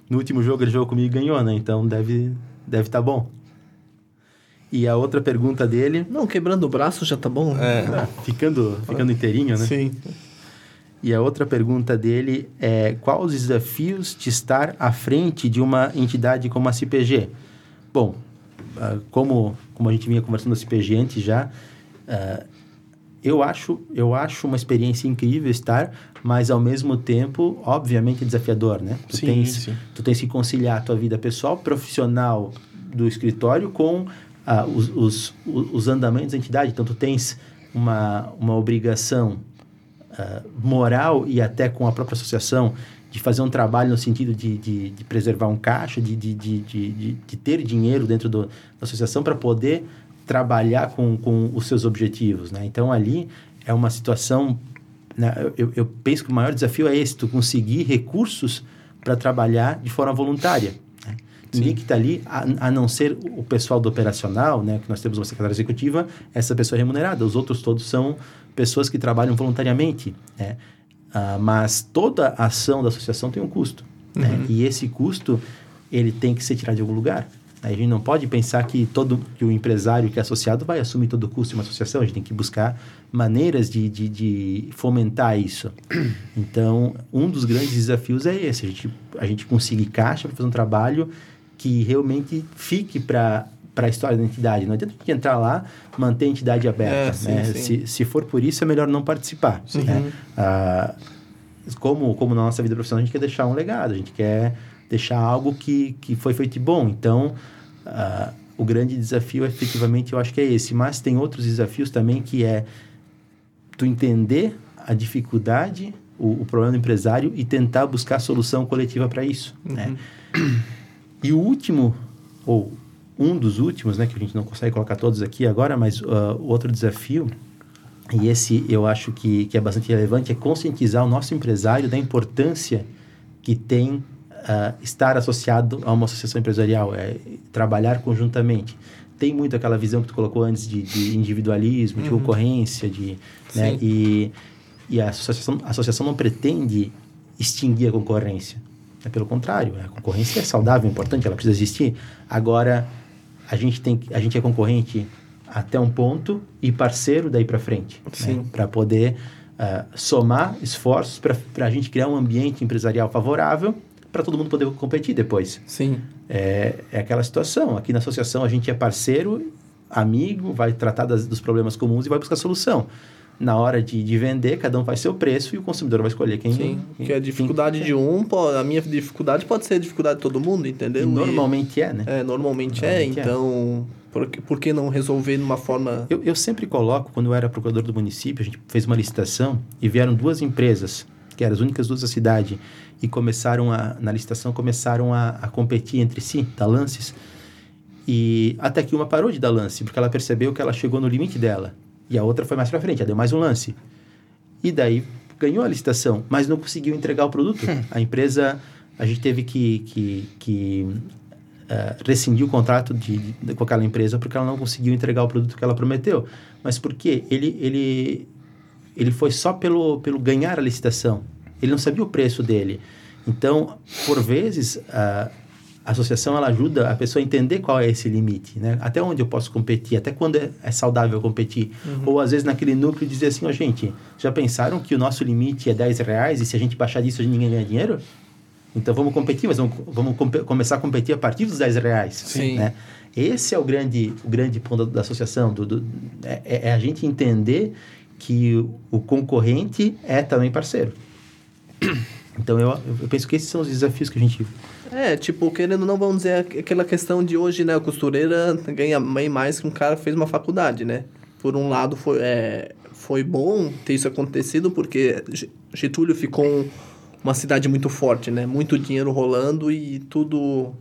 No último jogo ele jogou comigo e ganhou, né? Então deve deve tá bom. E a outra pergunta dele. Não, quebrando o braço já tá bom. É. ficando, ficando inteirinho, né? Sim. E a outra pergunta dele é: quais os desafios de estar à frente de uma entidade como a CPG? Bom, uh, como, como a gente vinha conversando da CPG antes já, uh, eu, acho, eu acho uma experiência incrível estar, mas ao mesmo tempo, obviamente, desafiador, né? Tu, sim, tens, sim. tu tens que conciliar a tua vida pessoal, profissional do escritório com ah, os, os, os, andamentos da entidade. Então, tu tens uma, uma obrigação ah, moral e até com a própria associação de fazer um trabalho no sentido de, de, de preservar um caixa, de, de, de, de, de ter dinheiro dentro do, da associação para poder trabalhar com, com os seus objetivos. Né? Então, ali é uma situação... Né? Eu, eu penso que o maior desafio é esse, tu conseguir recursos para trabalhar de forma voluntária. Ninguém que está ali, a, a, não ser o pessoal do operacional, né, que nós temos uma secretária executiva, essa pessoa é remunerada. Os outros todos são pessoas que trabalham voluntariamente. Né? Ah, mas toda ação da associação tem um custo. Né? Uhum. Né? E esse custo, ele tem que ser tirado de algum lugar. A gente não pode pensar que todo que o empresário que é associado vai assumir todo o custo de uma associação. A gente tem que buscar maneiras de, de, de fomentar isso. *clears throat* Então, um dos grandes desafios é esse: a gente, a gente conseguir caixa para fazer um trabalho que realmente fique para para a história da entidade. Não adianta a gente entrar lá, manter a entidade aberta. É, sim, né? sim. Se, se for por isso, é melhor não participar. Né? Ah, como, como na nossa vida profissional, a gente quer deixar um legado, a gente quer deixar algo que, que foi feito bom. Então, ah, o grande desafio, efetivamente, eu acho que é esse. Mas tem outros desafios também, que é tu entender a dificuldade, o, o problema do empresário e tentar buscar solução coletiva para isso. Uhum. Né? E o último, ou um dos últimos, né, que a gente não consegue colocar todos aqui agora, mas uh, outro desafio, e esse eu acho que, que é bastante relevante, é conscientizar o nosso empresário da importância que tem uh, estar associado a uma associação empresarial, é trabalhar conjuntamente. Tem muito aquela visão que tu colocou antes de, de individualismo, uhum. de concorrência, de, né, e, e a associação, a associação não pretende extinguir a concorrência. É pelo contrário, a concorrência é saudável, é importante, ela precisa existir. Agora, a gente tem a gente é concorrente até um ponto e parceiro daí para frente, né? para poder uh, somar esforços para a gente criar um ambiente empresarial favorável para todo mundo poder competir depois. Sim. É, é aquela situação. Aqui na associação a gente é parceiro, amigo, vai tratar das, dos problemas comuns e vai buscar solução na hora de, de vender, cada um faz seu preço e o consumidor vai escolher quem... Sim, quem, que a dificuldade quem... de um, a minha dificuldade pode ser a dificuldade de todo mundo, entendeu? E normalmente e, é, né? É, normalmente, é, normalmente é, então... É. Por, por que não resolver de uma forma... Eu, eu sempre coloco, quando eu era procurador do município, a gente fez uma licitação e vieram duas empresas, que eram as únicas duas da cidade, e começaram a, na licitação, começaram a, a competir entre si, da Lances, E até que uma parou de dar lance, porque ela percebeu que ela chegou no limite dela. E a outra foi mais para frente, ela deu mais um lance. E daí ganhou a licitação, mas não conseguiu entregar o produto. a empresa, a gente teve que, que, que uh, rescindir o contrato de, de, com aquela empresa porque ela não conseguiu entregar o produto que ela prometeu. Mas por quê? Ele, ele, ele foi só pelo, pelo ganhar a licitação. Ele não sabia o preço dele. Então, por vezes, uh, a associação ela ajuda a pessoa a entender qual é esse limite, né? Até onde eu posso competir, até quando é, é saudável competir. Uhum. Ou às vezes naquele núcleo dizer assim, ó oh, gente, já pensaram que o nosso limite é 10 reais e se a gente baixar disso ninguém ganha dinheiro? Então vamos competir, mas vamos, vamos começar a competir a partir dos 10 reais. Sim. Né? Esse é o grande, o grande ponto da, da associação, do, do é, é, a gente entender que o, concorrente é também parceiro. Então eu, eu penso que esses são os desafios que a gente é, tipo, querendo não, vamos dizer, aquela questão de hoje, né? A costureira ganha bem mais que um cara que fez uma faculdade, né? Por um lado, foi, é, foi bom ter isso acontecido, porque Getúlio ficou uma cidade muito forte, né? Muito dinheiro rolando e tudo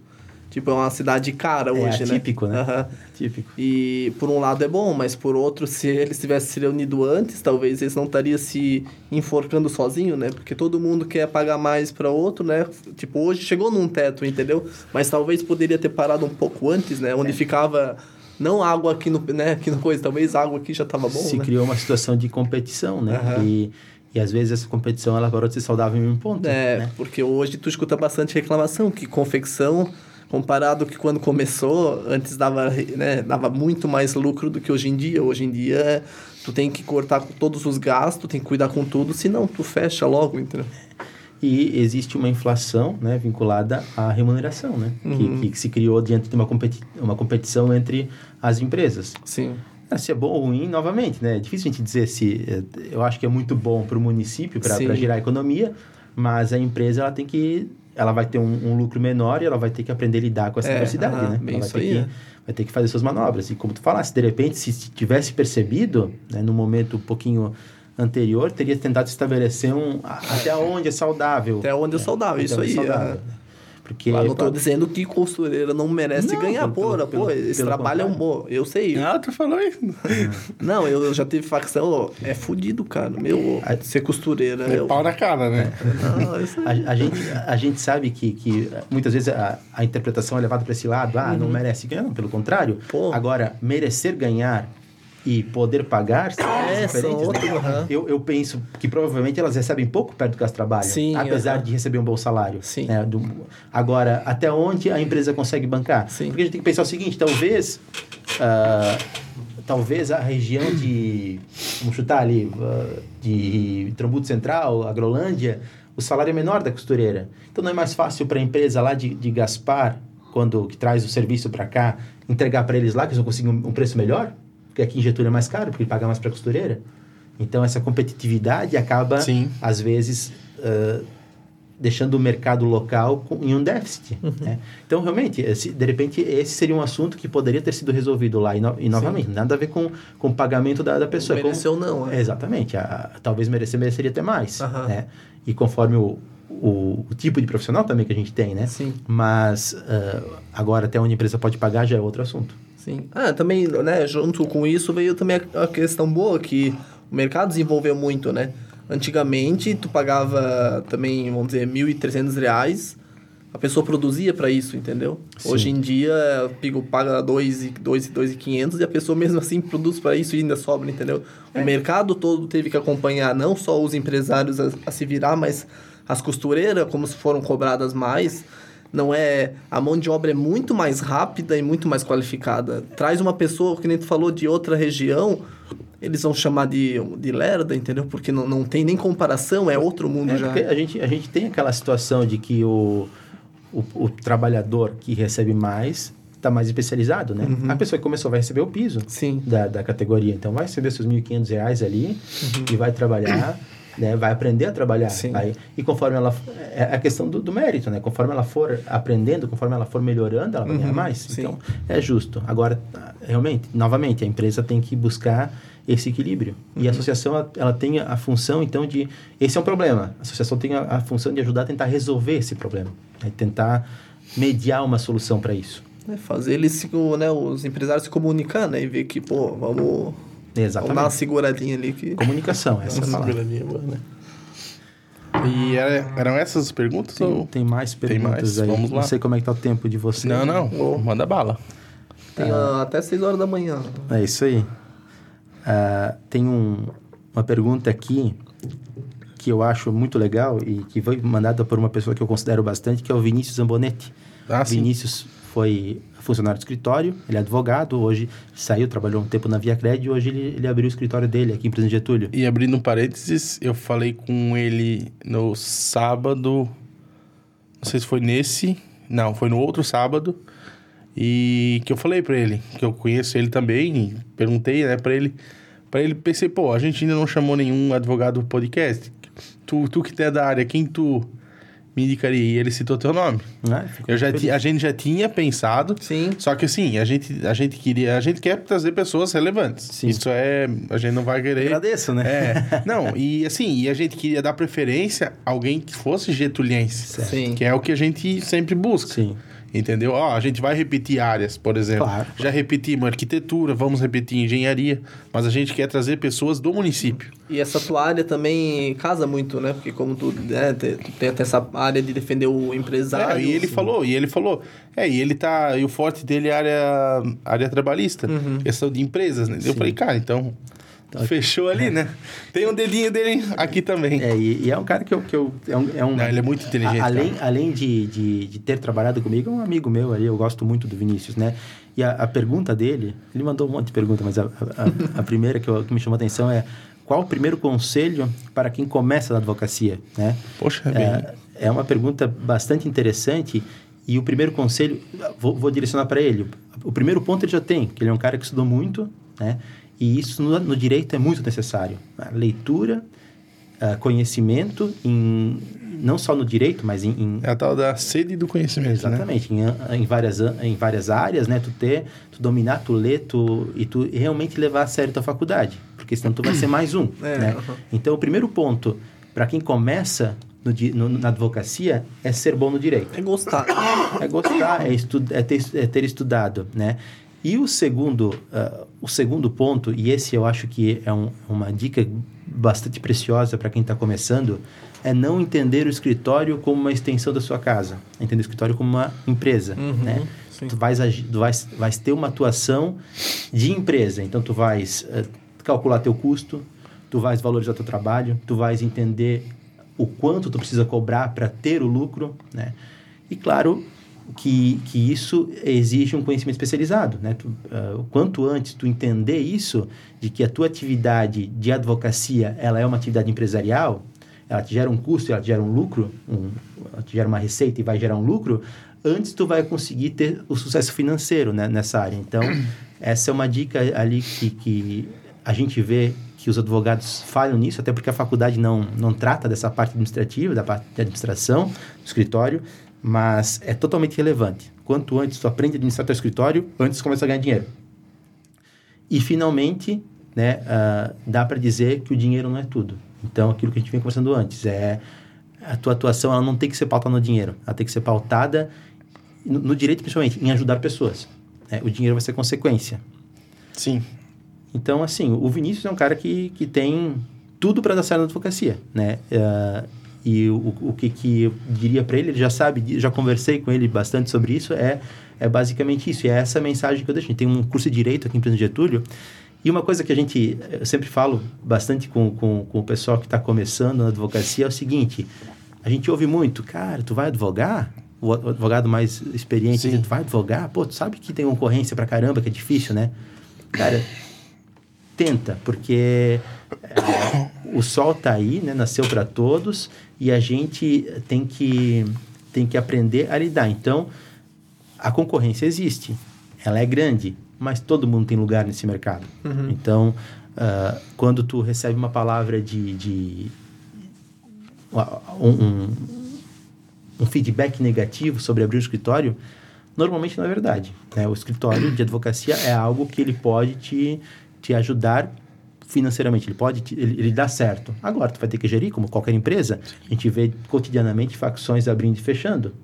Tipo, é uma cidade cara é hoje, né? Típico, né? Uhum. Típico. E por um lado é bom, mas por outro, se eles tivessem se reunido antes, talvez eles não estariam se enforcando sozinho, né? Porque todo mundo quer pagar mais para outro, né? Tipo, hoje chegou num teto, entendeu? Mas talvez poderia ter parado um pouco antes, né? Onde é. ficava não água aqui no, né, aqui no coisa, talvez água aqui já estava bom, Se né? criou uma situação de competição, né? Uhum. E e às vezes essa competição ela parou de ser saudável em um ponto. É, né? porque hoje tu escuta bastante reclamação que confecção comparado que quando começou, antes dava, né, dava muito mais lucro do que hoje em dia. Hoje em dia, tu tem que cortar todos os gastos, tem que cuidar com tudo, senão tu fecha logo, entendeu? E existe uma inflação né, vinculada à remuneração, né? Uhum. Que, que, se criou diante de uma, competi uma competição entre as empresas. Sim. Ah, se é bom ou ruim, novamente, né? É difícil a gente dizer se... Eh, eu acho que é muito bom para o município, para gerar economia, mas a empresa ela tem que ela vai ter um, um, lucro menor e ela vai ter que aprender a lidar com essa é, diversidade, né? Ela vai ter, aí, que, é. vai ter que fazer suas manobras. E como tu falaste, de repente, se tivesse percebido, né, no momento um pouquinho anterior, teria tentado estabelecer um até onde é saudável. Até onde é saudável, é, isso aí. É saudável. É. Porque, Mas não estou dizendo que costureira não merece não, ganhar. Pô, pelo, pô, esse pelo trabalho contrário. é um bom. Eu sei. Ah, tu falou isso. *laughs* não, eu, já tive facção. É fudido, cara. Meu, ser costureira. É eu... pau na cara, né? Não, a, a, gente, a gente sabe que, que muitas vezes a, a interpretação é levada para esse lado. Ah, uhum. não merece ganhar. Não, pelo contrário. Pô. Agora, merecer ganhar e poder pagar são é, diferentes. São outro, né? uhum. eu, eu penso que provavelmente elas recebem pouco perto do que elas trabalham, Sim, apesar uhum. de receber um bom salário. Sim. Né? Do, agora, até onde a empresa consegue bancar? Sim. Porque a gente tem que pensar o seguinte, talvez... Uh, talvez a região de, vamos chutar ali, uh, de Trombuto Central, Agrolândia, o salário é menor da costureira. Então não é mais fácil para a empresa lá de, de Gaspar, quando que traz o serviço para cá, entregar para eles lá, que eles vão conseguir um, um preço melhor? Porque aqui em Getúlio é mais caro, porque paga mais para a costureira. Então, essa competitividade acaba, Sim. às vezes, uh, deixando o mercado local com, em um déficit. Uhum. Né? Então, realmente, esse, de repente, esse seria um assunto que poderia ter sido resolvido lá. E, no, e novamente, Sim. nada a ver com, com o pagamento da, da pessoa. Mereceu como, não. É. Exatamente. A, talvez merecer, mereceria ter mais. Uhum. Né? E conforme o, o, o, tipo de profissional também que a gente tem, né? Sim. Mas, uh, agora, até onde a empresa pode pagar já é outro assunto. Sim. Ah, também, né, junto com isso veio também a, questão boa que o mercado desenvolveu muito, né? Antigamente, tu pagava também, vamos dizer, 1.300 reais, a pessoa produzia para isso, entendeu? Sim. Hoje em dia, Pigo paga 2,500 e a pessoa mesmo assim produz para isso e ainda sobra, entendeu? É. O mercado todo teve que acompanhar não só os empresários a, a se virar, mas as costureiras, como se foram cobradas mais não é a mão de obra é muito mais rápida e muito mais qualificada. Traz uma pessoa que nem tu falou de outra região, eles vão chamar de, de lerda, entendeu? Porque não, não tem nem comparação, é outro mundo é, já. A gente, a gente tem aquela situação de que o, o, o trabalhador que recebe mais está mais especializado, né? Uhum. A pessoa que começou vai receber o piso Sim. Da, da categoria. Então, vai receber seus R$ 1.500 ali uhum. e vai trabalhar né? Vai aprender a trabalhar. Vai, e conforme ela... É a questão do, do, mérito, né? Conforme ela for aprendendo, conforme ela for melhorando, ela vai uhum, ganhar mais. Sim. Então, é justo. Agora, realmente, novamente, a empresa tem que buscar esse equilíbrio. Uhum. E a uhum. associação, ela, ela, tem a função, então, de... Esse é um problema. A associação tem a, a função de ajudar a tentar resolver esse problema. Né? Tentar mediar uma solução para isso. É fazer eles, né, os empresários se comunicar, né? E ver que, pô, vamos, vamos dar uma Exatamente. seguradinha ali que... Comunicação, essa é a palavra. seguradinha boa, né? E era- eram essas as perguntas? Tem, ou... tem mais Tem perguntas mais, aí. vamos lá. Não sei como é que tá o tempo de você. Não, não. Manda bala. Tem ah, até 6 horas da manhã. É isso aí. Ah, tem um- uma pergunta aqui que eu acho muito legal e que foi mandada por uma pessoa que eu considero bastante, que é o Vinícius Zambonetti. Ah, sim. Vinícius foi funcionário do escritório, ele é advogado, hoje saiu, trabalhou um tempo na Via Cred e hoje ele, ele abriu o escritório dele aqui em Presidente Getúlio. E abrindo um parênteses, eu falei com ele no sábado. Não sei se foi nesse. Não, foi no outro sábado. E que eu falei pra ele, que eu conheço ele também, perguntei, né, pra ele. Pra ele, pensei, pô, a gente ainda não chamou nenhum advogado do podcast. Tu, tu que é da área, quem tu me indicaria? E ele citou teu nome. Fico Eu já ti- a gente já tinha pensado, Sim. só que assim, a gente, a gente queria, a gente quer trazer pessoas relevantes. Sim. Isso é, a gente não vai querer. Agradeço, né? É, *laughs* não, e assim, e a gente queria dar preferência a alguém que fosse getuliense, Sim. que é o que a gente sempre busca. Sim. Entendeu? Ó, a gente vai repetir áreas, por exemplo. Claro. Já repetimos arquitetura, vamos repetir engenharia, mas a gente quer trazer pessoas do município. E essa tua área também casa muito, né? Porque como tu, né, tu tem até essa área de defender o empresário. É, e ele falou, e ele falou, é, e ele tá, e o forte dele é a área, área trabalhista, questão de empresas, né? Eu Sim. falei, cara, então, fechou ali, né? Tem um dedinho dele aqui também. É, e, e é um cara que eu. Que eu é um, é um- Não, ele é muito inteligente, a- além cara. além de, de, de ter trabalhado comigo, é um amigo meu ali, eu gosto muito do Vinícius, né? E a, a pergunta dele, ele mandou um monte de perguntas, mas a, a, a primeira que, eu- que me chamou a atenção é: qual o primeiro conselho para quem começa na advocacia, né? Poxa, é bem... É, é uma pergunta bastante interessante e o primeiro conselho, vou, vou direcionar para ele. O primeiro ponto ele já tem, que ele é um cara que estudou muito, né? E isso no, no direito é muito necessário. A leitura, ah, conhecimento, em, não só no direito, mas em, em É a tal da sede do conhecimento, né? Exatamente, em, em, várias, a- em várias áreas, né? Tu ter, tu dominar, tu ler, tu, e tu realmente levar a sério tua faculdade, porque senão tu vai ser mais um, *clears throat* É, né? aham. Então, o primeiro ponto, para quem começa no, no- na advocacia, é ser bom no direito. É gostar. É gostar, é, estu é, ter, é ter estudado, né? E o segundo, ah, o segundo ponto, e esse eu acho que é um- uma dica bastante preciosa para quem está começando, é não entender o escritório como uma extensão da sua casa. Entender o escritório como uma empresa, Uhum, né? sim. Tu vais, tu vais, vais ter uma atuação de empresa. Então, tu vais ah, calcular teu custo, tu vais valorizar teu trabalho, tu vais entender o quanto tu precisa cobrar para ter o lucro, né? E claro que, que isso exige um conhecimento especializado, né? Tu, o quanto antes tu entender isso, de que a tua atividade de advocacia, ela é uma atividade empresarial, ela te gera um custo, ela te gera um lucro, um, ela te gera uma receita e vai gerar um lucro, antes tu vai conseguir ter o sucesso financeiro né, nessa área. Então, *clears throat* essa é uma dica ali que, que a gente vê que os advogados falham nisso, até porque a faculdade não, não trata dessa parte administrativa, da parte de administração do escritório, mas é totalmente relevante. Quanto antes tu aprende a administrar teu escritório, antes começa a ganhar dinheiro. E, finalmente, né, ah, dá para dizer que o dinheiro não é tudo. Então, aquilo que a gente vinha conversando antes, é a tua atuação ela não tem que ser pautada no dinheiro, ela tem que ser pautada no, no direito, principalmente, em ajudar pessoas. né? O dinheiro vai ser consequência. Sim. Então, assim, o Vinícius é um cara que, que tem tudo para dar certo na advocacia, né? Ah, e o, o que, que eu diria para ele, ele já sabe, já conversei com ele bastante sobre isso, é, é basicamente isso. E é essa mensagem que eu deixo. A gente tem um curso de Direito aqui em Presidente Getúlio, e uma coisa que a gente, eu sempre falo bastante com, com, com o pessoal que está começando na advocacia é o seguinte, a gente ouve muito, cara, tu vai advogar? O advogado mais experiente, Sim. tu vai advogar? Pô, tu sabe que tem concorrência pra caramba, que é difícil, né? Cara, tenta, porque é, o sol tá aí, né? Nasceu para todos e a gente tem que, tem que aprender a lidar. Então, a concorrência existe, ela é grande, mas todo mundo tem lugar nesse mercado. Então, ah, quando tu recebe uma palavra de, de um, um, um feedback negativo sobre abrir o escritório, normalmente não é verdade. Né? O escritório de advocacia é algo que ele pode te, te ajudar financeiramente, ele pode ele, ele dá certo. Agora, tu vai ter que gerir, como qualquer empresa, a gente vê cotidianamente facções abrindo e fechando,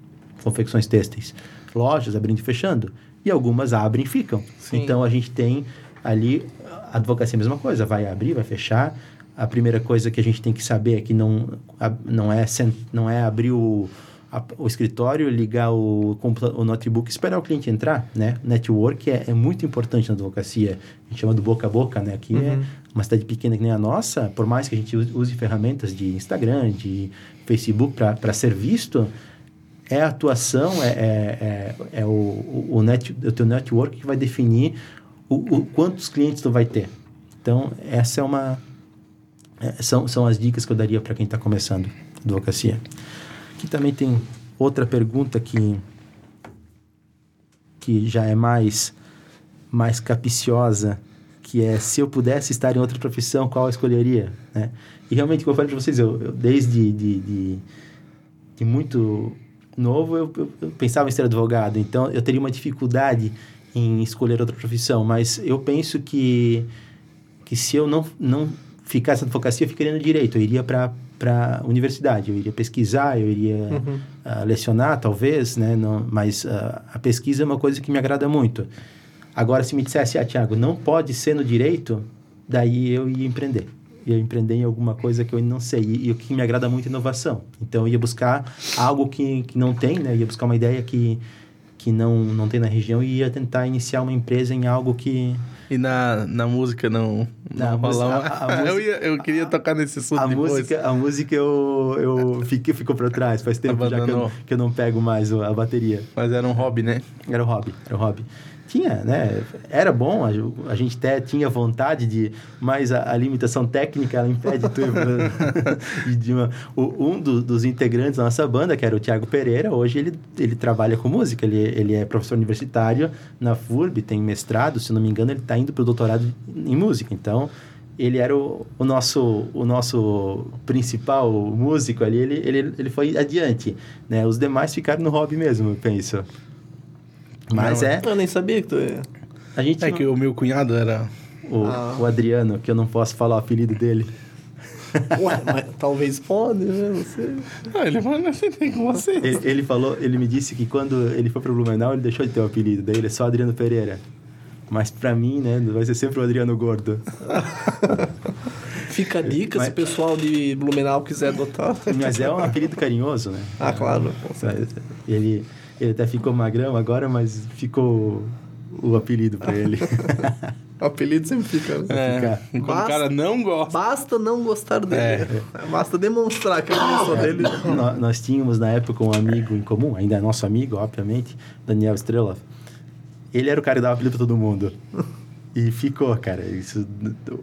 confecções têxteis, lojas abrindo e fechando. e algumas abrem e ficam. Sim. Então a gente tem ali a advocacia é a mesma coisa, vai abrir, vai fechar. A primeira coisa que a gente tem que saber é que não, não, é, não é abrir o, a- o escritório, ligar o, o notebook esperar o cliente entrar, né? Network é, é muito importante na advocacia. A gente chama do boca a boca, né? Aqui é uma cidade pequena que nem a nossa, por mais que a gente use, ferramentas de Instagram, de Facebook para ser visto, é a atuação, é, é, é, é o, o, o net, o teu network que vai definir o, o quantos clientes tu vai ter. Então, essa é uma... é, são, são as dicas que eu daria para quem está começando advocacia. Aqui também tem outra pergunta que, que já é mais, mais capiciosa, que é se eu pudesse estar em outra profissão, qual eu escolheria? Né? E realmente, como eu falei para vocês, eu, eu desde de, de, de muito novo eu, eu, eu pensava em ser advogado, então eu teria uma dificuldade em escolher outra profissão, mas eu penso que, que se eu não, não ficasse na advocacia, eu ficaria no direito, eu iria para para universidade, eu iria pesquisar, eu iria ah, lecionar, talvez, né? Não, mas ah, a pesquisa é uma coisa que me agrada muito. Agora, se me dissesse, ah, Tiago, não pode ser no direito, daí eu ia empreender. Ia empreender em alguma coisa que eu não sei. E, e o que me agrada muito é inovação. Então, eu ia buscar algo que, que não tem, né? Eu ia buscar uma ideia que, que não, não tem na região e ia tentar iniciar uma empresa em algo que... E na, na música não, Na não a- a *laughs* eu, ia, eu queria tocar nesse assunto A depois. música, a música eu, eu fiquei, ficou para trás. Faz tempo já que eu, que eu não pego mais a bateria. Mas era um hobby, né? Era o hobby, era o hobby. Tinha, né? Era bom, a, a gente até tinha vontade de, mas a, a limitação técnica ela impede tu *laughs* de, de uma, o- um do- dos integrantes da nossa banda, que era o Tiago Pereira, hoje ele, ele trabalha com música, ele, ele é professor universitário na FURB, tem mestrado, se não me engano, ele está indo para o doutorado em música. Então, ele era o, o, nosso, o nosso principal músico ali, ele, ele, ele foi adiante, né? Os demais ficaram no hobby mesmo, eu penso. Mas Não, é, Eu nem sabia que tu ia. a gente É que o meu cunhado era. o, Ah. o Adriano, que eu não posso falar o apelido dele. *laughs* Ué, mas talvez pode, né? Não sei. Ah, ele falou, não tem com você. Ele, ele falou, ele me disse que quando ele foi pro Blumenau, ele deixou de ter o apelido, daí ele é só Adriano Pereira. Mas pra mim, né, vai ser sempre o Adriano Gordo. *laughs* Fica a dica Mas- se o pessoal de Blumenau quiser adotar. Mas é um apelido carinhoso, né? Ah, claro. Ele, ele até ficou magrão agora, mas ficou o apelido pra ele. *laughs* O apelido sempre fica. né? É, ficar. quando Basta- o cara não gosta. Basta não gostar dele. É. Basta demonstrar que eu gostou dele. *laughs* Nó- Nós tínhamos na época um amigo em comum, ainda é nosso amigo, obviamente, Daniel Estrela. Ele era o cara que dava apelido pra todo mundo. E ficou, cara. Isso,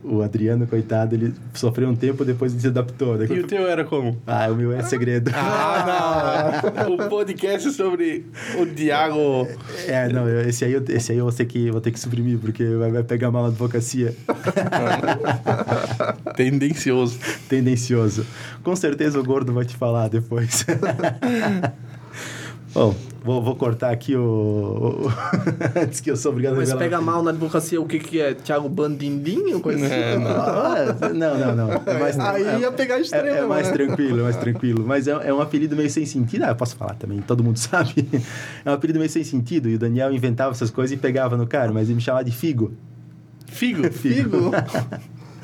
o Adriano, coitado, ele sofreu um tempo, depois ele se adaptou. Daí- E o teu era como? Ah, o meu é segredo. Ah, não! *laughs* o podcast sobre o Diago. É, não, esse aí, eu- esse aí eu vou ter que, vou ter que suprimir, porque vai, pegar mal na advocacia. *laughs* Tendencioso. Tendencioso. Com certeza o gordo vai te falar depois. *laughs* Bom, vou, vou cortar aqui o. Antes *laughs* que eu sou obrigado a Mas pega mal na advocacia, o que que é? Thiago Bandindim ou coisa assim? não. Ah, não, não, não. É mais, Aí é- ia pegar extremo, É, é mais né? tranquilo, é mais tranquilo. Mas é, é um apelido meio sem sentido. Ah, eu posso falar também, todo mundo *laughs* sabe. É um apelido meio sem sentido. E o Daniel inventava essas coisas e pegava no cara, mas ele me chamava de Figo. Figo. *laughs* Figo?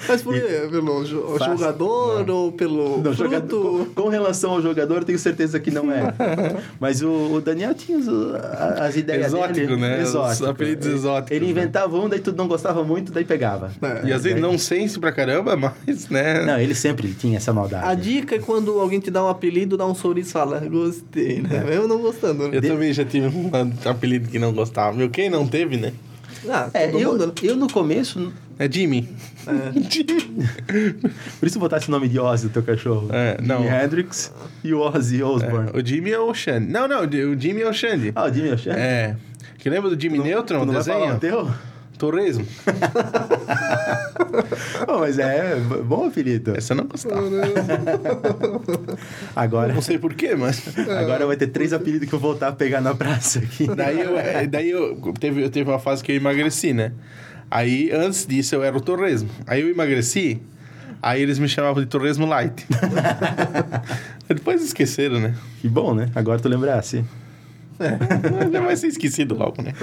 Mas por quê? Pelo jo- Fácil. jogador ou pelo Não, jogador- com, com relação ao jogador, tenho certeza que não é. *laughs* Mas o, o Daniel tinha os- a- as ideias Exótico, dele. né? Os Exótico. apelidos Ele- exóticos, Ele né? inventava um, daí tu não gostava muito, daí pegava. É. E às vezes não sense pra caramba, mas, né? Não, ele sempre tinha essa maldade. A dica é quando alguém te dá um apelido, dá um sorriso e fala, gostei, né? Eu não gostando. né? Eu também já tive um *laughs* apelido que não gostava. Meu, quem não teve, né? Ah, É, mundo, eu, eu no começo, É Jimmy. Jimmy. *laughs* por isso botasse o nome de Ozzy do teu cachorro. É, não. Jimi Hendrix e o Ozzy Osbourne. É, o Jimmy é o Xande. Não, não, o Jimmy é o Xande. Ah, o Jimmy Oxan? É. Que lembra do Jimmy Neutron, Tu o não vai falar desenho? o teu? Torresmo. *laughs* Oh, mas é bom apelido. Essa eu não gostava. *laughs* Agora, Não sei porquê, mas. agora vai ter três apelidos que eu vou voltar a pegar na praça aqui. Daí eu, é, daí eu teve, eu teve uma fase que eu emagreci, né? Aí antes disso eu era o torresmo. Aí eu emagreci, aí eles me chamavam de torresmo light. *laughs* Depois esqueceram, né? Que bom, né? Agora tu lembrasse. É, já vai ser esquecido logo, né?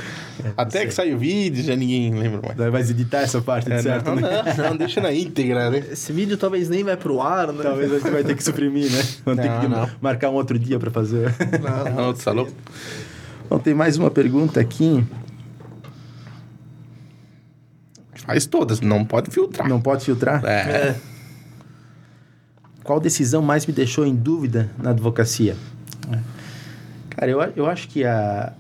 Até que sai o vídeo, já ninguém lembra mais. Daí vai editar essa parte, É, certo? não, né? não, não, deixa na íntegra, né? Esse vídeo talvez nem vai pro ar, né? Talvez a gente vai ter que suprimir, né? Vamos ter Não, que não. marcar um outro dia para fazer. Não, Não, tu tá louco? Bom, tem mais uma pergunta aqui. Faz todas, não pode filtrar. Não pode filtrar? É. Qual decisão mais me deixou em dúvida na advocacia? Cara, eu, eu acho que a.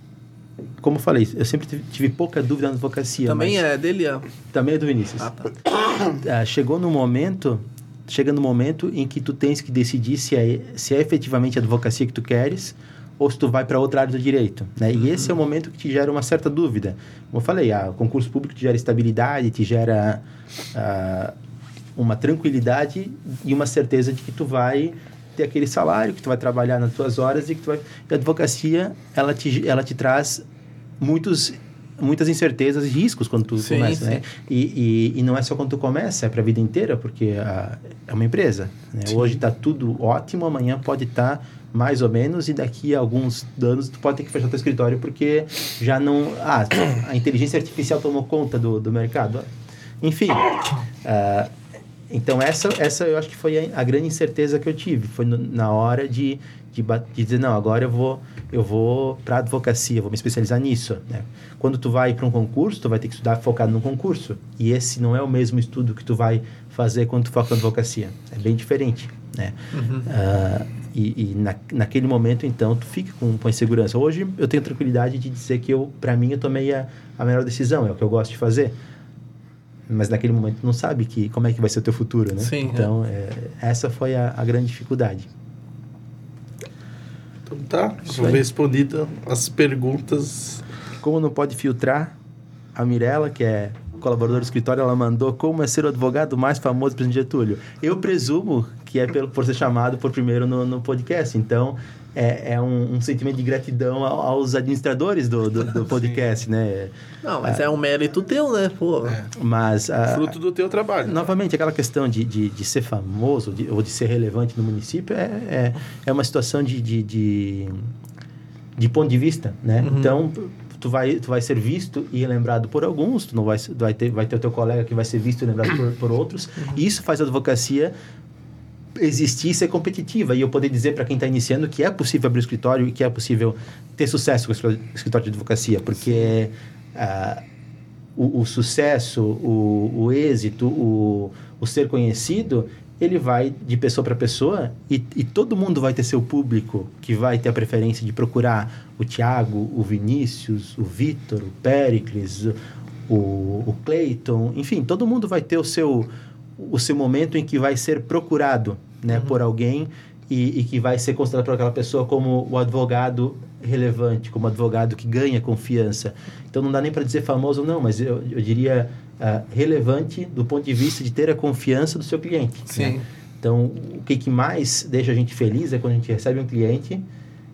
Como eu falei, eu sempre tive, tive pouca dúvida na advocacia. Também mas- é dele, ó. Também é do Vinícius. Ah, tá. Ah, chegou no momento. Chega no momento em que tu tens que decidir se é, se é efetivamente a advocacia que tu queres ou se tu vai para outra área do direito, né? E esse é o momento que te gera uma certa dúvida. Como eu falei, ah, o concurso público te gera estabilidade, te gera ah, uma tranquilidade e uma certeza de que tu vai ter aquele salário, que tu vai trabalhar nas tuas horas e que tu vai... E a advocacia, ela te, ela te traz muitos muitas incertezas e riscos quando tu Sim, começa, sim. né? E, e, e não é só quando tu começa, é para a vida inteira, porque a, é uma empresa. Né? Hoje está tudo ótimo, amanhã pode estar mais ou menos, e daqui a alguns anos tu pode ter que fechar teu escritório porque já não... Ah, a inteligência artificial tomou conta do, do mercado. Enfim, ah, então essa, essa eu acho que foi a, a grande incerteza que eu tive. Foi no- na hora de, de, de dizer, não, agora eu vou, eu vou para advocacia, vou me especializar nisso. Né? Quando tu vai para um concurso, tu vai ter que estudar focado no concurso. E esse não é o mesmo estudo que tu vai fazer quando tu foca na advocacia. É bem diferente, né? Ah, e e na, naquele momento, então, tu fica com, com insegurança. Hoje, eu tenho tranquilidade de dizer que eu, para mim, eu tomei a, a melhor decisão. É o que eu gosto de fazer. Mas naquele momento, tu não sabe que, como é que vai ser o teu futuro, né? Sim, Então, é, essa foi a, a grande dificuldade. Então tá, Isso aí. respondido as perguntas. Como não pode filtrar, a Mirella, que é colaboradora do escritório, ela mandou como é ser o advogado mais famoso do presidente Getúlio. Eu presumo que é pelo, por ser chamado por primeiro no, no podcast. Então, é, é um, um sentimento de gratidão ao- aos administradores do, do, do *laughs* podcast, né? Não, mas é um mérito teu, né? Pô. Mas... a- Fruto do teu trabalho. Novamente, aquela questão de, de, de ser famoso de- ou de ser relevante no município é, é, é uma situação de, de, de, de ponto de vista, né? Então, tu vai, tu vai ser visto e lembrado por alguns, tu não vai, vai, ter, vai ter o teu colega que vai ser visto e lembrado por, por outros, e isso faz a advocacia existir e ser competitiva. E eu poder dizer para quem está iniciando que é possível abrir um escritório e que é possível ter sucesso com o escri- escritório de advocacia, porque ah, o, o sucesso, o, o êxito, o, o ser conhecido, ele vai de pessoa para pessoa e, e todo mundo vai ter seu público que vai ter a preferência de procurar o Tiago, o Vinícius, o Vitor, o Pericles, o, o Clayton, enfim, todo mundo vai ter o seu, o seu momento em que vai ser procurado né, por alguém e, e que vai ser considerado por aquela pessoa como o advogado relevante, como advogado que ganha confiança. Então não dá nem para dizer famoso, não, mas eu, eu diria ah, relevante do ponto de vista de ter a confiança do seu cliente. Sim. né? Então, o que, que mais deixa a gente feliz é quando a gente recebe um cliente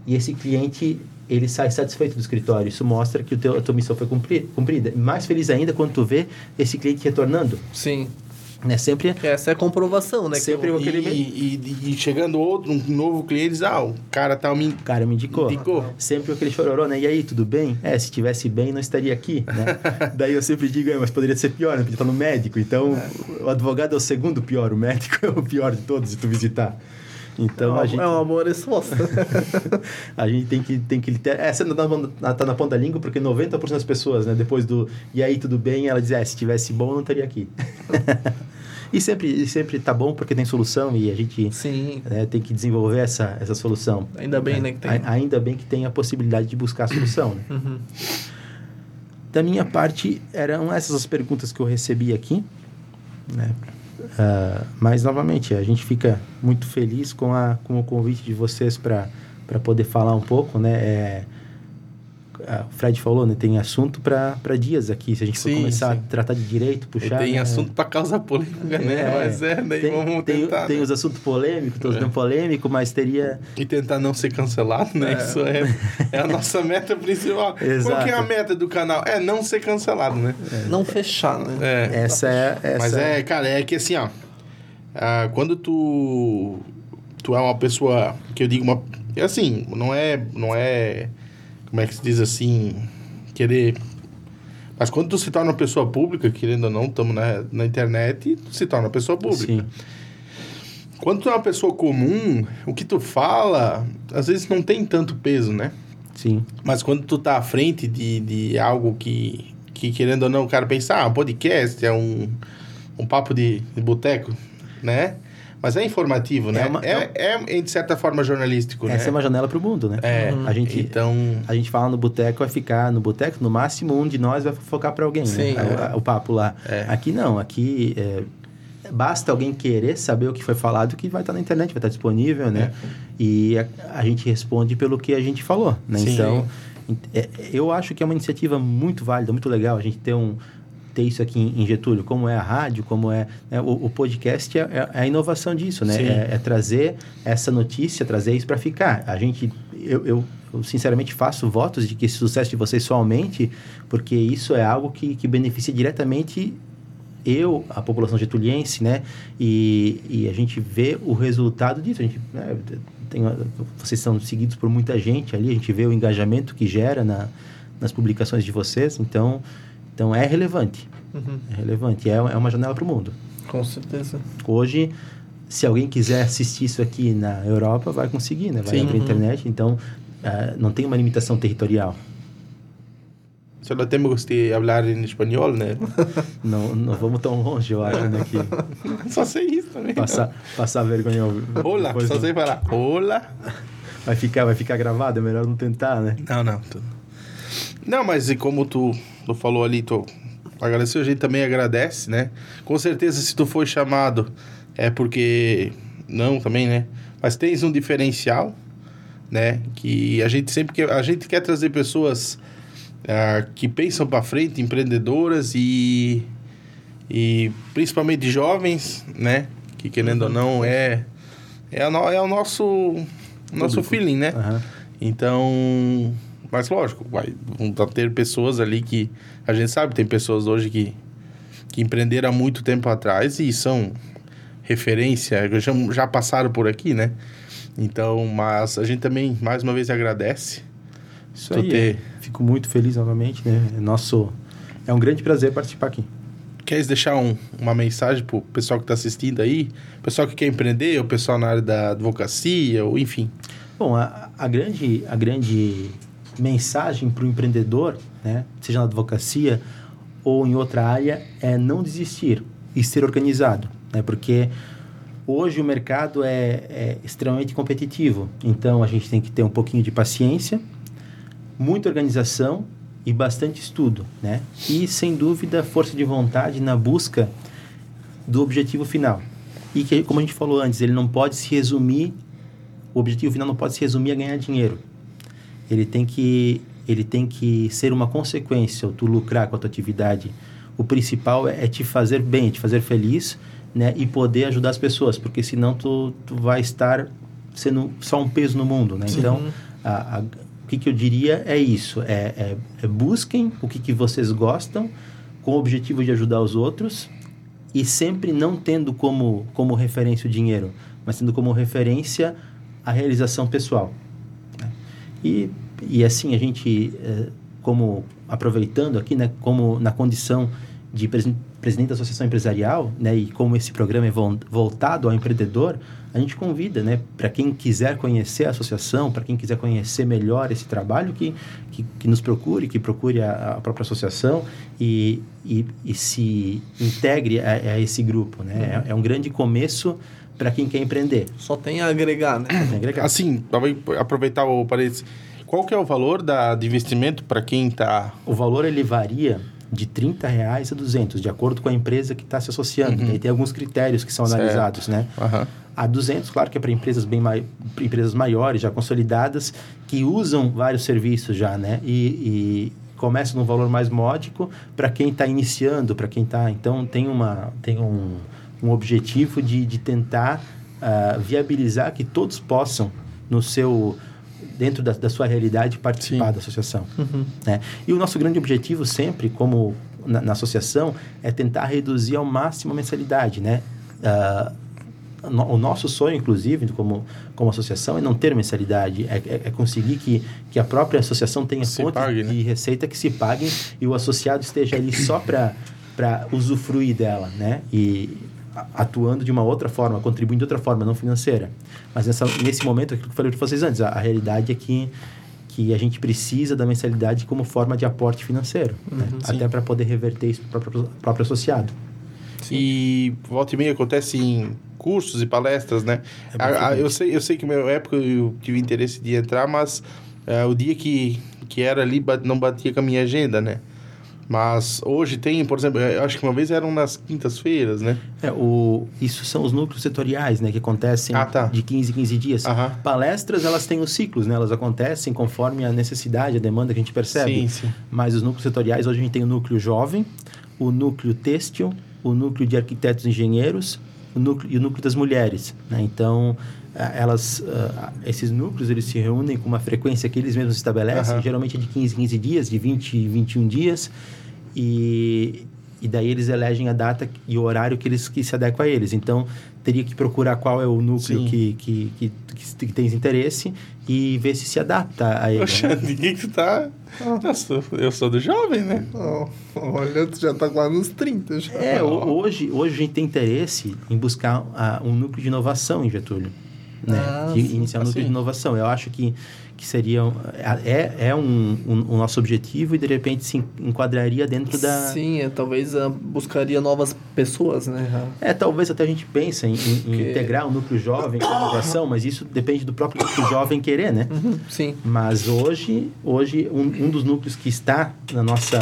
e esse cliente ele sai satisfeito do escritório. Isso mostra que o teu, a tua missão foi cumpri- cumprida. Mais feliz ainda quando tu vê esse cliente retornando. Sim. Né? Sempre essa é a comprovação, né? Sempre eu- aquele- E, e, e chegando outro, um novo cliente, diz, ah, o cara tá me o cara me indicou. indicou. Sempre aquele chororô, né? E aí, tudo bem? É, se tivesse bem, não estaria aqui, né? *laughs* Daí eu sempre digo, é, mas poderia ser pior, né? Podia estar no médico. Então, o advogado é o segundo pior, o médico *laughs* é o pior de todos se tu visitar. É Então, uma, a gente... é uma boa resposta. *laughs* A gente tem que, tem que ter. Essa não tá na, tá na ponta da língua, porque 90% das pessoas, né, depois do e aí tudo bem, ela diz: é, se tivesse bom, eu não estaria aqui. *laughs* e sempre, e sempre tá bom porque tem solução e a gente Sim. né, tem que desenvolver essa, essa solução. Ainda bem, né, que tem. A- Ainda bem que tem a possibilidade de buscar a solução. Né? Uhum. Da minha parte, eram essas as perguntas que eu recebi aqui. Né? Ah, mas, novamente, a gente fica muito feliz com, a, com o convite de vocês para poder falar um pouco. Né? É, o Fred falou, né? tem assunto para dias aqui. Se a gente for Sim, começar sim. a tratar de direito, puxar... tem né? assunto pra causar polêmica, né? É, Mas é, daí tem, vamos tem, tentar. tem né? os assuntos polêmicos, todos É. não polêmicos, mas teria... E tentar não ser cancelado, né? Isso é, é a nossa meta principal. *laughs* Qual que é Exato. a meta do canal? É não ser cancelado, né? Não fechar, né? É. Essa é... Essa Mas é, cara, é que assim, ó. ah, quando tu. Tu é uma pessoa. Que eu digo uma. É assim, não é. Não é. Como é que se diz assim, querer. Mas quando tu se torna uma pessoa pública, querendo ou não, estamos na, na internet, tu se torna uma pessoa pública. Sim. Quando tu é uma pessoa comum, o que tu fala, às vezes não tem tanto peso, né? Sim. Mas quando tu tá à frente de, de algo que, que, querendo ou não, o cara pensa, ah, um podcast é um, um papo de, de boteco, né? Mas é informativo, né? É uma- é, é, de certa forma, jornalístico, Essa é né? uma janela para o mundo, né? É, A gente, então... a gente fala no boteco, vai ficar no boteco, no máximo um de nós vai focar para alguém, Sim, né? é. O, o papo lá. É. Aqui não, aqui é, basta alguém querer saber o que foi falado que vai estar na internet, vai estar disponível, né? E a, a gente responde pelo que a gente falou, né? Sim. Então, é, eu acho que é uma iniciativa muito válida, muito legal a gente ter um ter isso aqui em Getúlio, como é a rádio, como é né? o, o podcast é, é a inovação disso, né? É, é trazer essa notícia, trazer isso para ficar. A gente, eu, eu, eu, sinceramente faço votos de que esse sucesso de vocês só aumente, porque isso é algo que, que beneficia diretamente eu, a população getuliense, né? E, e a gente vê o resultado disso. A gente, né, tem, vocês são seguidos por muita gente ali, a gente vê o engajamento que gera na, nas publicações de vocês. Então, então é relevante. Uhum. É relevante. É, é uma janela para o mundo. Com certeza. Hoje, se alguém quiser assistir isso aqui na Europa, vai conseguir, né? Vai Sim. abrir a Uhum. internet. Então, ah, não tem uma limitação territorial. Solo temos que falar em espanhol, né? *laughs* Não, não vamos tão longe, eu acho, né? Que *laughs* Só sei isso também. passar, passar vergonha. *laughs* Olá, só não- sei falar. Olá. Vai ficar, vai ficar gravado, é melhor não tentar, né? Não, não. Tu... Não, mas e como tu, tu falou ali, tu agradeceu, a gente também agradece, né? Com certeza, se tu foi chamado, é porque... Não, também, né? Mas tens um diferencial, né? Que a gente sempre quer... A gente quer trazer pessoas ah, que pensam para frente, empreendedoras e... E principalmente jovens, né? Que querendo ou não, é... É, a no- é o nosso... Nosso Público. feeling, né? Aham. Então, mas lógico, vai, tá- ter pessoas ali que a gente sabe, tem pessoas hoje que, que empreenderam há muito tempo atrás e são referência, já, já passaram por aqui, né? Então, mas a gente também, mais uma vez, agradece. Isso aí. ter- é. Fico muito feliz novamente, né? É nosso... É um grande prazer participar aqui. Queres deixar um- uma mensagem pro pessoal que está assistindo aí? Pessoal que quer empreender, o pessoal na área da advocacia, ou enfim. Bom, a, a grande, a grande mensagem para o empreendedor, né, seja na advocacia ou em outra área, é não desistir e ser organizado, né, porque hoje o mercado é, é extremamente competitivo, então a gente tem que ter um pouquinho de paciência, muita organização e bastante estudo, né, e sem dúvida força de vontade na busca do objetivo final. E que, como a gente falou antes, ele não pode se resumir o objetivo final não pode se resumir a ganhar dinheiro. Ele tem que ele tem que ser uma consequência, tu lucrar com a tua atividade. O principal é, é te fazer bem, te fazer feliz, né, e poder ajudar as pessoas, porque senão tu, tu vai estar sendo só um peso no mundo, né? Então, a, a, o que, que eu diria é isso, é, é, é busquem o que, que vocês gostam, com o objetivo de ajudar os outros, e sempre não tendo como, como referência o dinheiro, mas tendo como referência a realização pessoal. E, e assim, a gente, eh, como aproveitando aqui, né, como na condição de presi- presidente da Associação Empresarial, né, e como esse programa é vol- voltado ao empreendedor, a gente convida, né, para quem quiser conhecer a associação, para quem quiser conhecer melhor esse trabalho, que, que, que nos procure, que procure a, a própria associação e, e, e se integre a, a esse grupo, né? É, é um grande começo para quem quer empreender. Só tem a agregar, né? Tem que agregar. Assim, talvez aproveitar o parênteses. Qual que é o valor da, de investimento para quem está... O valor ele varia de 30 reais a 200, de acordo com a empresa que está se associando. Uhum. E tem alguns critérios que são Certo. analisados, né? Aham. A 200, claro que é para empresas bem mai... empresas maiores, já consolidadas, que usam vários serviços já, né? E, e começa num valor mais módico para quem está iniciando, para quem está... Então, tem, uma, tem um, um objetivo de, de tentar ah, viabilizar que todos possam, no seu dentro da, da sua realidade, participar Sim. da associação. né? E o nosso grande objetivo sempre, como na, na associação, é tentar reduzir ao máximo a mensalidade, né? No- o nosso sonho, inclusive, como, como associação, é não ter mensalidade, é, é- é conseguir que, que a própria associação tenha Se fontes pague, né? de receita que se paguem e o associado esteja ali só para usufruir dela, né? E atuando de uma outra forma, contribuindo de outra forma, não financeira. Mas nessa, nesse momento, aquilo que eu falei para vocês antes, a, a realidade é que, que a gente precisa da mensalidade como forma de aporte financeiro, né? Uhum. sim. até para poder reverter isso para o próprio, próprio associado. E volta e meia acontece em cursos e palestras, né? É A- a- eu, sei, eu sei que na minha época eu tive interesse de entrar, mas é, o dia que, que era ali não batia com a minha agenda, né? Mas hoje tem, por exemplo, eu acho que uma vez eram nas quintas-feiras, né? É, o, isso são os núcleos setoriais, né? Que acontecem Ah, tá. de 15 em 15 dias. Aham. Palestras, elas têm os ciclos, né? Elas acontecem conforme a necessidade, a demanda que a gente percebe. Sim, sim. Mas os núcleos setoriais, hoje a gente tem o núcleo jovem, o núcleo têxtil, o núcleo de arquitetos e engenheiros o núcleo, e o núcleo das mulheres. Né? Então, elas, ah, esses núcleos, eles se reúnem com uma frequência que eles mesmos estabelecem, Aham. geralmente é de 15 em 15 dias, de 20 em 21 dias, e, e daí eles elegem a data e o horário que, eles, que se adequa a eles. Então, teria que procurar qual é o núcleo que, que, que, que, que tens interesse e ver se se adapta a ele. Né? Xande, o que que tu tá... Eu sou, eu sou do jovem, né? Oh, olha, tu já tá quase nos 30 já. É, ho- hoje, hoje a gente tem interesse em buscar ah, um núcleo de inovação em Getúlio. Né? Ah, iniciar um núcleo Assim. de inovação. Eu acho que, que seria... um- É, é um, um, o nosso objetivo e, de repente, se enquadraria dentro da... Sim, é, talvez ah, buscaria novas pessoas, né? É, talvez até a gente pense em, em- integrar o núcleo jovem com a inovação, mas isso depende do próprio núcleo jovem querer, né? uhum, sim. Mas hoje, hoje um, um dos núcleos que está na nossa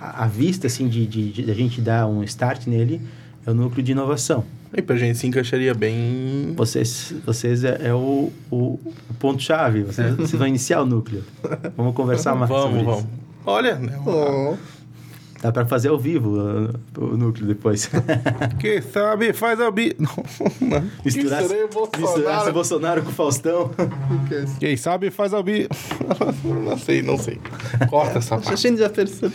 à vista, assim, de, de, de a gente dar um start nele, é o núcleo de inovação. E pra gente se encaixaria bem... Vocês, vocês é, é o, o, o ponto-chave, vocês, vocês vão iniciar o núcleo. Vamos conversar mais sobre Vamos, isso. vamos. Olha, né? Oh, Dá para fazer ao vivo uh, o núcleo depois. *laughs* Que sabe, faz a bi... Não, não. Misturar, misturar Bolsonaro. Bolsonaro com o Faustão. *laughs* é? Quem sabe faz a bi... *laughs* Não sei, não sei. Corta essa A parte. gente já percebeu.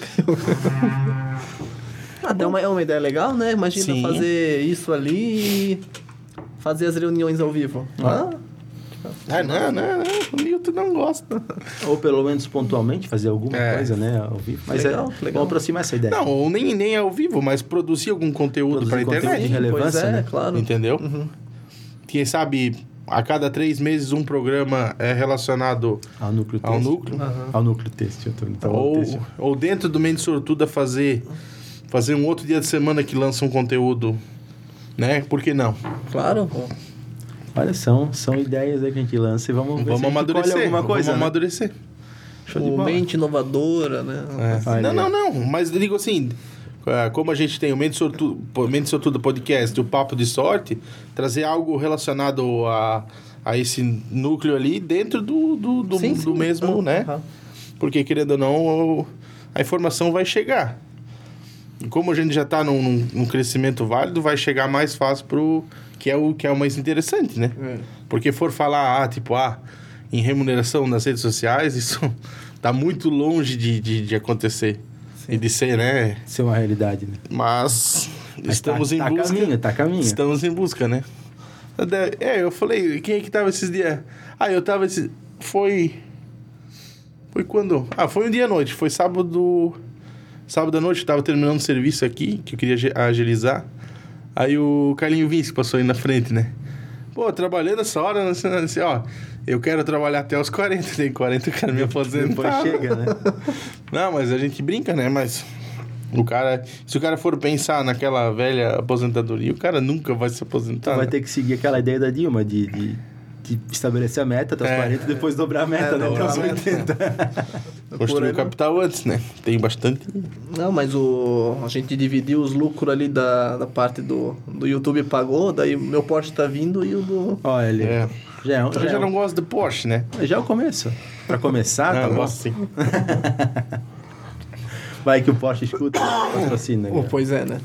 Até uma, é uma ideia legal, né? Imagina Sim. fazer isso ali e fazer as reuniões ao vivo. Ah, Ah, não, não, não. O Nilton não gosta. Ou pelo menos pontualmente fazer alguma É. coisa, né? Ao vivo. Mas Legal, é, legal. vamos aproximar essa ideia. Não, ou nem, nem ao vivo, mas produzir algum conteúdo pra conteúdo internet. de relevância, pois é, né? claro. Entendeu? Uhum. Quem sabe a cada três meses um programa é relacionado Ao núcleo ao têxtil. núcleo. Aham. Ao núcleo tô- Então, ao Ou, têxtil. ou dentro do Mente Sortuda fazer, fazer um outro dia de semana que lança um conteúdo. Né? Por que não? Claro. Olha, são, são ideias aí que a gente lança e vamos ver se Vamos a gente colhe amadurecer. alguma coisa. Vamos né? amadurecer. Show de O bola. mente inovadora, né? É. Não, não, não. Mas eu digo assim, ah, como a gente tem o Mente Sortuda, pô, Mente Sortuda Podcast, o Papo de Sorte, trazer algo relacionado a, a esse núcleo ali dentro do, do, do, Sim, do sim. mesmo, Aham, né? Porque, querendo ou não, a informação vai chegar. E como a gente já está num, num- num crescimento válido, vai chegar mais fácil pro... Que é o que é o mais interessante, né? É. Porque for falar, ah, tipo, ah, em remuneração nas redes sociais, isso *laughs* tá muito longe de, de, de acontecer. E de ser, né? Isso é uma realidade, né? Mas Mas estamos tá, em tá busca. a caminho, tá a caminho. Estamos em busca, né? É, eu falei, quem é que tava esses dias? Ah, eu tava esse. Foi. Foi quando? Ah, foi um dia à noite. Foi sábado. Sábado à noite, eu tava terminando o serviço aqui, que eu queria agilizar. Aí o Carlinho Vince passou aí na frente, né? Pô, trabalhando essa hora, assim, assim, ó, eu quero trabalhar até os 40, tem 40, eu quero me aposentar. Depois chega, né? *laughs* Não, mas a gente brinca, né? Mas o cara, se o cara for pensar naquela velha aposentadoria, o cara nunca vai se aposentar. vai né? ter que seguir aquela ideia da Dilma de, de, de estabelecer a meta até os É. 40 e depois dobrar a meta, É, né? Até dobrar os a meta. 80. *laughs* Construir o capital antes, né? Tem bastante. Não, mas o, a gente dividiu os lucros ali da, da parte do, do YouTube pagou, daí o meu Porsche tá vindo e o do. Olha, É. já, é, um- Eu já, já é não gosto de Porsche, né? já é o começo. Pra começar, não, tá eu bom. gosto sim. *laughs* Vai que o Porsche escuta e patrocina. Oh, cara. pois é, né?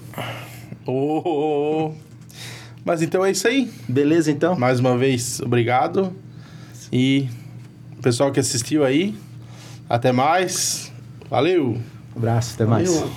Ô, ô, ô. Mas então é isso aí. Beleza, então? Mais uma vez, obrigado. E o pessoal que assistiu aí, até mais. Valeu! Um abraço, até mais. Valeu.